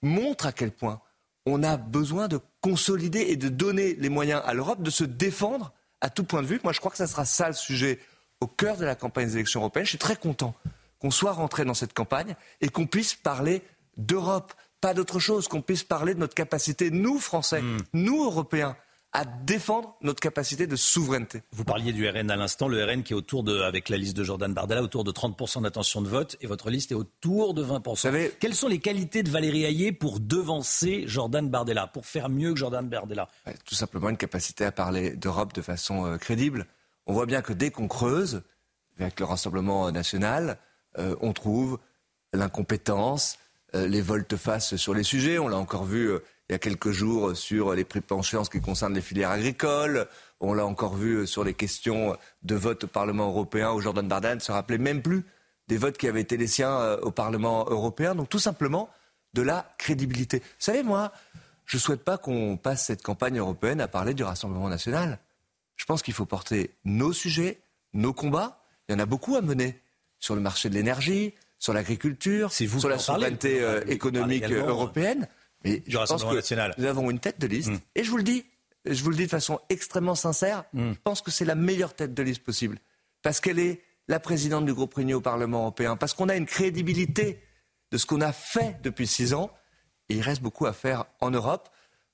montre à quel point on a besoin de consolider et de donner les moyens à l'Europe de se défendre à tout point de vue. Moi, je crois que ce sera ça le sujet au cœur de la campagne des élections européennes. Je suis très content qu'on soit rentré dans cette campagne et qu'on puisse parler d'Europe, pas d'autre chose, qu'on puisse parler de notre capacité, nous, Français, hmm. nous, Européens, à défendre notre capacité de souveraineté. Vous parliez du RN à l'instant, le RN qui est autour de, avec la liste de Jordan Bardella, autour de 30% d'intention de vote, et votre liste est autour de 20%. Vous savez, Quelles sont les qualités de Valérie Hayé pour devancer Jordan Bardella, pour faire mieux que Jordan Bardella? Tout simplement une capacité à parler d'Europe de façon euh, crédible. On voit bien que dès qu'on creuse, avec le Rassemblement national, euh, on trouve l'incompétence, euh, les volte-face sur les sujets. On l'a encore vu il y a quelques jours sur les prix penchés en ce qui concerne les filières agricoles. On l'a encore vu sur les questions de vote au Parlement européen où Jordan Bardella ne se rappelait même plus des votes qui avaient été les siens euh, au Parlement européen. Donc tout simplement de la crédibilité. Vous savez, moi, je ne souhaite pas qu'on passe cette campagne européenne à parler du Rassemblement national. Je pense qu'il faut porter nos sujets, nos combats. Il y en a beaucoup à mener sur le marché de l'énergie, sur l'agriculture, sur la souveraineté euh, économique européenne. Mais je pense que national. nous avons une tête de liste. Hmm. Et je vous le dis, je vous le dis de façon extrêmement sincère, hmm. je pense que c'est la meilleure tête de liste possible. Parce qu'elle est la présidente du groupe Réunion au Parlement européen. Parce qu'on a une crédibilité de ce qu'on a fait depuis six ans. Et il reste beaucoup à faire en Europe.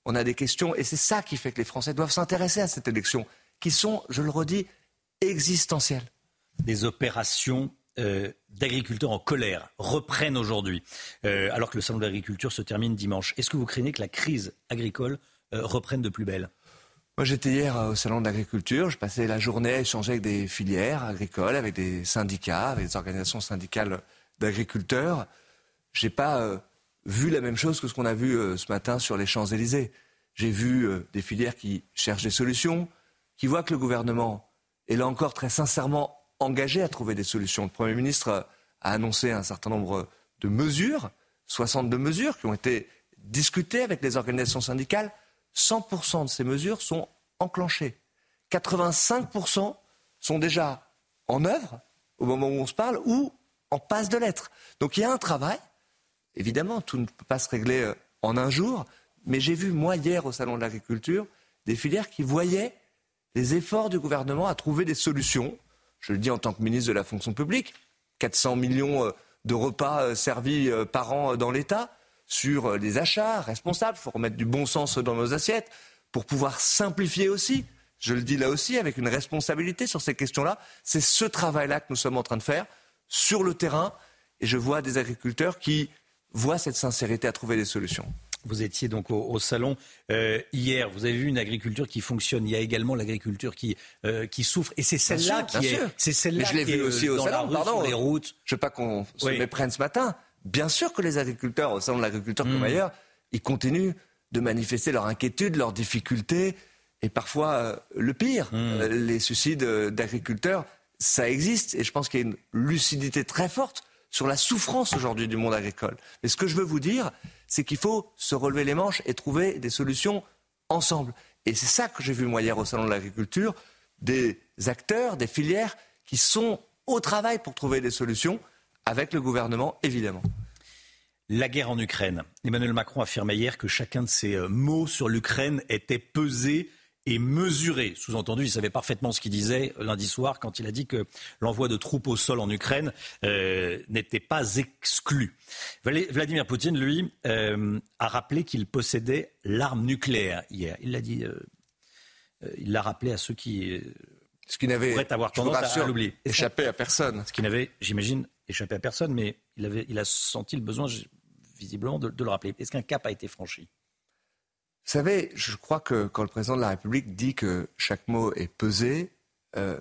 On a des questions, et c'est ça qui fait que les Français doivent s'intéresser à cette élection, qui sont, je le redis, existentielles. Des opérations euh, d'agriculteurs en colère reprennent aujourd'hui, euh, alors que le salon de l'agriculture se termine dimanche. Est-ce que vous craignez que la crise agricole euh, reprenne de plus belle? Moi, j'étais hier au salon de l'agriculture. Je passais la journée à échanger avec des filières agricoles, avec des syndicats, avec des organisations syndicales d'agriculteurs. J'ai pas vu la même chose que ce qu'on a vu ce matin sur les Champs-Élysées. J'ai vu des filières qui cherchent des solutions, qui voient que le gouvernement est là encore très sincèrement engagé à trouver des solutions. Le Premier ministre a annoncé un certain nombre de mesures, 62 mesures qui ont été discutées avec les organisations syndicales. 100% de ces mesures sont enclenchées. 85% sont déjà en œuvre au moment où on se parle ou en passe de l'être. Donc il y a un travail. Évidemment, tout ne peut pas se régler euh, en un jour, mais j'ai vu, moi, hier au Salon de l'agriculture, des filières qui voyaient les efforts du gouvernement à trouver des solutions je le dis en tant que ministre de la fonction publique, 400 millions de repas servis par an dans l'État, sur les achats responsables, il faut remettre du bon sens dans nos assiettes, pour pouvoir simplifier aussi, je le dis là aussi, avec une responsabilité sur ces questions-là. C'est ce travail-là que nous sommes en train de faire sur le terrain, et je vois des agriculteurs qui voient cette sincérité à trouver des solutions. Vous étiez donc au, salon euh, hier. Vous avez vu une agriculture qui fonctionne. Il y a également l'agriculture qui, euh, qui souffre. Et c'est celle-là qui est. C'est celle-là je l'ai vu aussi au salon. pardon. les routes. Je veux pas qu'on se méprenne ce matin. Bien sûr que les agriculteurs au salon de l'agriculture comme hmm. ailleurs, ils continuent de manifester leur inquiétude, leurs difficultés et parfois euh, le pire, hmm. les suicides d'agriculteurs. Ça existe et je pense qu'il y a une lucidité très forte sur la souffrance aujourd'hui du monde agricole. Mais ce que je veux vous dire, c'est qu'il faut se relever les manches et trouver des solutions ensemble. Et c'est ça que j'ai vu moi hier au Salon de l'agriculture, des acteurs, des filières qui sont au travail pour trouver des solutions, avec le gouvernement évidemment. La guerre en Ukraine. Emmanuel Macron affirmait hier que chacun de ses euh, mots sur l'Ukraine était pesé et mesuré. Sous-entendu, il savait parfaitement ce qu'il disait lundi soir quand il a dit que l'envoi de troupes au sol en Ukraine euh, n'était pas exclu. Vladimir Poutine, lui, euh, a rappelé qu'il possédait l'arme nucléaire hier. Il l'a dit. Euh, il l'a rappelé à ceux qui. ce qui n'avait avoir tendance à, l'oublier. Échappé à personne. Ce qui n'avait, j'imagine, échappé à personne, mais il, avait, il a senti le besoin, visiblement, de le rappeler. Est-ce qu'un cap a été franchi? Vous savez, je crois que quand le président de la République dit que chaque mot est pesé, euh,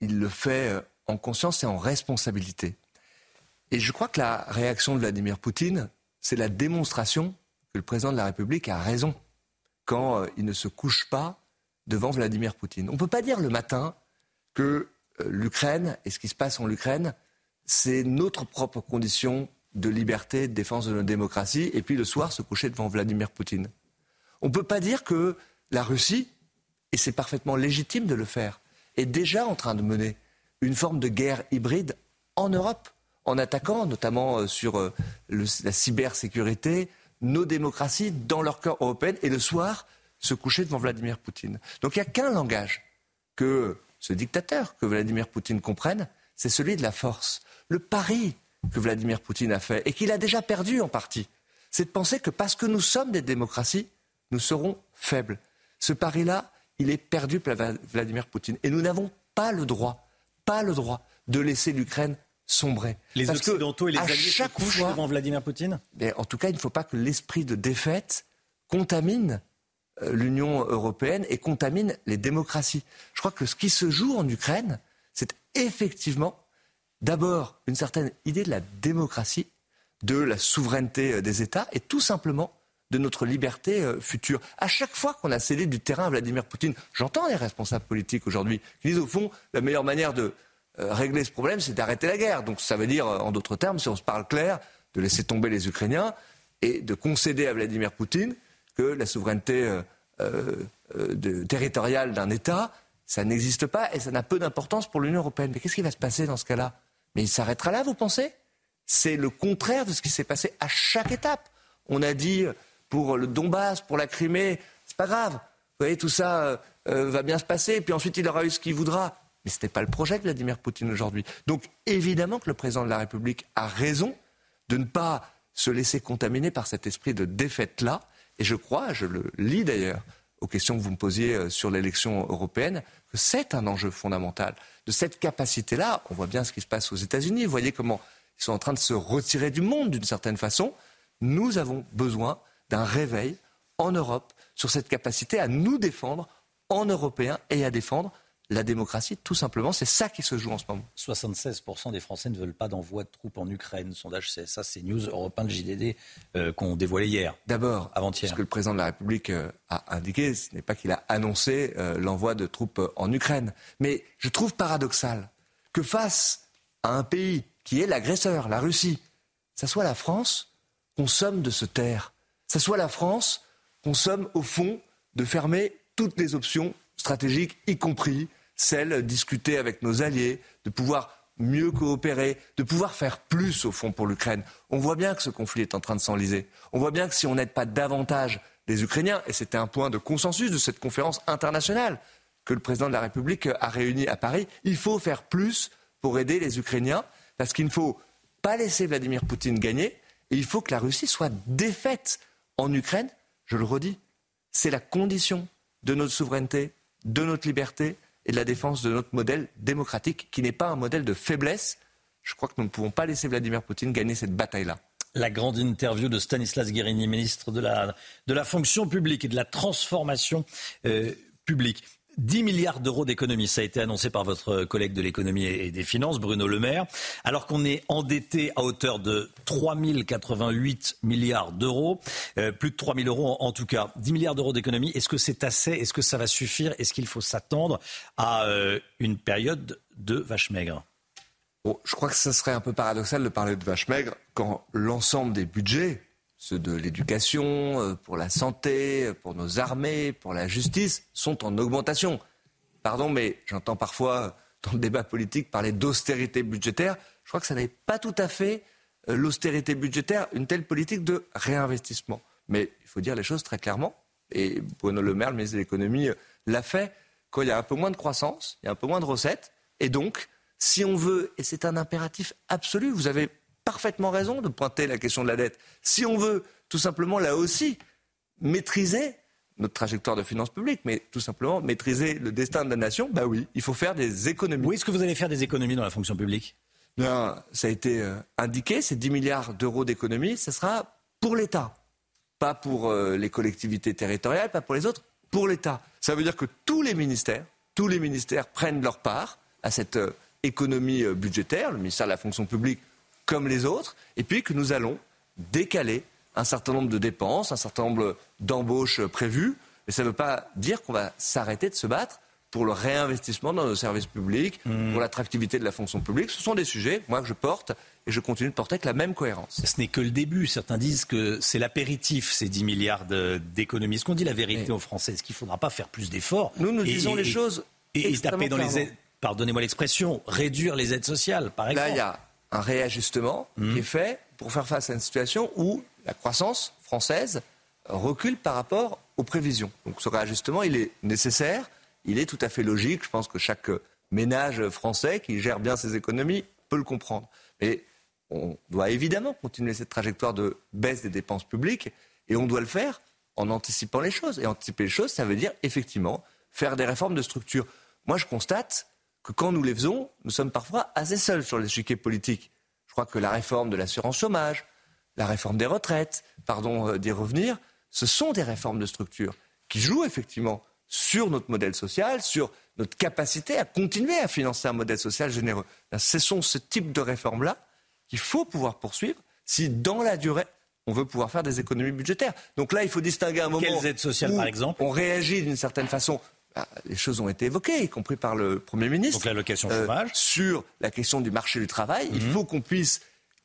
il le fait euh, en conscience et en responsabilité. Et je crois que la réaction de Vladimir Poutine, c'est la démonstration que le président de la République a raison quand euh, il ne se couche pas devant Vladimir Poutine. On ne peut pas dire le matin que l'Ukraine et ce qui se passe en Ukraine, c'est notre propre condition de liberté, de défense de notre démocratie, et puis le soir se coucher devant Vladimir Poutine. On ne peut pas dire que la Russie, et c'est parfaitement légitime de le faire, est déjà en train de mener une forme de guerre hybride en Europe, en attaquant notamment euh, sur euh, la cybersécurité nos démocraties dans leur cœur européen et le soir se coucher devant Vladimir Poutine. Donc il n'y a qu'un langage que ce dictateur, que Vladimir Poutine comprenne, c'est celui de la force. Le pari que Vladimir Poutine a fait et qu'il a déjà perdu en partie, c'est de penser que parce que nous sommes des démocraties, nous serons faibles. Ce pari-là, il est perdu par Vladimir Poutine. Et nous n'avons pas le droit, pas le droit de laisser l'Ukraine sombrer. Les Occidentaux et les Alliés chaque se couchent devant Vladimir Poutine En tout cas, il ne faut pas que l'esprit de défaite contamine euh, l'Union européenne et contamine les démocraties. Je crois que ce qui se joue en Ukraine, c'est effectivement d'abord une certaine idée de la démocratie, de la souveraineté euh, des États et tout simplement de notre liberté euh, future. À chaque fois qu'on a cédé du terrain à Vladimir Poutine, j'entends les responsables politiques aujourd'hui qui disent au fond la meilleure manière de euh, régler ce problème, c'est d'arrêter la guerre. Donc ça veut dire, euh, en d'autres termes, si on se parle clair, de laisser tomber les Ukrainiens et de concéder à Vladimir Poutine que la souveraineté territoriale d'un État, ça n'existe pas et ça n'a peu d'importance pour l'Union européenne. Mais qu'est-ce qui va se passer dans ce cas-là? Mais il s'arrêtera là, vous pensez? C'est le contraire de ce qui s'est passé à chaque étape. On a dit pour le Donbass, pour la Crimée, c'est pas grave. Vous voyez, tout ça euh, euh, va bien se passer, puis ensuite il aura eu ce qu'il voudra. Mais ce n'était pas le projet de Vladimir Poutine aujourd'hui. Donc évidemment que le président de la République a raison de ne pas se laisser contaminer par cet esprit de défaite-là. Et je crois, je le lis d'ailleurs aux questions que vous me posiez euh, sur l'élection européenne, que c'est un enjeu fondamental. De cette capacité-là, on voit bien ce qui se passe aux États-Unis. Vous voyez comment ils sont en train de se retirer du monde d'une certaine façon. Nous avons besoin d'un réveil en Europe sur cette capacité à nous défendre en Européens et à défendre la démocratie, tout simplement. C'est ça qui se joue en ce moment. 76% des Français ne veulent pas d'envoi de troupes en Ukraine. Sondage CSA, c'est News Européen de JDD euh, qu'on dévoilait hier. D'abord, avant-hier. Ce que le président de la République euh, a indiqué, ce n'est pas qu'il a annoncé euh, l'envoi de troupes en Ukraine. Mais je trouve paradoxal que face à un pays qui est l'agresseur, la Russie, ça soit la France qu'on somme de se taire ça soit la France qu'on somme au fond de fermer toutes les options stratégiques, y compris celles discutées avec nos alliés, de pouvoir mieux coopérer, de pouvoir faire plus au fond pour l'Ukraine. On voit bien que ce conflit est en train de s'enliser. On voit bien que si on n'aide pas davantage les Ukrainiens, et c'était un point de consensus de cette conférence internationale, que le président de la République a réunis à Paris. Il faut faire plus pour aider les Ukrainiens, parce qu'il ne faut pas laisser Vladimir Poutine gagner, et il faut que la Russie soit défaite en Ukraine. Je le redis, c'est la condition de notre souveraineté, de notre liberté et de la défense de notre modèle démocratique, qui n'est pas un modèle de faiblesse. Je crois que nous ne pouvons pas laisser Vladimir Poutine gagner cette bataille-là. La grande interview de Stanislas Guérini, ministre de la, fonction publique et de la transformation euh, publique. 10 milliards d'euros d'économies, ça a été annoncé par votre collègue de l'économie et des finances, Bruno Le Maire, alors qu'on est endetté à hauteur de 3 088 milliards d'euros, euh, plus de 3 000 euros en, tout cas. 10 milliards d'euros d'économies, est-ce que c'est assez? Est-ce que ça va suffire? Est-ce qu'il faut s'attendre à euh, une période de vache maigre? Je crois que ce serait un peu paradoxal de parler de vache maigre quand l'ensemble des budgets ceux de l'éducation, euh, pour la santé, pour nos armées, pour la justice, sont en augmentation. Pardon, mais j'entends parfois dans le débat politique parler d'austérité budgétaire. Je crois que ça n'est pas tout à fait euh, l'austérité budgétaire, une telle politique de réinvestissement. Mais il faut dire les choses très clairement. Et Bruno Le Maire, le ministre de l'économie, euh, l'a fait quand il y a un peu moins de croissance, il y a un peu moins de recettes. Et donc, si on veut, et c'est un impératif absolu, vous avez parfaitement raison de pointer la question de la dette. Si on veut tout simplement là aussi maîtriser notre trajectoire de finances publiques, mais tout simplement maîtriser le destin de la nation, bah oui, il faut faire des économies. Où est-ce que vous allez faire des économies dans la fonction publique? Bien, ça a été euh, indiqué, ces 10 milliards d'euros d'économies, ce sera pour l'État, pas pour euh, les collectivités territoriales, pas pour les autres, pour l'État. Ça veut dire que tous les ministères, tous les ministères prennent leur part à cette euh, économie budgétaire. Le ministère de la fonction publique comme les autres, et puis que nous allons décaler un certain nombre de dépenses, un certain nombre d'embauches prévues. Mais ça ne veut pas dire qu'on va s'arrêter de se battre pour le réinvestissement dans nos services publics, mmh. pour l'attractivité de la fonction publique. Ce sont des sujets, moi, que je porte et je continue de porter avec la même cohérence. Ce n'est que le début. Certains disent que c'est l'apéritif, ces 10 milliards d'économies. Est-ce qu'on dit la vérité aux Français Est-ce qu'il ne faudra pas faire plus d'efforts Nous, nous disons les choses. Et, et taper dans les aides, pardonnez-moi l'expression, réduire les aides sociales, par exemple. Là, il y a un réajustement qui mmh. est fait pour faire face à une situation où la croissance française recule par rapport aux prévisions. Donc ce réajustement, il est nécessaire, il est tout à fait logique. Je pense que chaque ménage français qui gère bien ses économies peut le comprendre. Mais on doit évidemment continuer cette trajectoire de baisse des dépenses publiques et on doit le faire en anticipant les choses. Et anticiper les choses, ça veut dire effectivement faire des réformes de structure. Moi, je constate que quand nous les faisons, nous sommes parfois assez seuls sur l'échiquier politique. Je crois que la réforme de l'assurance chômage, la réforme des retraites, pardon euh, d'y revenir, ce sont des réformes de structure qui jouent effectivement sur notre modèle social, sur notre capacité à continuer à financer un modèle social généreux. ce sont ce type de réformes-là qu'il faut pouvoir poursuivre si, dans la durée, on veut pouvoir faire des économies budgétaires. Donc là, il faut distinguer un moment. Quelles aides sociales, par exemple? On réagit d'une certaine façon bah, les choses ont été évoquées, y compris par le Premier ministre. Donc l'allocation euh, sur la question du marché du travail. Il mhm. faut qu'on puisse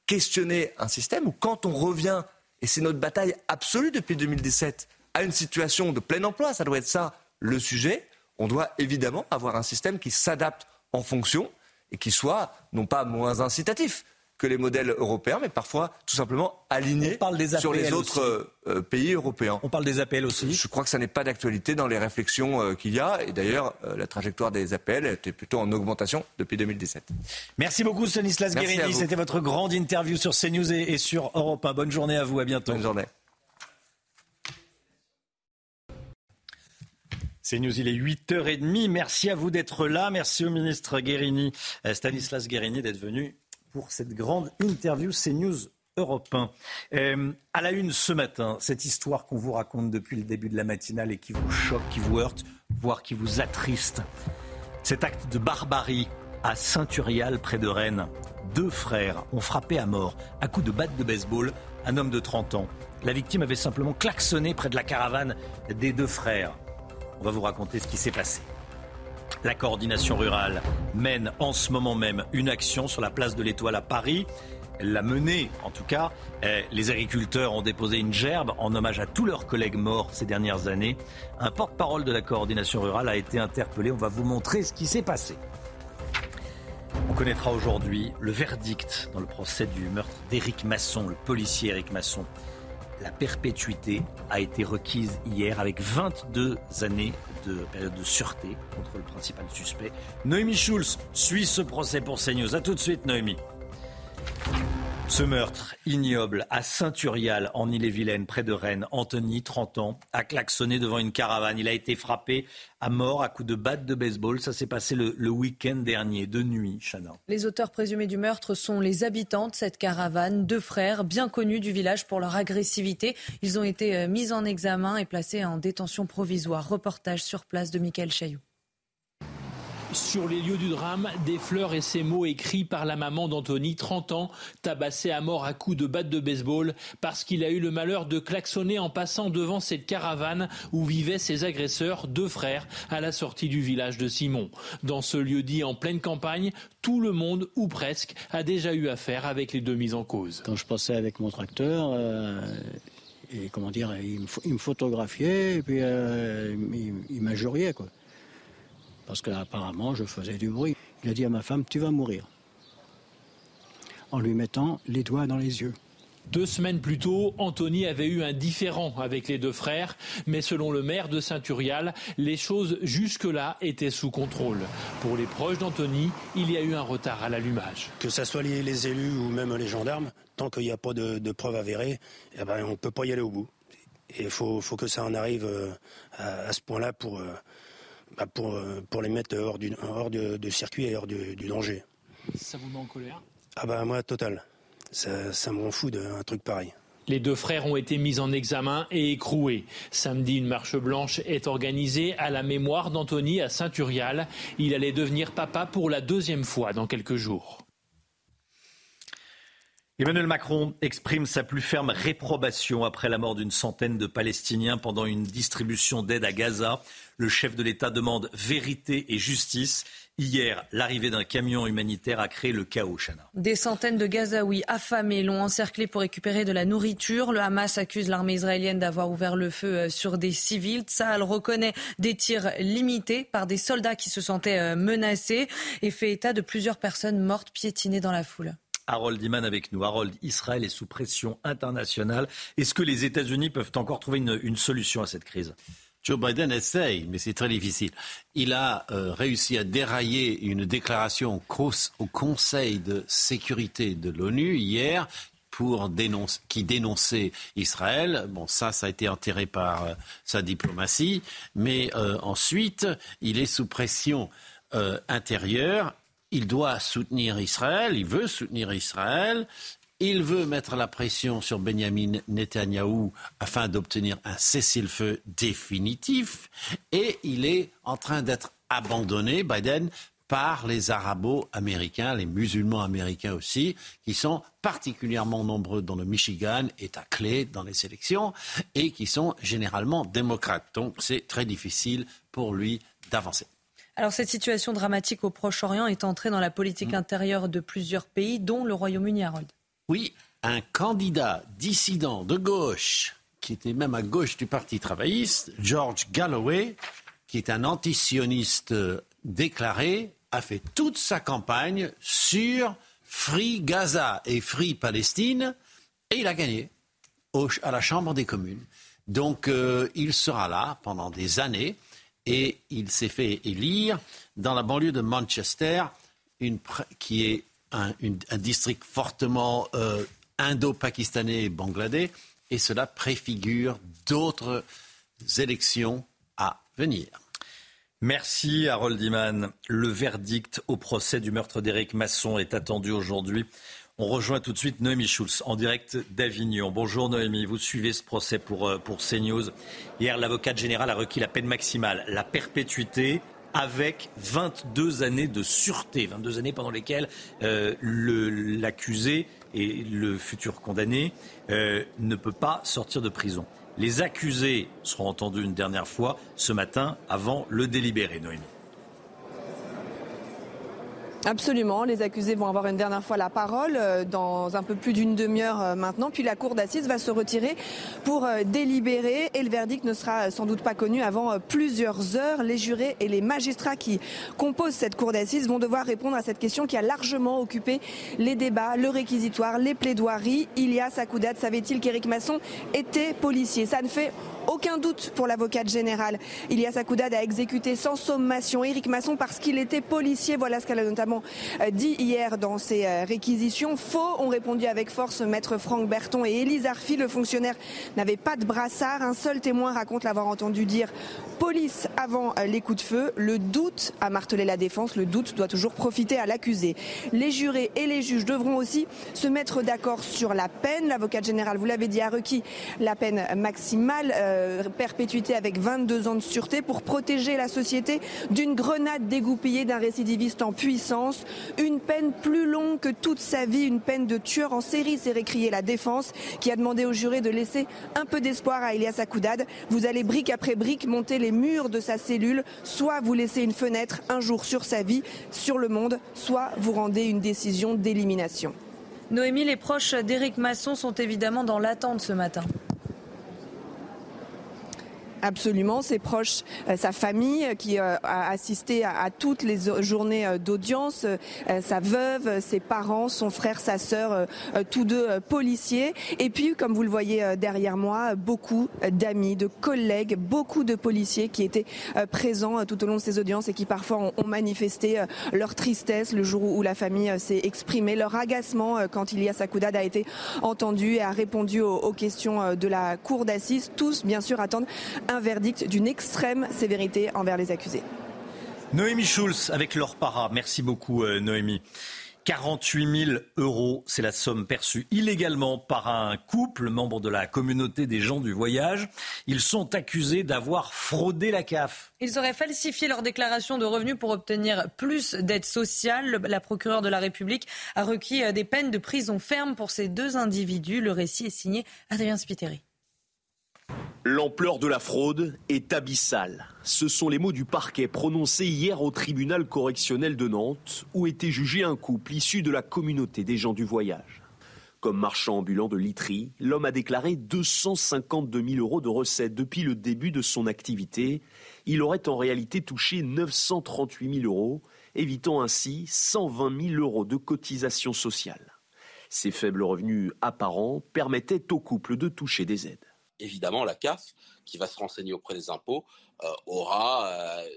questionner un système où quand on revient, et c'est notre bataille absolue depuis 2017, à une situation de plein emploi, ça doit être ça le sujet, on doit évidemment avoir un système qui s'adapte en fonction et qui soit non pas moins incitatif, que les modèles européens, mais parfois tout simplement alignés sur les autres euh, pays européens. On parle des APL aussi. Je crois que ça n'est pas d'actualité dans les réflexions euh, qu'il y a. Et d'ailleurs, euh, la trajectoire des APL était plutôt en augmentation depuis 2017. Merci beaucoup, Stanislas Guérini. C'était votre grande interview sur CNews et, sur Europe 1. Bonne journée à vous. À bientôt. Bonne journée. CNews, il est 8h30. Merci à vous d'être là. Merci au ministre Guérini, Stanislas Guérini, d'être venu pour cette grande interview CNews Europe 1. Euh, à la une ce matin, cette histoire qu'on vous raconte depuis le début de la matinale et qui vous choque, qui vous heurte, voire qui vous attriste. Cet acte de barbarie à Saint-Urial, près de Rennes. Deux frères ont frappé à mort à coups de batte de baseball un homme de 30 ans. La victime avait simplement klaxonné près de la caravane des deux frères. On va vous raconter ce qui s'est passé. La coordination rurale mène en ce moment même une action sur la place de l'Étoile à Paris. Elle l'a menée, en tout cas. Eh, les agriculteurs ont déposé une gerbe en hommage à tous leurs collègues morts ces dernières années. Un porte-parole de la coordination rurale a été interpellé. On va vous montrer ce qui s'est passé. On connaîtra aujourd'hui le verdict dans le procès du meurtre d'Éric Masson, le policier Éric Masson. La perpétuité a été requise hier avec 22 années de de, période de sûreté contre le principal suspect. Noémie Schulz suit ce procès pour CNews. A tout de suite, Noémie. Ce meurtre ignoble à Saint-Urial, en Ille-et-Vilaine, près de Rennes, Anthony, 30 ans, a klaxonné devant une caravane. Il a été frappé à mort à coups de batte de baseball. Ça s'est passé le, week-end dernier, de nuit, Chana. Les auteurs présumés du meurtre sont les habitants de cette caravane, deux frères bien connus du village pour leur agressivité. Ils ont été euh, mis en examen et placés en détention provisoire. Reportage sur place de Michael Chailloux. Sur les lieux du drame, des fleurs et ces mots écrits par la maman d'Anthony, 30 ans, tabassé à mort à coups de batte de baseball parce qu'il a eu le malheur de klaxonner en passant devant cette caravane où vivaient ses agresseurs, deux frères, à la sortie du village de Simon. Dans ce lieu dit en pleine campagne, tout le monde, ou presque, a déjà eu affaire avec les deux mises en cause. Quand je passais avec mon tracteur, euh, et comment dire, il me, photographiait et puis euh, il, il quoi parce qu'apparemment je faisais du bruit. Il a dit à ma femme, tu vas mourir, en lui mettant les doigts dans les yeux. Deux semaines plus tôt, Anthony avait eu un différend avec les deux frères, mais selon le maire de Saint-Urial, les choses jusque-là étaient sous contrôle. Pour les proches d'Anthony, il y a eu un retard à l'allumage. Que ce soit les élus ou même les gendarmes, tant qu'il n'y a pas de, preuves avérées, eh ben, on ne peut pas y aller au bout. Et il faut, que ça en arrive euh, à, ce point-là pour, euh, bah, pour, euh, pour les mettre hors, du, hors de, circuit et hors du, danger. Ça vous met en colère? Ah bah moi, total. Ça, ça me rend fou d'un truc pareil. Les deux frères ont été mis en examen et écroués. Samedi, une marche blanche est organisée à la mémoire d'Anthony à Saint-Urial. Il allait devenir papa pour la deuxième fois dans quelques jours. Emmanuel Macron exprime sa plus ferme réprobation après la mort d'une centaine de Palestiniens pendant une distribution d'aide à Gaza. Le chef de l'État demande vérité et justice. Hier, l'arrivée d'un camion humanitaire a créé le chaos, Chana. Des centaines de Gazaouis affamés l'ont encerclé pour récupérer de la nourriture. Le Hamas accuse l'armée israélienne d'avoir ouvert le feu euh, sur des civils. Tsahal reconnaît des tirs limités par des soldats qui se sentaient euh, menacés et fait état de plusieurs personnes mortes piétinées dans la foule. Harold Iman avec nous. Harold, Israël est sous pression internationale. Est-ce que les États-Unis peuvent encore trouver une, solution à cette crise? Joe Biden essaye, mais c'est très difficile. Il a euh, réussi à dérailler une déclaration au Conseil de sécurité de l'ONU hier pour qui dénonçait Israël. Bon, ça, ça a été enterré par euh, sa diplomatie. Mais euh, ensuite, il est sous pression intérieure il doit soutenir Israël, il veut soutenir Israël, il veut mettre la pression sur Benjamin Netanyahou afin d'obtenir un cessez-le-feu définitif et il est en train d'être abandonné, Biden, par les arabo-américains, les musulmans américains aussi, qui sont particulièrement nombreux dans le Michigan, État clé dans les élections, et qui sont généralement démocrates. Donc c'est très difficile pour lui d'avancer. Alors cette situation dramatique au Proche-Orient est entrée dans la politique mm. intérieure de plusieurs pays, dont le Royaume-Uni, Harold. Oui, un candidat dissident de gauche, qui était même à gauche du Parti travailliste, George Galloway, qui est un antisioniste déclaré, a fait toute sa campagne sur Free Gaza et Free Palestine, et il a gagné à la Chambre des communes. Donc euh, il sera là pendant des années et il s'est fait élire dans la banlieue de Manchester, qui est un, district fortement euh, indo-pakistanais et bangladais, et cela préfigure d'autres élections à venir. Merci Harold Iman. Le verdict au procès du meurtre d'Éric Masson est attendu aujourd'hui on rejoint tout de suite Noémie Schulz en direct d'Avignon. Bonjour Noémie, vous suivez ce procès pour, euh, pour CNews. Hier, l'avocate générale a requis la peine maximale, la perpétuité avec 22 années de sûreté, 22 années pendant lesquelles euh, l'accusé et le futur condamné euh, ne peut pas sortir de prison. Les accusés seront entendus une dernière fois ce matin avant le délibéré, Noémie. Absolument, les accusés vont avoir une dernière fois la parole euh, dans un peu plus d'une demi-heure euh, maintenant, puis la cour d'assises va se retirer pour euh, délibérer et le verdict ne sera sans doute pas connu avant plusieurs heures. Les jurés et les magistrats qui composent cette cour d'assises vont devoir répondre à cette question qui a largement occupé les débats, le réquisitoire, les plaidoiries. Ilias Akoudad savait-il qu'Éric Masson était policier? Ça ne fait aucun doute pour l'avocate générale. Ilias Akoudad a exécuté sans sommation Éric Masson parce qu'il était policier. Voilà ce qu'elle a notamment euh, dit hier dans ses euh, réquisitions. Faux, ont répondu avec force maître Franck Berton et Élise Arfi. Le fonctionnaire n'avait pas de brassard. Un seul témoin raconte l'avoir entendu dire police avant euh, les coups de feu. Le doute a martelé la défense. Le doute doit toujours profiter à l'accusé. Les jurés et les juges devront aussi se mettre d'accord sur la peine. L'avocate générale, vous l'avez dit, a requis la peine maximale, perpétuité avec 22 ans de sûreté pour protéger la société d'une grenade dégoupillée d'un récidiviste en puissance une peine plus longue que toute sa vie, une peine de tueur en série, s'est récriée la défense, qui a demandé aux jurés de laisser un peu d'espoir à Elias Akoudad. Vous allez brique après brique monter les murs de sa cellule, soit vous laissez une fenêtre un jour sur sa vie, sur le monde, soit vous rendez une décision d'élimination. Noémie, les proches d'Éric Masson sont évidemment dans l'attente ce matin. Absolument, ses proches, euh, sa famille euh, qui euh, a assisté à, toutes les journées d'audience, sa veuve, ses parents, son frère, sa sœur, tous deux policiers. Et puis, comme vous le voyez derrière moi, beaucoup d'amis, de collègues, beaucoup de policiers qui étaient présents tout au long de ces audiences et qui parfois ont, manifesté leur tristesse le jour où la famille s'est exprimée, leur agacement quand Ilias Akoudad a été entendu et a répondu aux, aux questions de la cour d'assises. Tous, bien sûr, attendent un verdict d'une extrême sévérité envers les accusés. Noémie Schulz avec leur para. Merci beaucoup euh, Noémie. 48 000 euros, c'est la somme perçue illégalement par un couple, membre de la communauté des gens du voyage. Ils sont accusés d'avoir fraudé la CAF. Ils auraient falsifié leur déclaration de revenus pour obtenir plus d'aide sociale. La procureure de la République a requis euh, des peines de prison ferme pour ces deux individus. Le récit est signé Adrien Spiteri. L'ampleur de la fraude est abyssale. Ce sont les mots du parquet prononcés hier au tribunal correctionnel de Nantes, où était jugé un couple issu de la communauté des gens du voyage. Comme marchand ambulant de literie, l'homme a déclaré 252 000 euros de recettes depuis le début de son activité. Il aurait en réalité touché 938 000 euros, évitant ainsi 120 000 euros de cotisations sociales. Ces faibles revenus apparents permettaient au couple de toucher des aides évidemment, la CAF, qui va se renseigner auprès des impôts, euh, aura euh,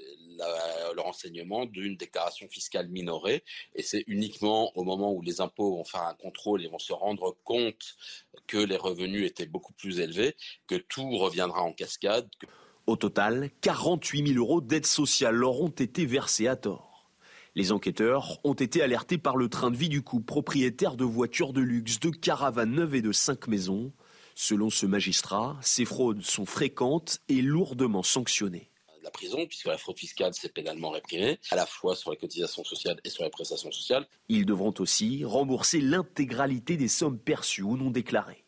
le renseignement d'une déclaration fiscale minorée. Et c'est uniquement au moment où les impôts vont faire un contrôle et vont se rendre compte que les revenus étaient beaucoup plus élevés que tout reviendra en cascade. Au total, 48 000 euros d'aide sociale leur ont été versés à tort. Les enquêteurs ont été alertés par le train de vie du couple propriétaire de voitures de luxe, de caravanes neuves et de cinq maisons. Selon ce magistrat, ces fraudes sont fréquentes et lourdement sanctionnées la prison, puisque la fraude fiscale, c'est pénalement réprimé, à la fois sur les cotisations sociales et sur les prestations sociales. Ils devront aussi rembourser l'intégralité des sommes perçues ou non déclarées.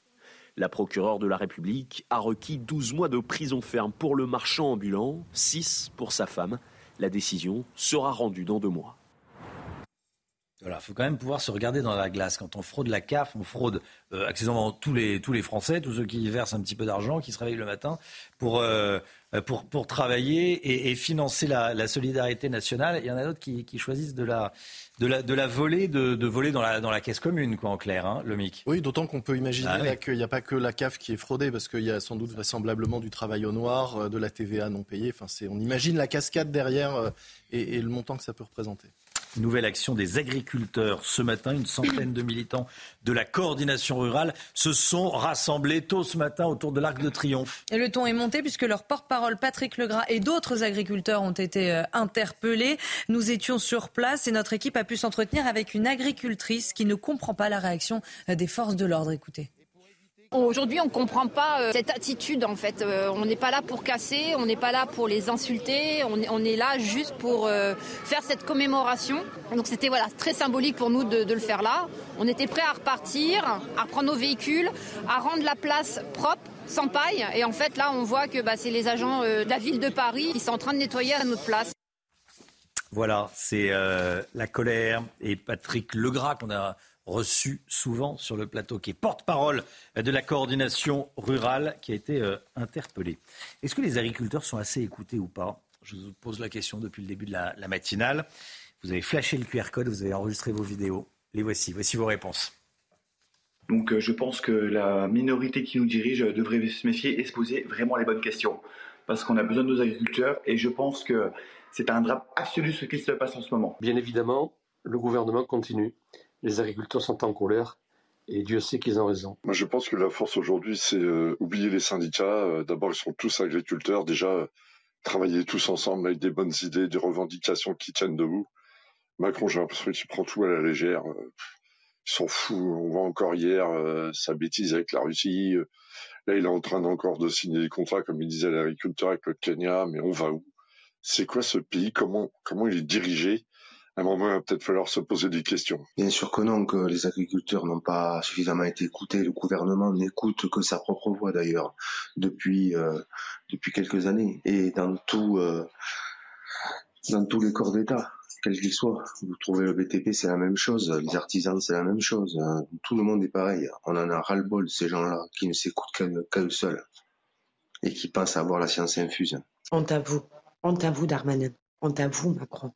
La procureure de la République a requis 12 mois de prison ferme pour le marchand ambulant, 6 pour sa femme. La décision sera rendue dans deux mois. Voilà, faut quand même pouvoir se regarder dans la glace. Quand on fraude la CAF, on fraude euh, accessoirement tous les, tous les Français, tous ceux qui versent un petit peu d'argent, qui se réveillent le matin pour, euh, pour, pour travailler et, financer la, solidarité nationale. Il y en a d'autres qui, qui, choisissent de la, de la, de la voler, de, de voler dans la, dans la caisse commune, quoi, en clair, hein, le MIC. Oui, d'autant qu'on peut imaginer ah qu'il n'y a pas que la CAF qui est fraudée, parce qu'il y a sans doute vraisemblablement du travail au noir, euh, de la TVA non payée. Enfin, on imagine la cascade derrière et le montant que ça peut représenter. Nouvelle action des agriculteurs. Ce matin, une centaine de militants de la coordination rurale se sont rassemblés tôt ce matin autour de l'Arc de Triomphe. Et le ton est monté puisque leur porte-parole Patrick Legras et d'autres agriculteurs ont été euh, interpellés. Nous étions sur place et notre équipe a pu s'entretenir avec une agricultrice qui ne comprend pas la réaction euh, des forces de l'ordre. Écoutez. Aujourd'hui, on ne comprend pas euh, cette attitude en fait. Euh, on n'est pas là pour casser, on n'est pas là pour les insulter, on, est là juste pour euh, faire cette commémoration. Donc c'était voilà très symbolique pour nous de, le faire là. On était prêts à repartir, à reprendre nos véhicules, à rendre la place propre sans paille. Et en fait, là, on voit que bah, c'est les agents de la ville de Paris qui sont en train de nettoyer à notre place. Voilà, c'est la colère et Patrick Legras qu'on a reçu souvent sur le plateau, qui est porte-parole de la coordination rurale, qui a été euh, interpellé. Est-ce que les agriculteurs sont assez écoutés ou pas? Je vous pose la question depuis le début de la, la matinale. Vous avez flashé le QR code, vous avez enregistré vos vidéos. Les voici, voici vos réponses. Donc euh, je pense que la minorité qui nous dirige devrait se méfier et se poser vraiment les bonnes questions. Parce qu'on a besoin de nos agriculteurs et je pense que c'est un drame absolu ce qui se passe en ce moment. Bien évidemment, le gouvernement continue. Les agriculteurs sont en colère et Dieu sait qu'ils ont raison. Moi, je pense que la force aujourd'hui, c'est euh, oublier les syndicats. Euh, D'abord, ils sont tous agriculteurs. Déjà, euh, travailler tous ensemble avec des bonnes idées, des revendications qui tiennent debout. Macron, j'ai l'impression qu'il prend tout à la légère. Ils sont fous. On voit encore hier sa bêtise avec la Russie. Là, il est en train encore de signer des contrats, comme il disait l'agriculteur avec le Kenya. Mais on va où? C'est quoi ce pays? Comment comment il est dirigé? À un moment, il va peut-être falloir se poser des questions. Bien sûr que non, que les agriculteurs n'ont pas suffisamment été écoutés. Le gouvernement n'écoute que sa propre voix d'ailleurs depuis euh, depuis quelques années et dans tout euh, dans tous les corps d'État, quels qu'ils soient. Vous trouvez le BTP, c'est la même chose. Les artisans, c'est la même chose. Tout le monde est pareil. On en a ras-le-bol de ces gens-là qui ne s'écoutent qu'à- qu'à eux seuls et qui pensent avoir la science infuse. Honte à vous. Honte à vous, Darmanin. Honte à vous, Macron.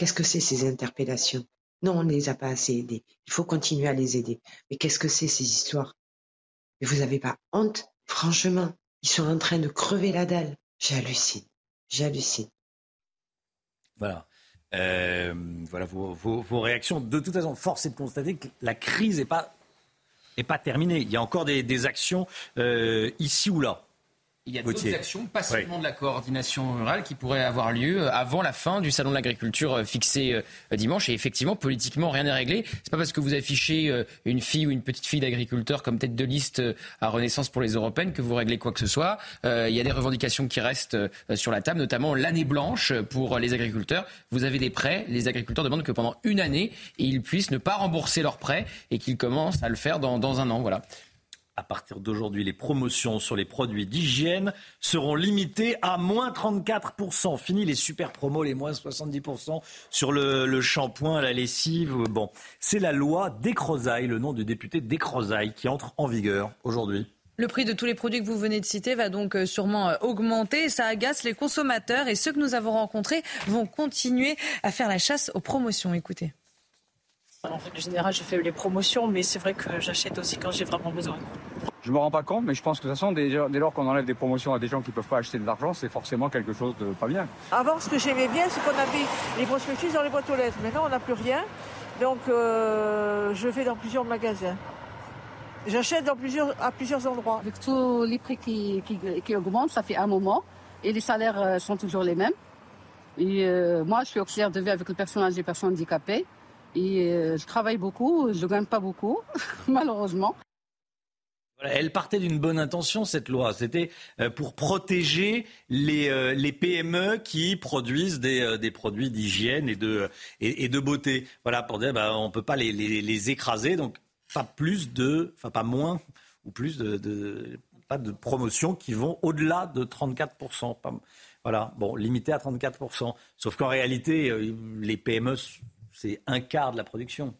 Qu'est-ce que c'est ces interpellations? Non, on ne les a pas assez aidés. Il faut continuer à les aider. Mais qu'est-ce que c'est ces histoires? Mais vous n'avez pas honte? Franchement, ils sont en train de crever la dalle. J'hallucine. J'hallucine. Voilà. Euh, voilà vos, réactions. De toute façon, force est de constater que la crise n'est pas, terminée. Il y a encore des, des actions euh, ici ou là. Il y a d'autres actions, pas seulement de la coordination rurale, qui pourraient avoir lieu avant la fin du salon de l'agriculture euh, fixé euh, dimanche. Et effectivement, politiquement, rien n'est réglé. C'est pas parce que vous affichez euh, une fille ou une petite fille d'agriculteur comme tête de liste à Renaissance pour les européennes que vous réglez quoi que ce soit. Il y a des revendications qui restent sur la table, notamment l'année blanche pour les agriculteurs. Vous avez des prêts. Les agriculteurs demandent que pendant une année, ils puissent ne pas rembourser leurs prêts et qu'ils commencent à le faire dans, dans un an. Voilà. À partir d'aujourd'hui, les promotions sur les produits d'hygiène seront limitées à moins 34%. Fini les super promos, les moins 70% sur le, shampoing, la lessive. Bon, c'est la loi Descrozaille, le nom du député Descrozaille, qui entre en vigueur aujourd'hui. Le prix de tous les produits que vous venez de citer va donc euh, sûrement euh, augmenter. Ça agace les consommateurs et ceux que nous avons rencontrés vont continuer à faire la chasse aux promotions. Écoutez. En règle générale, je fais les promotions, mais c'est vrai que j'achète aussi quand j'ai vraiment besoin. Je me rends pas compte, mais je pense que de toute façon, dès, dès lors qu'on enlève des promotions à des gens qui peuvent pas acheter de l'argent, c'est forcément quelque chose de pas bien. Avant, ce que j'aimais bien, c'est qu'on avait les prospectus dans les boîtes aux lettres. Maintenant, on n'a plus rien. Donc, euh, je vais dans plusieurs magasins. J'achète dans plusieurs, à plusieurs endroits. Avec tous les prix qui, qui, qui augmentent, ça fait un moment. Et les salaires euh, sont toujours les mêmes. Et euh, moi, je suis auxiliaire de vie avec le personnel des personnes handicapées. Et euh, je travaille beaucoup, je ne gagne pas beaucoup, malheureusement. Elle partait d'une bonne intention, cette loi. C'était euh, pour protéger les, euh, les PME qui produisent des, des produits d'hygiène et de, et, de beauté. Voilà, pour dire, bah, on ne peut pas les, les, écraser, donc pas plus de, enfin pas moins ou plus de, de pas de promotions qui vont au-delà de 34%. Pas- voilà, bon, limité à 34%. Sauf qu'en réalité, les PME, c'est un quart de la production.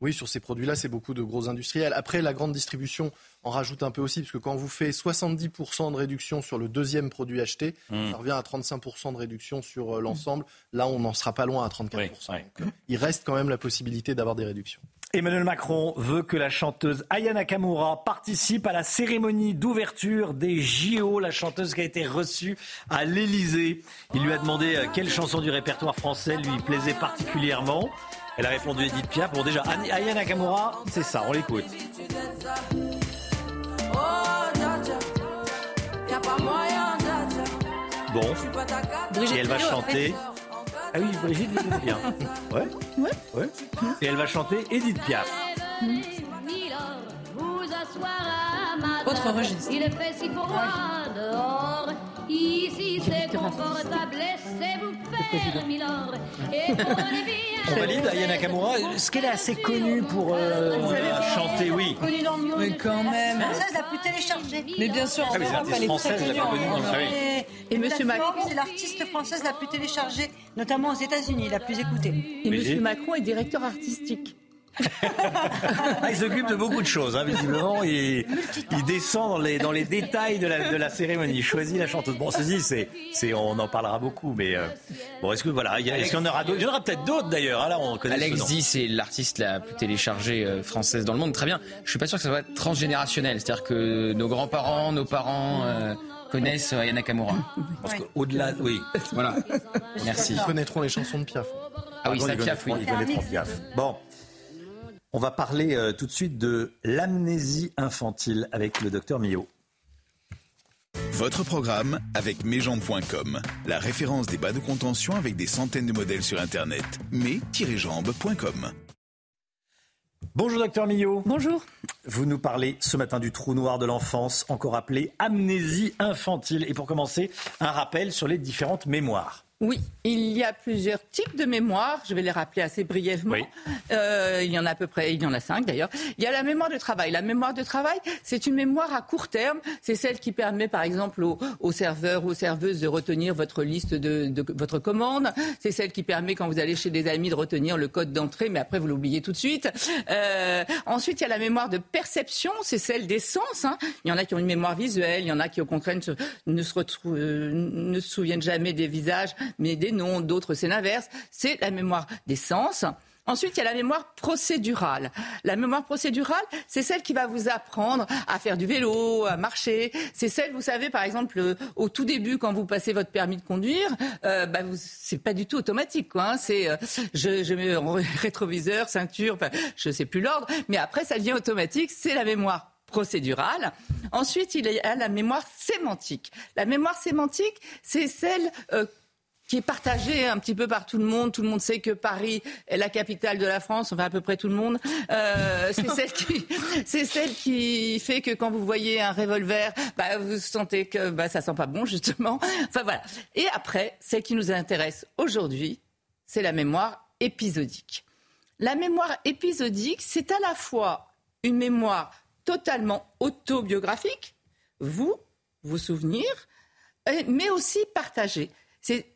Oui, sur ces produits-là, c'est beaucoup de gros industriels. Après, la grande distribution en rajoute un peu aussi, parce que quand vous faites 70% de réduction sur le deuxième produit acheté, Mmh. ça revient à 35% de réduction sur euh, l'ensemble. Là, on n'en sera pas loin à 34%. Donc, euh, il reste quand même la possibilité d'avoir des réductions. Emmanuel Macron veut que la chanteuse Aya Nakamura participe à la cérémonie d'ouverture des JO. La chanteuse qui a été reçue à l'Elysée. Il lui a demandé euh, quelle chanson du répertoire français lui plaisait particulièrement. Elle a répondu Edith Piaf. Bon, déjà, Aya Nakamura, c'est ça, on l'écoute. Bon, et elle va chanter. Ah oui, Brigitte bien. Ouais, Ouais. ouais. Et elle va chanter Edith Piaf. Autre registre. Il est fait si froid dehors, Ici c'est confortable, laissez-vous faire, milord. Et On valide Aya Nakamura. Est-ce qu'elle est assez connue pour euh, chanter Oui. Mais quand même. française la plus téléchargée. Mais bien sûr, en Ah Europe, elle est très connue. connue dans le- ah. Et, Et Monsieur Macron, c'est l'artiste française la plus téléchargée, notamment aux États-Unis, la plus écoutée. Et Monsieur Macron est directeur artistique. Ah, il s'occupe de beaucoup de choses, hein, visiblement. Il, il descend dans les, dans les détails de la, de la cérémonie. Il choisit la chanteuse. Bon, ceci, c'est, c'est, on en parlera beaucoup, mais euh, bon, est-ce que voilà, il y a- est-ce qu'il y en aura d'autres? Il y en aura peut-être d'autres d'ailleurs. Là, on connaît ce Alex nom. dit c'est l'artiste la plus téléchargée euh, française dans le monde. Très bien. Je suis pas sûr que ça soit transgénérationnel. C'est-à-dire que nos grands-parents, nos parents euh, connaissent Aya Nakamura. Parce qu'au-delà, oui. Voilà. Merci. Ils connaîtront les chansons de Piaf. Ah oui, ça ils Piaf, oui. connaîtront- ils connaîtront Piaf. Bon. On va parler euh, tout de suite de l'amnésie infantile avec le docteur Millot. Votre programme avec mesjambes.com, la référence des bas de contention avec des centaines de modèles sur Internet. mes-jambes.com. Bonjour docteur Millot. Bonjour. Vous nous parlez ce matin du trou noir de l'enfance, encore appelé amnésie infantile. Et pour commencer, un rappel sur les différentes mémoires. Oui, il y a plusieurs types de mémoire. Je vais les rappeler assez brièvement. Euh, il y en a à peu près, il y en a cinq d'ailleurs. Il y a la mémoire de travail. La mémoire de travail, c'est une mémoire à court terme. C'est celle qui permet, par exemple, aux, aux serveurs ou aux serveuses de retenir votre liste de, de votre commande. C'est celle qui permet, quand vous allez chez des amis, de retenir le code d'entrée, mais après vous l'oubliez tout de suite. Euh, ensuite, il y a la mémoire de perception. C'est celle des sens. hein. Il y en a qui ont une mémoire visuelle. Il y en a qui, au contraire, ne se, ne se, retrou- euh, ne se souviennent jamais des visages, mais des noms. D'autres, c'est l'inverse. C'est la mémoire des sens. Ensuite, il y a la mémoire procédurale. La mémoire procédurale, c'est celle qui va vous apprendre à faire du vélo, à marcher. C'est celle, vous savez, par exemple, euh, au tout début, quand vous passez votre permis de conduire, euh, bah, c'est pas du tout automatique. Hein. C'est, euh, je, je mets rétroviseur, ceinture, enfin, je sais plus l'ordre, mais après, ça devient automatique. C'est la mémoire procédurale. Ensuite, il y a la mémoire sémantique. La mémoire sémantique, c'est celle euh, qui est partagée un petit peu par tout le monde. Tout le monde sait que Paris est la capitale de la France, enfin à peu près tout le monde. Euh, c'est celle qui, c'est celle qui fait que quand vous voyez un revolver, bah, vous sentez que bah, ça sent pas bon justement. Enfin voilà. Et après, celle qui nous intéresse aujourd'hui, c'est la mémoire épisodique. La mémoire épisodique, c'est à la fois une mémoire totalement autobiographique, vous, vos souvenirs, et- mais aussi partagée. C'est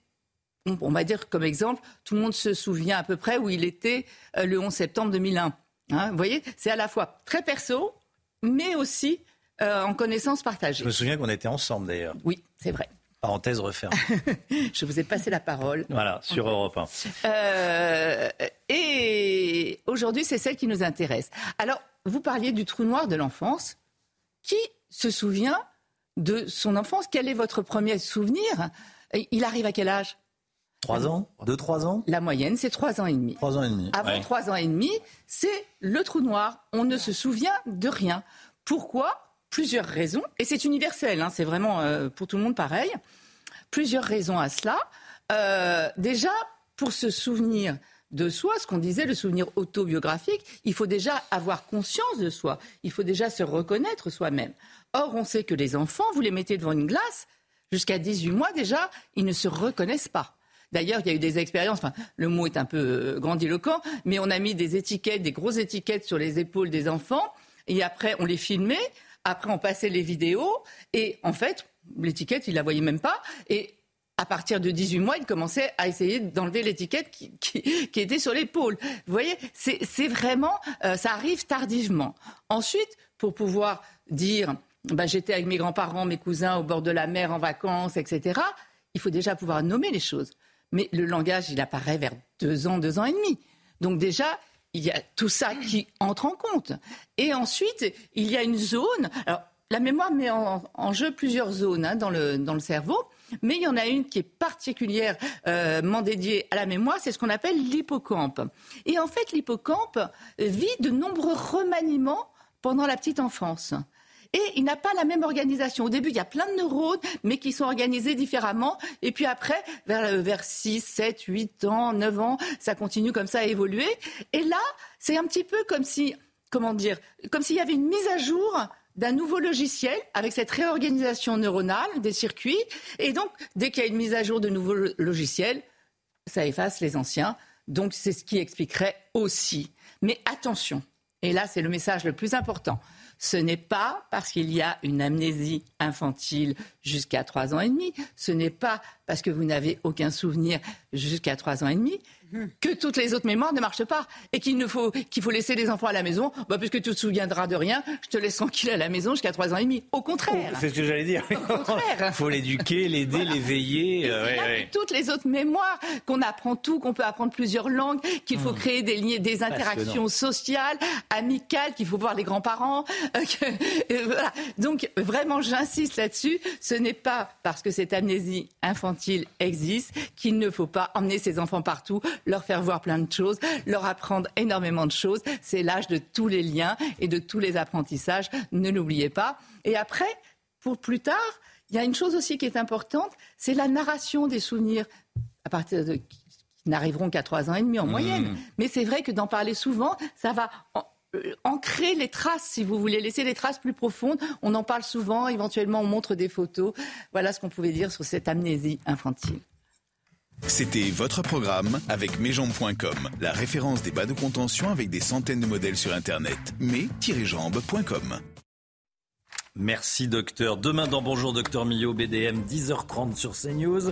on on va dire comme exemple, tout le monde se souvient à peu près où il était euh, le 11 septembre 2001. Hein, vous voyez, c'est à la fois très perso, mais aussi euh, en connaissance partagée. Je me souviens qu'on était ensemble d'ailleurs. Oui, c'est vrai. Parenthèse refermée. Je vous ai passé la parole. voilà, sur Europe 1. Euh, et aujourd'hui, c'est celle qui nous intéresse. Alors, vous parliez du trou noir de l'enfance. Qui se souvient de son enfance? Quel est votre premier souvenir? Il arrive à quel âge? 3 ans 2-3 ans La moyenne, c'est 3 ans et demi. 3 ans et demi. Avant ouais. 3 ans et demi, c'est le trou noir. On ne se souvient de rien. Pourquoi? Plusieurs raisons. Et c'est universel, hein, c'est vraiment euh, pour tout le monde pareil. Plusieurs raisons à cela. Euh, déjà, pour se souvenir de soi, ce qu'on disait, le souvenir autobiographique, il faut déjà avoir conscience de soi. Il faut déjà se reconnaître soi-même. Or, on sait que les enfants, vous les mettez devant une glace, jusqu'à 18 mois déjà, ils ne se reconnaissent pas. D'ailleurs, il y a eu des expériences, enfin, le mot est un peu euh, grandiloquent, mais on a mis des étiquettes, des grosses étiquettes sur les épaules des enfants, et après, on les filmait, après, on passait les vidéos, et en fait, l'étiquette, ils la voyaient même pas, et à partir de 18 mois, il commençait à essayer d'enlever l'étiquette qui, était sur l'épaule. Vous voyez, c'est c'est vraiment, euh, ça arrive tardivement. Ensuite, pour pouvoir dire, bah, j'étais avec mes grands-parents, mes cousins au bord de la mer en vacances, etc., il faut déjà pouvoir nommer les choses. Mais le langage, il apparaît vers deux ans, deux ans et demi. Donc déjà, il y a tout ça qui entre en compte. Et ensuite, il y a une zone. Alors, la mémoire met en, jeu plusieurs zones hein, dans, le, dans le cerveau, mais il y en a une qui est particulièrement dédiée à la mémoire, c'est ce qu'on appelle l'hippocampe. Et en fait, l'hippocampe vit de nombreux remaniements pendant la petite enfance. Et il n'a pas la même organisation. Au début, il y a plein de neurones, mais qui sont organisés différemment. Et puis après, vers, euh, vers 6, 7, 8 ans, 9 ans, ça continue comme ça à évoluer. Et là, c'est un petit peu comme si, comment dire, comme s'il y avait une mise à jour d'un nouveau logiciel avec cette réorganisation neuronale des circuits. Et donc, dès qu'il y a une mise à jour de nouveaux logiciels, ça efface les anciens. Donc, c'est ce qui expliquerait aussi. Mais attention, et là, c'est le message le plus important. Ce n'est pas parce qu'il y a une amnésie infantile jusqu'à trois ans et demi, ce n'est pas parce que vous n'avez aucun souvenir jusqu'à trois ans et demi que toutes les autres mémoires ne marchent pas et qu'il faut qu'il faut laisser les enfants à la maison, bah, puisque tu te souviendras de rien, je te laisse tranquille à la maison jusqu'à 3 ans et demi. Au contraire. C'est ce que j'allais dire. Il faut l'éduquer, l'aider, l'éveiller. Euh, toutes les autres mémoires, qu'on apprend tout, qu'on peut apprendre plusieurs langues, qu'il faut hmm. créer des liens, des interactions sociales, amicales, qu'il faut voir les grands-parents. Euh, euh, voilà. Donc vraiment, j'insiste là-dessus. Ce n'est pas parce que cette amnésie infantile existe qu'il ne faut pas emmener ses enfants partout leur faire voir plein de choses, leur apprendre énormément de choses. C'est l'âge de tous les liens et de tous les apprentissages. Ne l'oubliez pas. Et après, pour plus tard, il y a une chose aussi qui est importante, c'est la narration des souvenirs à partir de qui n'arriveront qu'à trois ans et demi en mmh. moyenne. Mais c'est vrai que d'en parler souvent, ça va euh, ancrer les traces, si vous voulez, laisser les traces plus profondes. On en parle souvent, éventuellement on montre des photos. Voilà ce qu'on pouvait dire sur cette amnésie infantile. C'était votre programme avec mesjambes.com, la référence des bas de contention avec des centaines de modèles sur Internet. mes-jambes.com. Merci docteur. Demain dans Bonjour docteur Millot, BDM, 10h30 sur CNews.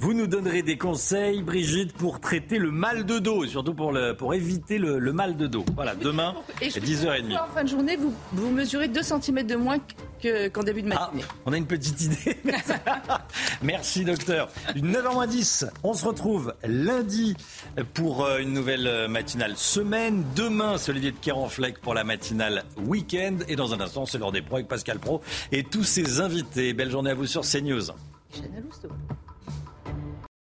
Vous nous donnerez des conseils, Brigitte, pour traiter le mal de dos, surtout pour, le, pour éviter le, mal de dos. Voilà, demain, à 10h30. En fin de journée, vous, vous mesurez 2 cm de moins qu'en début de matinée. Ah, on a une petite idée. Merci docteur. 9h10, on se retrouve lundi pour euh, une nouvelle euh, matinale semaine. Demain, c'est Olivier de Kéranfleck pour la matinale week-end. Et dans un instant, c'est l'heure des pros avec Et tous ses invités. Belle journée à vous sur CNews.